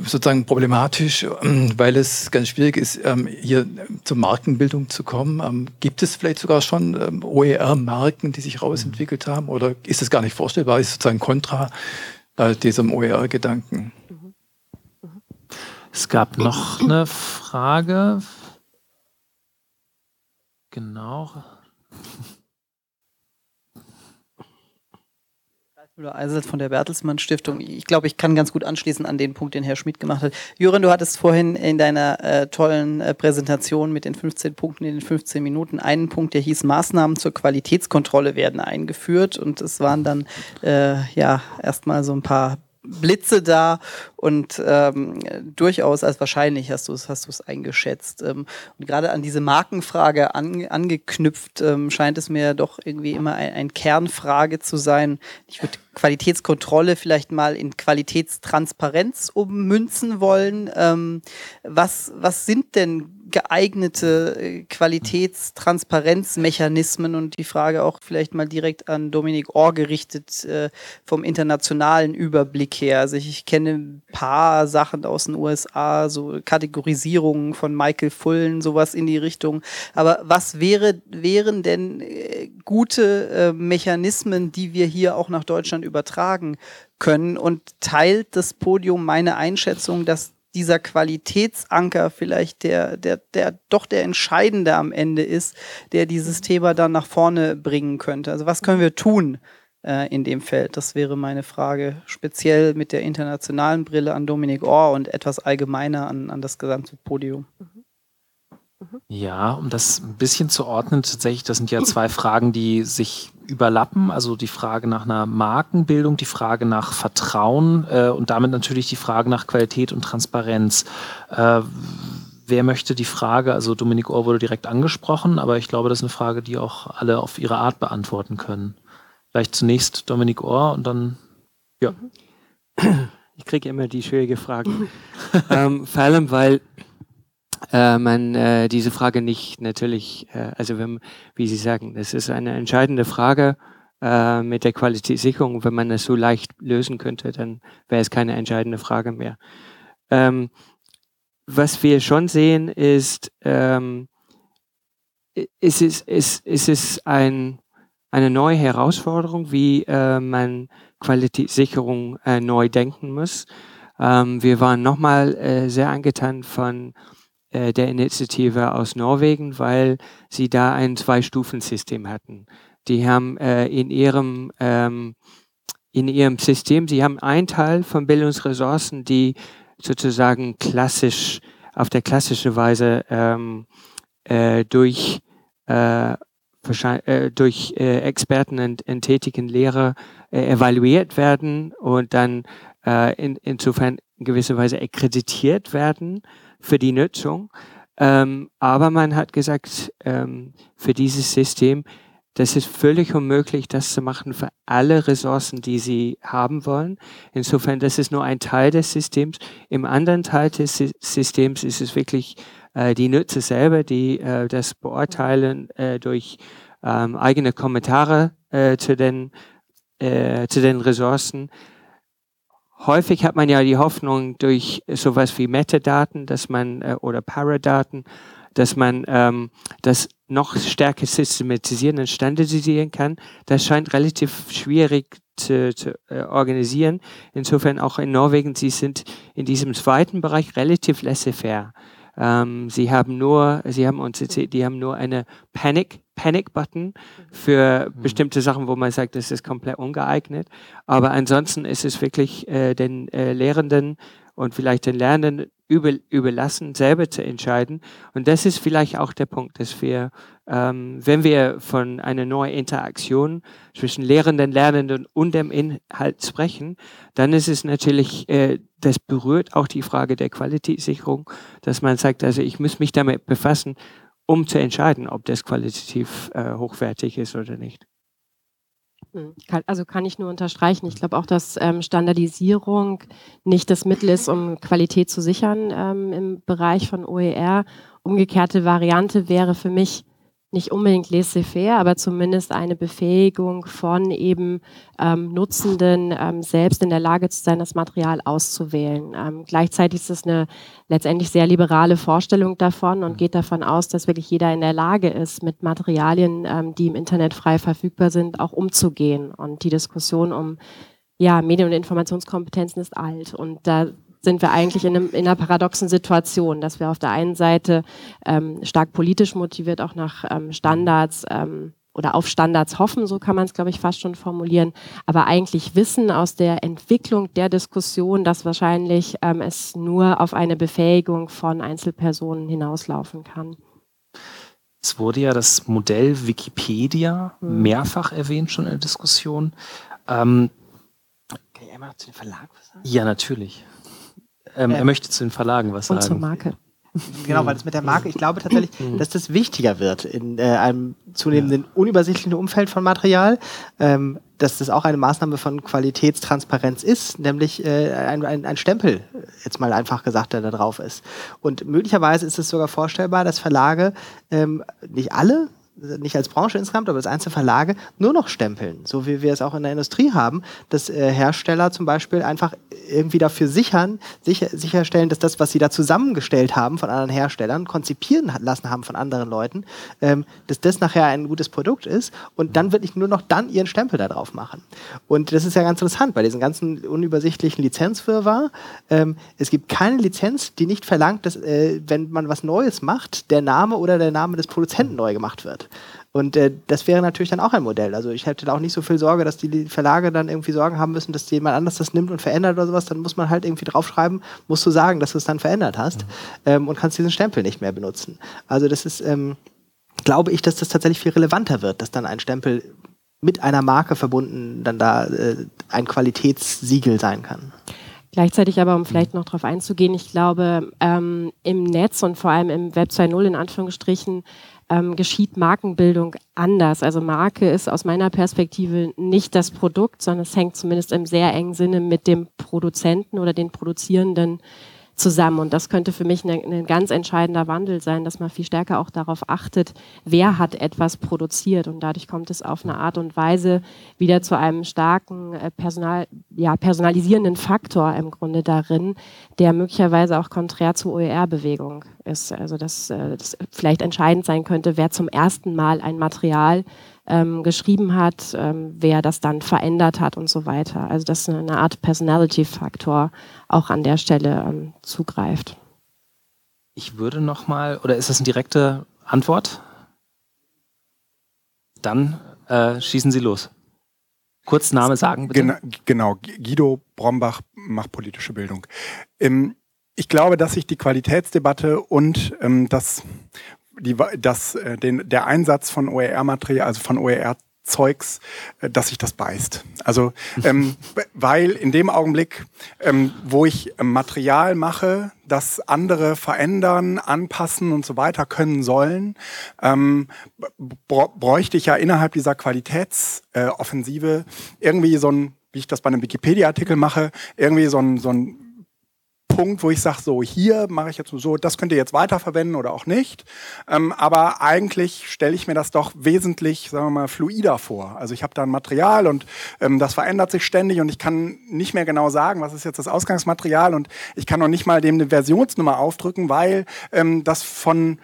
sozusagen problematisch, ähm, weil es ganz schwierig ist, ähm, hier zur Markenbildung zu kommen. Ähm, gibt es vielleicht sogar schon OER-Marken, die sich rausentwickelt haben oder ist es gar nicht vorstellbar? Ist sozusagen kontra äh, diesem OER-Gedanken? Es gab noch eine Frage. Genau. Müller Eisert von der Bertelsmann Stiftung. Ich glaube, ich kann ganz gut anschließen an den Punkt, den Herr Schmidt gemacht hat. Jürgen, du hattest vorhin in deiner äh, tollen äh, Präsentation mit den 15 Punkten in den 15 Minuten einen Punkt, der hieß Maßnahmen zur Qualitätskontrolle werden eingeführt und es waren dann äh, ja erstmal so ein paar Blitze da und ähm, durchaus als wahrscheinlich hast du es hast du es eingeschätzt. Ähm, und gerade an diese Markenfrage an, angeknüpft ähm, scheint es mir doch irgendwie immer ein, ein Kernfrage zu sein. Ich würde Qualitätskontrolle vielleicht mal in Qualitätstransparenz ummünzen wollen. Ähm, was, was sind denn geeignete äh, Qualitätstransparenzmechanismen und die Frage auch vielleicht mal direkt an Dominik Orr gerichtet äh, vom internationalen Überblick her. Also ich, ich kenne ein paar Sachen aus den USA, so Kategorisierungen von Michael Fullen, sowas in die Richtung. Aber was wäre, wären denn äh, gute äh, Mechanismen, die wir hier auch nach Deutschland übertragen können? Und teilt das Podium meine Einschätzung, dass dieser Qualitätsanker vielleicht der, der, der doch der entscheidende am Ende ist, der dieses Thema dann nach vorne bringen könnte. Also was können wir tun äh, in dem Feld? Das wäre meine Frage, speziell mit der internationalen Brille an Dominik Orr und etwas allgemeiner an, an das gesamte Podium. Ja, um das ein bisschen zu ordnen, tatsächlich, das sind ja zwei Fragen, die sich überlappen. Also die Frage nach einer Markenbildung, die Frage nach Vertrauen äh, und damit natürlich die Frage nach Qualität und Transparenz. Äh, wer möchte die Frage, also Dominik Ohr wurde direkt angesprochen, aber ich glaube, das ist eine Frage, die auch alle auf ihre Art beantworten können. Vielleicht zunächst Dominik Ohr und dann, ja. Ich kriege immer die schwierige Fragen. *laughs* ähm, vor allem, weil äh, man äh, diese Frage nicht natürlich, äh, also wenn, wie Sie sagen, das ist eine entscheidende Frage äh, mit der Qualitätssicherung. Wenn man das so leicht lösen könnte, dann wäre es keine entscheidende Frage mehr. Ähm, was wir schon sehen, ist, ähm, ist, es, ist, ist es ein, eine neue Herausforderung, wie äh, man Qualitätssicherung äh, neu denken muss. Ähm, wir waren nochmal äh, sehr angetan von äh, der Initiative aus Norwegen, weil sie da ein Zwei-Stufen-System hatten. Die haben äh, in ihrem ähm, in ihrem System, sie haben einen Teil von Bildungsressourcen, die sozusagen klassisch auf der klassische Weise ähm, äh, durch äh, äh, durch Experten und, und tätigen Lehrer evaluiert werden und dann in, insofern in gewisser Weise akkreditiert werden für die Nutzung. Ähm, aber man hat gesagt, ähm, für dieses System, das ist völlig unmöglich, das zu machen für alle Ressourcen, die Sie haben wollen. Insofern, das ist nur ein Teil des Systems. Im anderen Teil des Systems ist es wirklich äh, die Nutzer selber, die äh, das beurteilen äh, durch ähm, eigene Kommentare äh, zu den, äh, zu den Ressourcen häufig hat man ja die Hoffnung durch sowas wie Metadaten, dass man äh, oder Paradaten, dass man ähm, das noch stärker systematisieren und standardisieren kann. Das scheint relativ schwierig zu, zu äh, organisieren. Insofern auch in Norwegen, sie sind in diesem zweiten Bereich relativ laissez-faire. Ähm, sie haben nur, sie haben uns, die haben nur eine Panic Panic-Button für mhm. bestimmte Sachen, wo man sagt, das ist komplett ungeeignet. Aber ansonsten ist es wirklich äh, den äh, Lehrenden und vielleicht den Lernenden über, überlassen, selber zu entscheiden. Und das ist vielleicht auch der Punkt, dass wir, ähm, wenn wir von einer neuen Interaktion zwischen Lehrenden, Lernenden und dem Inhalt sprechen, dann ist es natürlich, äh, das berührt auch die Frage der Qualitätssicherung, dass man sagt, also ich muss mich damit befassen, um zu entscheiden, ob das qualitativ äh, hochwertig ist oder nicht. Hm, also kann ich nur unterstreichen. Ich glaube auch, dass ähm, Standardisierung nicht das Mittel ist, um Qualität zu sichern ähm, im Bereich von OER. Umgekehrte Variante wäre für mich nicht unbedingt laissez-faire, aber zumindest eine Befähigung von eben ähm, Nutzenden, ähm, selbst in der Lage zu sein, das Material auszuwählen. Ähm, gleichzeitig ist es eine letztendlich sehr liberale Vorstellung davon und geht davon aus, dass wirklich jeder in der Lage ist, mit Materialien, ähm, die im Internet frei verfügbar sind, auch umzugehen. Und die Diskussion um ja, Medien- und Informationskompetenzen ist alt. Und da sind wir eigentlich in, einem, in einer paradoxen Situation, dass wir auf der einen Seite ähm, stark politisch motiviert auch nach ähm, Standards ähm, oder auf Standards hoffen, so kann man es, glaube ich, fast schon formulieren, aber eigentlich wissen aus der Entwicklung der Diskussion, dass wahrscheinlich ähm, es nur auf eine Befähigung von Einzelpersonen hinauslaufen kann. Es wurde ja das Modell Wikipedia hm. mehrfach erwähnt schon in der Diskussion. Ähm, Kann ich einmal zu dem Verlag was sagen? Ja, natürlich. Ähm, er möchte zu den Verlagen was und sagen. Und zur Marke. Genau, weil es mit der Marke, ich glaube tatsächlich, mhm. dass das wichtiger wird in äh, einem zunehmenden unübersichtlichen Umfeld von Material, ähm, dass das auch eine Maßnahme von Qualitätstransparenz ist, nämlich äh, ein, ein, ein Stempel, jetzt mal einfach gesagt, der da drauf ist. Und möglicherweise ist es sogar vorstellbar, dass Verlage, ähm, nicht alle, nicht als Branche insgesamt, aber als einzelne Verlage nur noch stempeln. So wie wir es auch in der Industrie haben, dass äh, Hersteller zum Beispiel einfach irgendwie dafür sichern, sicher, sicherstellen, dass das, was sie da zusammengestellt haben von anderen Herstellern, konzipieren lassen haben von anderen Leuten, ähm, dass das nachher ein gutes Produkt ist und dann wirklich nur noch dann ihren Stempel da drauf machen. Und das ist ja ganz interessant bei diesen ganzen unübersichtlichen Lizenzwirrwarr. Ähm, es gibt keine Lizenz, die nicht verlangt, dass, äh, wenn man was Neues macht, der Name oder der Name des Produzenten neu gemacht wird. Und äh, das wäre natürlich dann auch ein Modell. Also ich hätte da auch nicht so viel Sorge, dass die Verlage dann irgendwie Sorgen haben müssen, dass jemand anders das nimmt und verändert oder sowas. Dann muss man halt irgendwie draufschreiben, musst du sagen, dass du es dann verändert hast mhm. ähm, und kannst diesen Stempel nicht mehr benutzen. Also das ist, ähm, glaube ich, dass das tatsächlich viel relevanter wird, dass dann ein Stempel mit einer Marke verbunden dann da äh, ein Qualitätssiegel sein kann. Gleichzeitig aber, um vielleicht noch darauf einzugehen, ich glaube, ähm, im Netz und vor allem im Web 2.0 in Anführungsstrichen ähm, geschieht Markenbildung anders. Also Marke ist aus meiner Perspektive nicht das Produkt, sondern es hängt zumindest im sehr engen Sinne mit dem Produzenten oder den Produzierenden zusammen. Und das könnte für mich ein, ein ganz entscheidender Wandel sein, dass man viel stärker auch darauf achtet, wer hat etwas produziert. Und dadurch kommt es auf eine Art und Weise wieder zu einem starken äh, Personal, ja, personalisierenden Faktor im Grunde darin, der möglicherweise auch konträr zur OER-Bewegung ist. Also dass äh, das vielleicht entscheidend sein könnte, wer zum ersten Mal ein Material ähm, geschrieben hat, ähm, wer das dann verändert hat und so weiter. Also dass eine Art Personality-Faktor auch an der Stelle ähm, zugreift. Ich würde noch mal, oder ist das eine direkte Antwort? Dann äh, schießen Sie los. Kurz Name sagen, bitte. Genau, genau. Guido Brombach macht politische Bildung. Ähm, ich glaube, dass sich die Qualitätsdebatte und ähm, das die, das, äh, den, der Einsatz von OER-Material, also von OER Zeugs, äh, dass sich das beißt. Also, *laughs* ähm, weil in dem Augenblick, ähm, wo ich ähm, Material mache, das andere verändern, anpassen und so weiter können sollen, ähm, bräuchte ich ja innerhalb dieser Qualitätsoffensive äh, irgendwie so ein, wie ich das bei einem Wikipedia-Artikel mache, irgendwie so ein, so ein Punkt, wo ich sage, so hier mache ich jetzt so, das könnt ihr jetzt weiterverwenden oder auch nicht. Ähm, aber eigentlich stelle ich mir das doch wesentlich, sagen wir mal, fluider vor. Also ich habe da ein Material und ähm, das verändert sich ständig und ich kann nicht mehr genau sagen, was ist jetzt das Ausgangsmaterial und ich kann noch nicht mal dem eine Versionsnummer aufdrücken, weil ähm, das von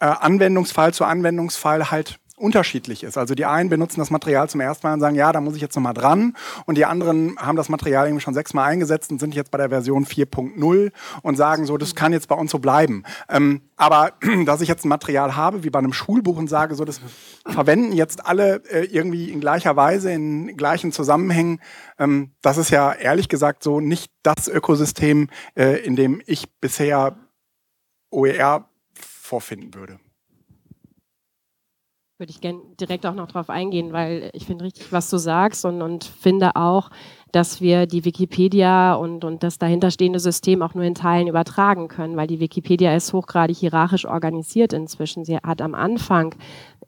äh, Anwendungsfall zu Anwendungsfall halt unterschiedlich ist. Also die einen benutzen das Material zum ersten Mal und sagen, ja, da muss ich jetzt nochmal dran. Und die anderen haben das Material irgendwie schon sechsmal eingesetzt und sind jetzt bei der Version 4.0 und sagen so, das kann jetzt bei uns so bleiben. Ähm, aber *clears throat* dass ich jetzt ein Material habe, wie bei einem Schulbuch und sage, so, das verwenden jetzt alle äh, irgendwie in gleicher Weise, in gleichen Zusammenhängen, ähm, das ist ja ehrlich gesagt so nicht das Ökosystem, äh, in dem ich bisher OER vorfinden würde würde ich gerne direkt auch noch darauf eingehen, weil ich finde richtig, was du sagst und, und finde auch, dass wir die Wikipedia und, und das dahinterstehende System auch nur in Teilen übertragen können, weil die Wikipedia ist hochgradig hierarchisch organisiert inzwischen. Sie hat am Anfang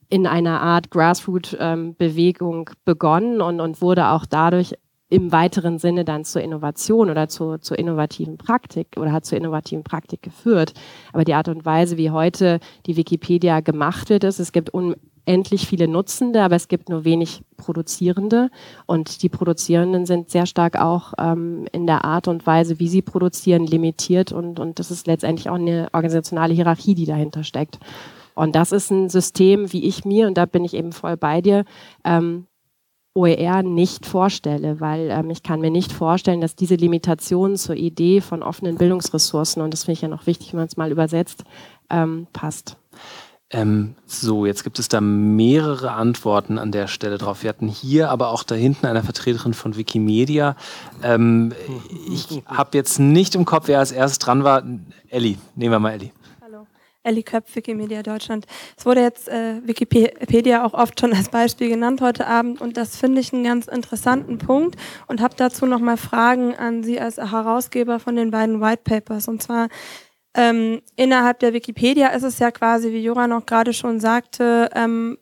in einer Art Grassroot-Bewegung ähm, begonnen und, und wurde auch dadurch im weiteren Sinne dann zur Innovation oder zur, zur innovativen Praktik oder hat zur innovativen Praktik geführt. Aber die Art und Weise, wie heute die Wikipedia gemacht wird, ist, es gibt un endlich viele Nutzende, aber es gibt nur wenig Produzierende. Und die Produzierenden sind sehr stark auch ähm, in der Art und Weise, wie sie produzieren, limitiert. Und, und das ist letztendlich auch eine organisationale Hierarchie, die dahinter steckt. Und das ist ein System, wie ich mir, und da bin ich eben voll bei dir, ähm, OER nicht vorstelle, weil ähm, ich kann mir nicht vorstellen, dass diese Limitation zur Idee von offenen Bildungsressourcen, und das finde ich ja noch wichtig, wenn man es mal übersetzt, ähm, passt. Ähm, so, jetzt gibt es da mehrere Antworten an der Stelle drauf. Wir hatten hier aber auch da hinten eine Vertreterin von Wikimedia. Ähm, ich *laughs* habe jetzt nicht im Kopf, wer als erstes dran war. Elli, nehmen wir mal Elli. Hallo, Elli Köpf, Wikimedia Deutschland. Es wurde jetzt äh, Wikipedia auch oft schon als Beispiel genannt heute Abend und das finde ich einen ganz interessanten Punkt und habe dazu nochmal Fragen an Sie als Herausgeber von den beiden White Papers. Und zwar ähm, innerhalb der Wikipedia ist es ja quasi, wie Joran auch gerade schon sagte, ähm,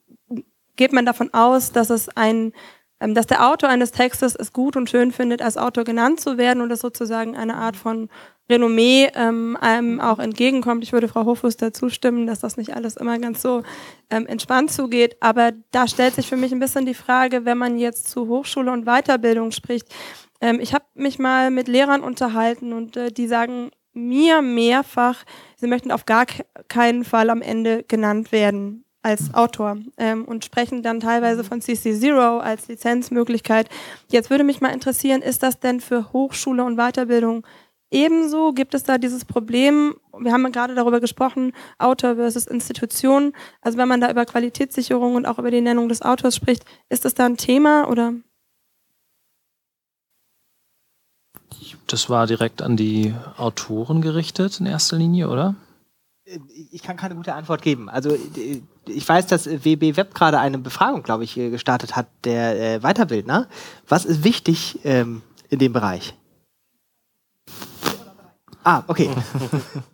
geht man davon aus, dass es ein ähm, dass der Autor eines Textes es gut und schön findet, als Autor genannt zu werden und das sozusagen eine Art von Renommee ähm, einem auch entgegenkommt. Ich würde Frau Hofus dazu stimmen, dass das nicht alles immer ganz so ähm, entspannt zugeht. Aber da stellt sich für mich ein bisschen die Frage, wenn man jetzt zu Hochschule und Weiterbildung spricht. Ähm, ich habe mich mal mit Lehrern unterhalten und äh, die sagen mir mehrfach, sie möchten auf gar keinen Fall am Ende genannt werden als Autor ähm, und sprechen dann teilweise von CC0 als Lizenzmöglichkeit. Jetzt würde mich mal interessieren, ist das denn für Hochschule und Weiterbildung ebenso? Gibt es da dieses Problem? Wir haben gerade darüber gesprochen, Autor versus Institution. Also wenn man da über Qualitätssicherung und auch über die Nennung des Autors spricht, ist das da ein Thema oder? Das war direkt an die Autoren gerichtet in erster Linie, oder? Ich kann keine gute Antwort geben. Also ich weiß, dass WB Web gerade eine Befragung, glaube ich, gestartet hat, der äh, Weiterbildner. Was ist wichtig ähm, in dem Bereich? Ah, okay.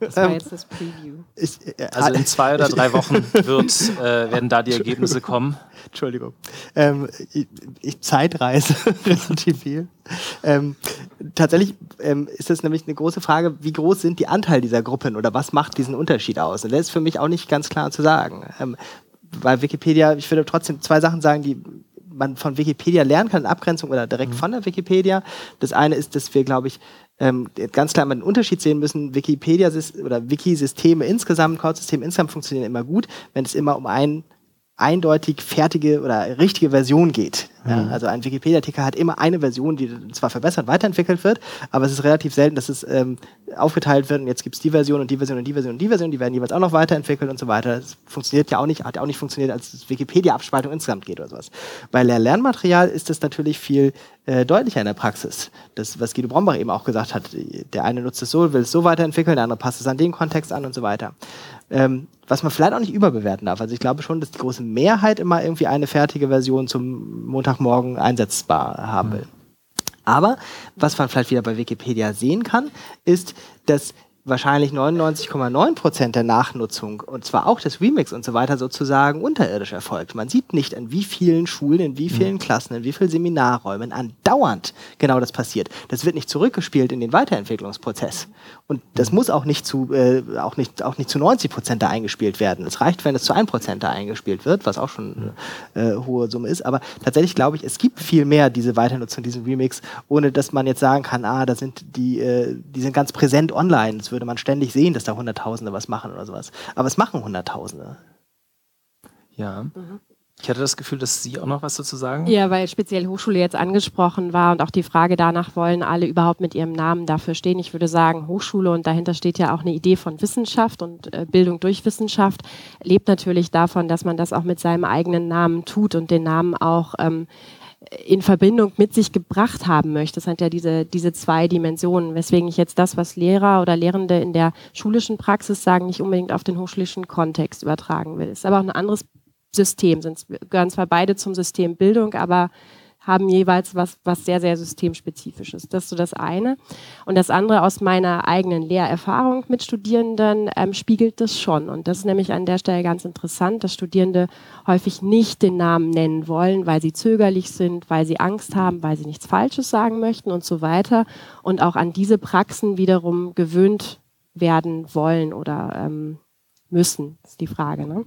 Das war jetzt das Preview. Ich, äh, also in zwei oder drei Wochen *laughs* wird, äh, werden da die Ergebnisse kommen. Entschuldigung. Ähm, ich, ich Zeitreise *laughs* relativ viel. Ähm, tatsächlich ähm, ist das nämlich eine große Frage, wie groß sind die Anteil dieser Gruppen oder was macht diesen Unterschied aus? Und das ist für mich auch nicht ganz klar zu sagen. Ähm, bei Wikipedia, ich würde trotzdem zwei Sachen sagen, die man von Wikipedia lernen kann, in Abgrenzung oder direkt mhm. von der Wikipedia. Das eine ist, dass wir, glaube ich, ähm, ganz klar mal den Unterschied sehen müssen. Wikipedia oder Wiki-Systeme insgesamt, Code-Systeme insgesamt funktionieren immer gut, wenn es immer um ein eindeutig fertige oder richtige Version geht. Ja, mhm. also ein Wikipedia-Artikel hat immer eine Version, die zwar verbessert, weiterentwickelt wird, aber es ist relativ selten, dass es ähm, aufgeteilt wird und jetzt gibt es die Version und die Version und die Version und die Version, die werden jeweils auch noch weiterentwickelt und so weiter. Das funktioniert ja auch nicht, hat ja auch nicht funktioniert, als Wikipedia-Abspaltung insgesamt geht oder sowas. Bei Lernmaterial ist es natürlich viel äh, deutlicher in der Praxis. Das, was Guido Brombach eben auch gesagt hat, der eine nutzt es so, will es so weiterentwickeln, der andere passt es an den Kontext an und so weiter. Ähm, was man vielleicht auch nicht überbewerten darf. Also ich glaube schon, dass die große Mehrheit immer irgendwie eine fertige Version zum Montagmorgen einsetzbar haben will. Aber was man vielleicht wieder bei Wikipedia sehen kann, ist, dass wahrscheinlich 99,9 Prozent der Nachnutzung und zwar auch das Remix und so weiter sozusagen unterirdisch erfolgt. Man sieht nicht, an wie vielen Schulen, in wie vielen mhm. Klassen, in wie vielen Seminarräumen andauernd genau das passiert. Das wird nicht zurückgespielt in den Weiterentwicklungsprozess. Und das mhm. muss auch nicht zu, äh, auch nicht, auch nicht zu 90 Prozent da eingespielt werden. Es reicht, wenn es zu 1 Prozent da eingespielt wird, was auch schon eine äh, hohe Summe ist. Aber tatsächlich glaube ich, es gibt viel mehr diese Weiternutzung, diesen Remix, ohne dass man jetzt sagen kann, ah, da sind die, äh, die sind ganz präsent online. Das würde man ständig sehen, dass da Hunderttausende was machen oder sowas. Aber es machen Hunderttausende. Ja. Mhm. Ich hatte das Gefühl, dass Sie auch noch was dazu sagen. Ja, weil speziell Hochschule jetzt angesprochen war und auch die Frage danach, wollen alle überhaupt mit ihrem Namen dafür stehen? Ich würde sagen, Hochschule und dahinter steht ja auch eine Idee von Wissenschaft und äh, Bildung durch Wissenschaft, lebt natürlich davon, dass man das auch mit seinem eigenen Namen tut und den Namen auch ähm, in Verbindung mit sich gebracht haben möchte. Das sind ja diese, diese zwei Dimensionen, weswegen ich jetzt das, was Lehrer oder Lehrende in der schulischen Praxis sagen, nicht unbedingt auf den hochschulischen Kontext übertragen will. Es ist aber auch ein anderes System, sind, gehören zwar beide zum System Bildung, aber haben jeweils was, was sehr, sehr systemspezifisches. Das ist so das eine. Und das andere aus meiner eigenen Lehrerfahrung mit Studierenden ähm, spiegelt das schon. Und das ist nämlich an der Stelle ganz interessant, dass Studierende häufig nicht den Namen nennen wollen, weil sie zögerlich sind, weil sie Angst haben, weil sie nichts Falsches sagen möchten und so weiter. Und auch an diese Praxen wiederum gewöhnt werden wollen oder ähm, müssen, ist die Frage. Ne?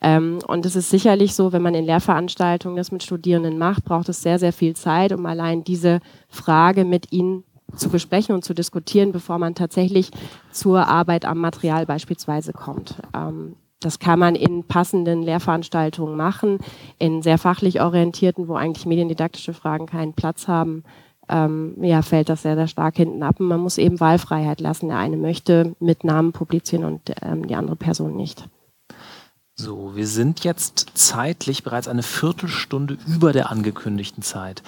Ähm, und es ist sicherlich so, wenn man in Lehrveranstaltungen das mit Studierenden macht, braucht es sehr, sehr viel Zeit, um allein diese Frage mit ihnen zu besprechen und zu diskutieren, bevor man tatsächlich zur Arbeit am Material beispielsweise kommt. Ähm, das kann man in passenden Lehrveranstaltungen machen, in sehr fachlich orientierten, wo eigentlich mediendidaktische Fragen keinen Platz haben ähm, ja, fällt das sehr, sehr stark hinten ab. Und man muss eben Wahlfreiheit lassen. Der eine möchte mit Namen publizieren und ähm, die andere Person nicht. So, wir sind jetzt zeitlich bereits eine Viertelstunde über der angekündigten Zeit.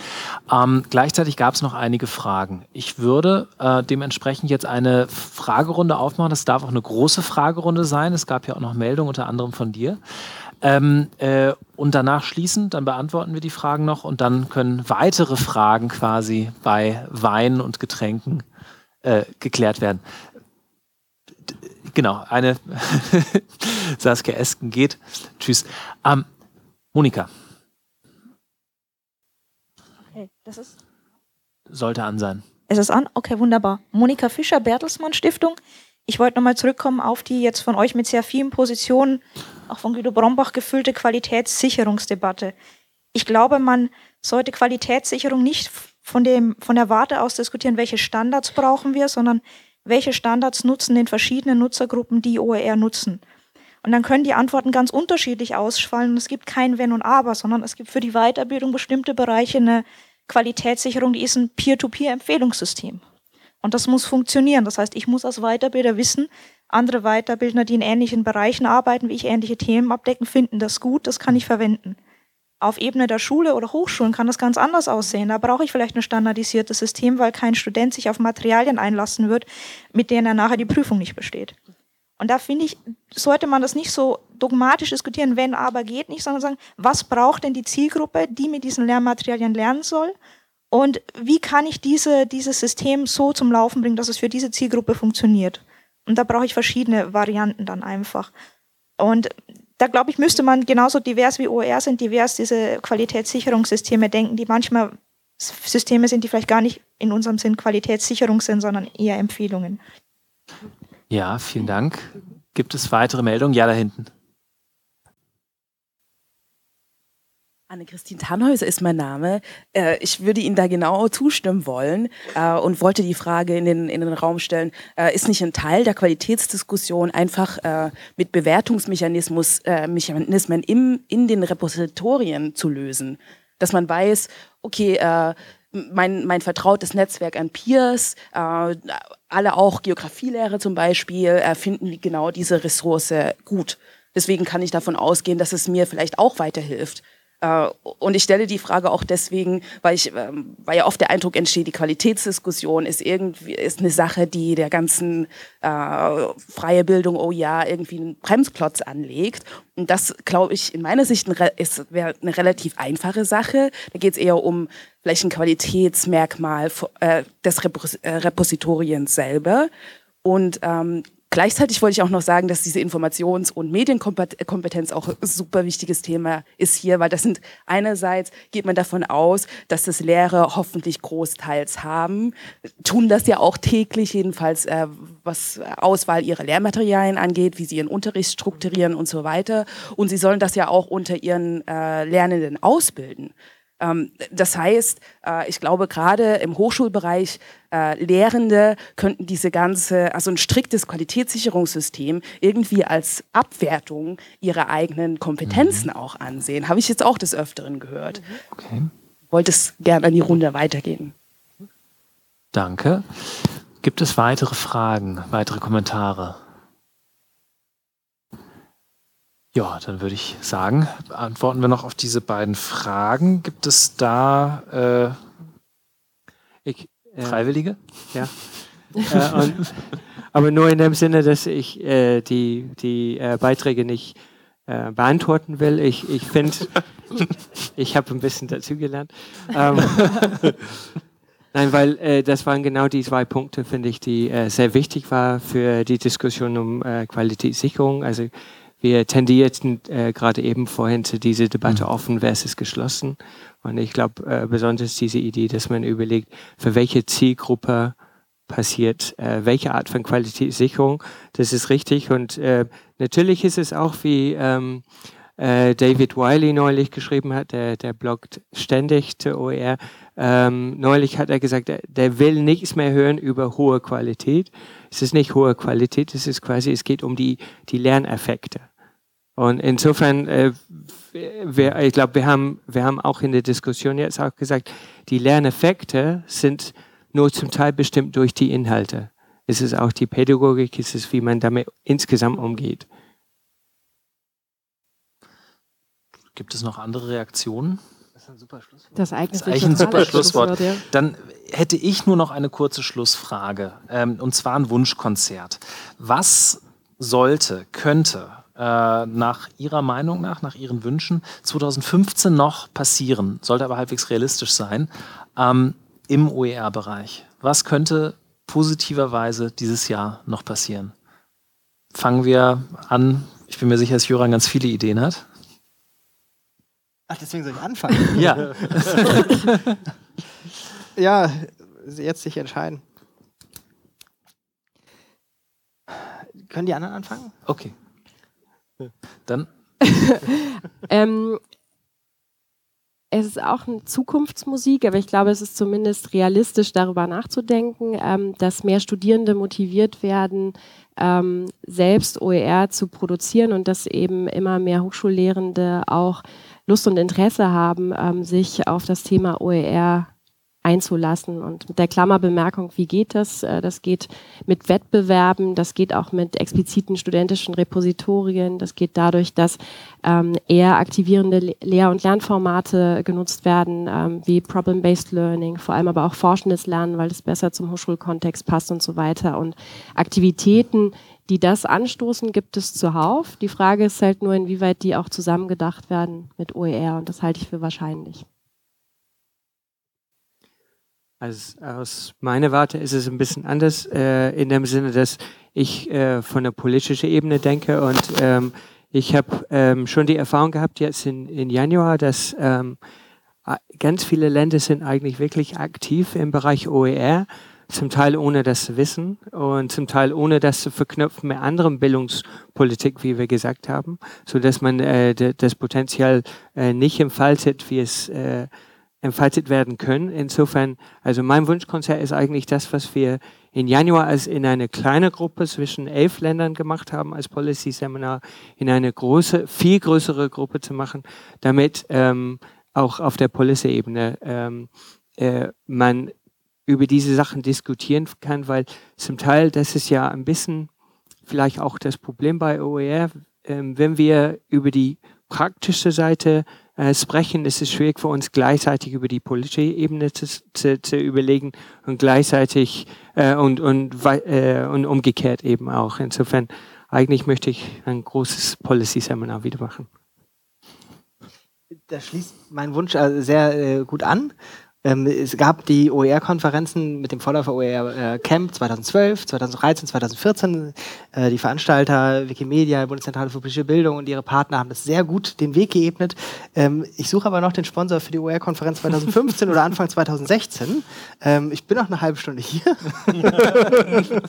Ähm, gleichzeitig gab es noch einige Fragen. Ich würde äh, dementsprechend jetzt eine Fragerunde aufmachen. Das darf auch eine große Fragerunde sein. Es gab ja auch noch Meldungen unter anderem von dir. Ähm, äh, und danach schließen, dann beantworten wir die Fragen noch und dann können weitere Fragen quasi bei Wein und Getränken äh, geklärt werden. Genau, eine *laughs* Saskia Esken geht. Tschüss. Ähm, Monika. Das ist Sollte an sein. Es ist an? Okay, wunderbar. Monika Fischer, Bertelsmann Stiftung. Ich wollte nochmal zurückkommen auf die jetzt von euch mit sehr vielen Positionen, auch von Guido Brombach gefüllte Qualitätssicherungsdebatte. Ich glaube, man sollte Qualitätssicherung nicht von, dem, von der Warte aus diskutieren, welche Standards brauchen wir, sondern welche Standards nutzen den verschiedenen Nutzergruppen, die OER nutzen. Und dann können die Antworten ganz unterschiedlich ausfallen. Es gibt kein Wenn und Aber, sondern es gibt für die Weiterbildung bestimmte Bereiche eine Qualitätssicherung, die ist ein Peer-to-Peer-Empfehlungssystem. Und das muss funktionieren. Das heißt, ich muss als Weiterbilder wissen, andere Weiterbildner, die in ähnlichen Bereichen arbeiten, wie ich ähnliche Themen abdecken, finden das gut, das kann ich verwenden. Auf Ebene der Schule oder Hochschulen kann das ganz anders aussehen. Da brauche ich vielleicht ein standardisiertes System, weil kein Student sich auf Materialien einlassen wird, mit denen er nachher die Prüfung nicht besteht. Und da finde ich, sollte man das nicht so dogmatisch diskutieren, wenn aber geht nicht, sondern sagen, was braucht denn die Zielgruppe, die mit diesen Lernmaterialien lernen soll? Und wie kann ich diese, dieses System so zum Laufen bringen, dass es für diese Zielgruppe funktioniert? Und da brauche ich verschiedene Varianten dann einfach. Und da glaube ich, müsste man genauso divers wie OER sind, divers diese Qualitätssicherungssysteme denken, die manchmal Systeme sind, die vielleicht gar nicht in unserem Sinn Qualitätssicherung sind, sondern eher Empfehlungen. Ja, vielen Dank. Gibt es weitere Meldungen? Ja, da hinten. Anne-Christine Tannhäuser ist mein Name. Äh, ich würde Ihnen da genau zustimmen wollen äh, und wollte die Frage in den, in den Raum stellen, äh, ist nicht ein Teil der Qualitätsdiskussion einfach mit Bewertungsmechanismus, Mechanismen im, in den Repositorien zu lösen? Dass man weiß, okay, mein, mein vertrautes Netzwerk an Peers, alle auch Geografielehrer zum Beispiel, finden genau diese Ressource gut. Deswegen kann ich davon ausgehen, dass es mir vielleicht auch weiterhilft. Äh, und ich stelle die Frage auch deswegen, weil, ich, ähm, weil ja oft der Eindruck entsteht, die Qualitätsdiskussion ist irgendwie ist eine Sache, die der ganzen äh, freie Bildung, oh ja, irgendwie einen Bremsklotz anlegt. Und das, glaube ich, in meiner Sicht ist wäre eine relativ einfache Sache. Da geht es eher um vielleicht ein Qualitätsmerkmal äh, des Repos äh, selber. Und ähm, Gleichzeitig wollte ich auch noch sagen, dass diese Informations- und Medienkompetenz auch ein super wichtiges Thema ist hier, weil das sind einerseits geht man davon aus, dass das Lehrer hoffentlich großteils haben, tun das ja auch täglich, jedenfalls äh, was Auswahl ihrer Lehrmaterialien angeht, wie sie ihren Unterricht strukturieren und so weiter. Und sie sollen das ja auch unter ihren äh, Lernenden ausbilden. Ähm, das heißt, äh, ich glaube, gerade im Hochschulbereich äh, Lehrende könnten diese ganze, also ein striktes Qualitätssicherungssystem irgendwie als Abwertung ihrer eigenen Kompetenzen mhm. auch ansehen. Habe ich jetzt auch des Öfteren gehört. Okay. Wollte es gerne an die Runde weitergeben. Danke. Gibt es weitere Fragen, weitere Kommentare? Ja, dann würde ich sagen, antworten wir noch auf diese beiden Fragen. Gibt es da äh, ich, äh, Freiwillige? Ja. *laughs* äh, und, aber nur in dem Sinne, dass ich äh, die, die äh, Beiträge nicht äh, beantworten will. Ich, ich finde, *laughs* ich habe ein bisschen dazugelernt. Ähm, *laughs* Nein, weil äh, das waren genau die zwei Punkte, finde ich, die äh, sehr wichtig waren für die Diskussion um äh, Qualitätssicherung. Also wir tendierten äh, gerade eben vorhin zu dieser Debatte mhm. offen versus geschlossen. Und ich glaube äh, besonders diese Idee, dass man überlegt, für welche Zielgruppe passiert äh, welche Art von Qualitätssicherung. Das ist richtig. Und äh, natürlich ist es auch wie ähm, äh, David Wiley neulich geschrieben hat, der, der bloggt ständig zur OER. Ähm, neulich hat er gesagt, der, der will nichts mehr hören über hohe Qualität. Es ist nicht hohe Qualität, es ist quasi, es geht um die, die Lerneffekte. Und insofern, äh, wir, ich glaube, wir haben, wir haben auch in der Diskussion jetzt auch gesagt, die Lerneffekte sind nur zum Teil bestimmt durch die Inhalte. Es ist auch die Pädagogik, es ist, wie man damit insgesamt umgeht. Gibt es noch andere Reaktionen? Das ist ein super Schlusswort. Das, das ist eigentlich ein super Schlusswort. Schlusswort ja. Dann hätte ich nur noch eine kurze Schlussfrage, ähm, und zwar ein Wunschkonzert. Was sollte, könnte äh, nach Ihrer Meinung nach, nach Ihren Wünschen 2015 noch passieren? Sollte aber halbwegs realistisch sein, ähm, im OER-Bereich. Was könnte positiverweise dieses Jahr noch passieren? Fangen wir an. Ich bin mir sicher, dass Jöran ganz viele Ideen hat. Ach, deswegen soll ich anfangen? *laughs* ja. *laughs* ja, jetzt sich entscheiden. Können die anderen anfangen? Okay. Dann. *laughs* ähm, es ist auch eine Zukunftsmusik, aber ich glaube, es ist zumindest realistisch, darüber nachzudenken, ähm, dass mehr Studierende motiviert werden, ähm, selbst OER zu produzieren und dass eben immer mehr Hochschullehrende auch Lust und Interesse haben, ähm, sich auf das Thema OER einzulassen. Und mit der Klammerbemerkung, wie geht das? Äh, das geht mit Wettbewerben, das geht auch mit expliziten studentischen Repositorien, das geht dadurch, dass ähm, eher aktivierende Lehr- und Lernformate genutzt werden, ähm, wie Problem-Based Learning, vor allem aber auch forschendes Lernen, weil es besser zum Hochschulkontext passt und so weiter. Und Aktivitäten, die das anstoßen, gibt es zuhauf. Die Frage ist halt nur, inwieweit die auch zusammengedacht werden mit OER und das halte ich für wahrscheinlich. Also aus meiner Warte ist es ein bisschen anders, äh, in dem Sinne, dass ich äh, von der politischen Ebene denke und ähm, ich habe ähm, schon die Erfahrung gehabt jetzt in, in Januar, dass ähm, ganz viele Länder sind eigentlich wirklich aktiv im Bereich OER, zum Teil ohne das zu wissen und zum Teil ohne das zu verknüpfen mit anderem Bildungspolitik, wie wir gesagt haben, so dass man äh, das Potenzial äh, nicht entfaltet, wie es äh, entfaltet werden können. Insofern, also mein Wunschkonzert ist eigentlich das, was wir in Januar als in eine kleine Gruppe zwischen elf Ländern gemacht haben, als Policy Seminar, in eine große, viel größere Gruppe zu machen, damit ähm, auch auf der Policy-Ebene ähm, äh, man über diese Sachen diskutieren kann, weil zum Teil, das ist ja ein bisschen vielleicht auch das Problem bei OER, ähm, wenn wir über die praktische Seite äh, sprechen, ist es schwierig für uns gleichzeitig über die politische Ebene zu, zu, zu überlegen und gleichzeitig äh, und, und, äh, und umgekehrt eben auch. Insofern, eigentlich möchte ich ein großes Policy-Seminar wieder machen. Da schließt mein Wunsch äh, sehr äh, gut an. Ähm, es gab die OER-Konferenzen mit dem Vorläufer OER äh, Camp 2012, 2013, 2014. Äh, die Veranstalter, Wikimedia, Bundeszentrale für politische Bildung und ihre Partner haben das sehr gut den Weg geebnet. Ähm, ich suche aber noch den Sponsor für die OER-Konferenz 2015 *laughs* oder Anfang 2016. Ähm, ich bin noch eine halbe Stunde hier. *laughs*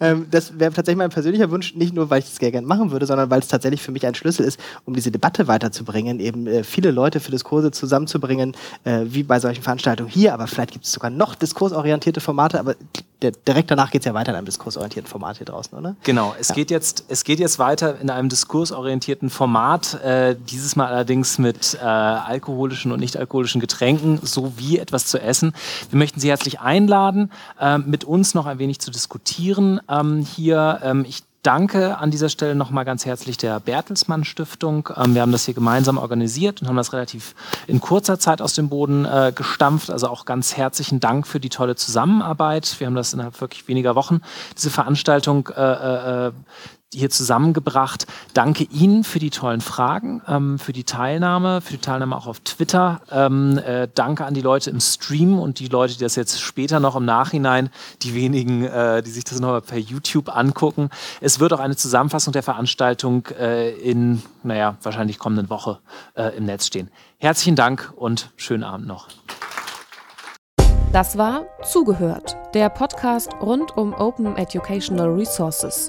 ähm, das wäre tatsächlich mein persönlicher Wunsch, nicht nur, weil ich das gerne machen würde, sondern weil es tatsächlich für mich ein Schlüssel ist, um diese Debatte weiterzubringen, eben äh, viele Leute für Diskurse zusammenzubringen, äh, wie bei solchen Veranstaltungen hier, aber vielleicht gibt es sogar noch diskursorientierte Formate, aber direkt danach geht es ja weiter in einem diskursorientierten Format hier draußen, oder? Genau, es, ja. geht, jetzt, es geht jetzt weiter in einem diskursorientierten Format, äh, dieses Mal allerdings mit äh, alkoholischen und nicht alkoholischen Getränken sowie etwas zu essen. Wir möchten Sie herzlich einladen, äh, mit uns noch ein wenig zu diskutieren ähm, hier. Ähm, ich danke an dieser Stelle nochmal ganz herzlich der Bertelsmann Stiftung. Ähm, wir haben das hier gemeinsam organisiert und haben das relativ in kurzer Zeit aus dem Boden äh, gestampft. Also auch ganz herzlichen Dank für die tolle Zusammenarbeit. Wir haben das innerhalb wirklich weniger Wochen, diese Veranstaltung äh, äh, hier zusammengebracht. Danke Ihnen für die tollen Fragen, ähm, für die Teilnahme, für die Teilnahme auch auf Twitter. Ähm, äh, danke an die Leute im Stream und die Leute, die das jetzt später noch im Nachhinein, die wenigen, äh, die sich das nochmal per YouTube angucken. Es wird auch eine Zusammenfassung der Veranstaltung äh, in, naja, wahrscheinlich kommenden Woche äh, im Netz stehen. Herzlichen Dank und schönen Abend noch. Das war Zugehört, der Podcast rund um Open Educational Resources.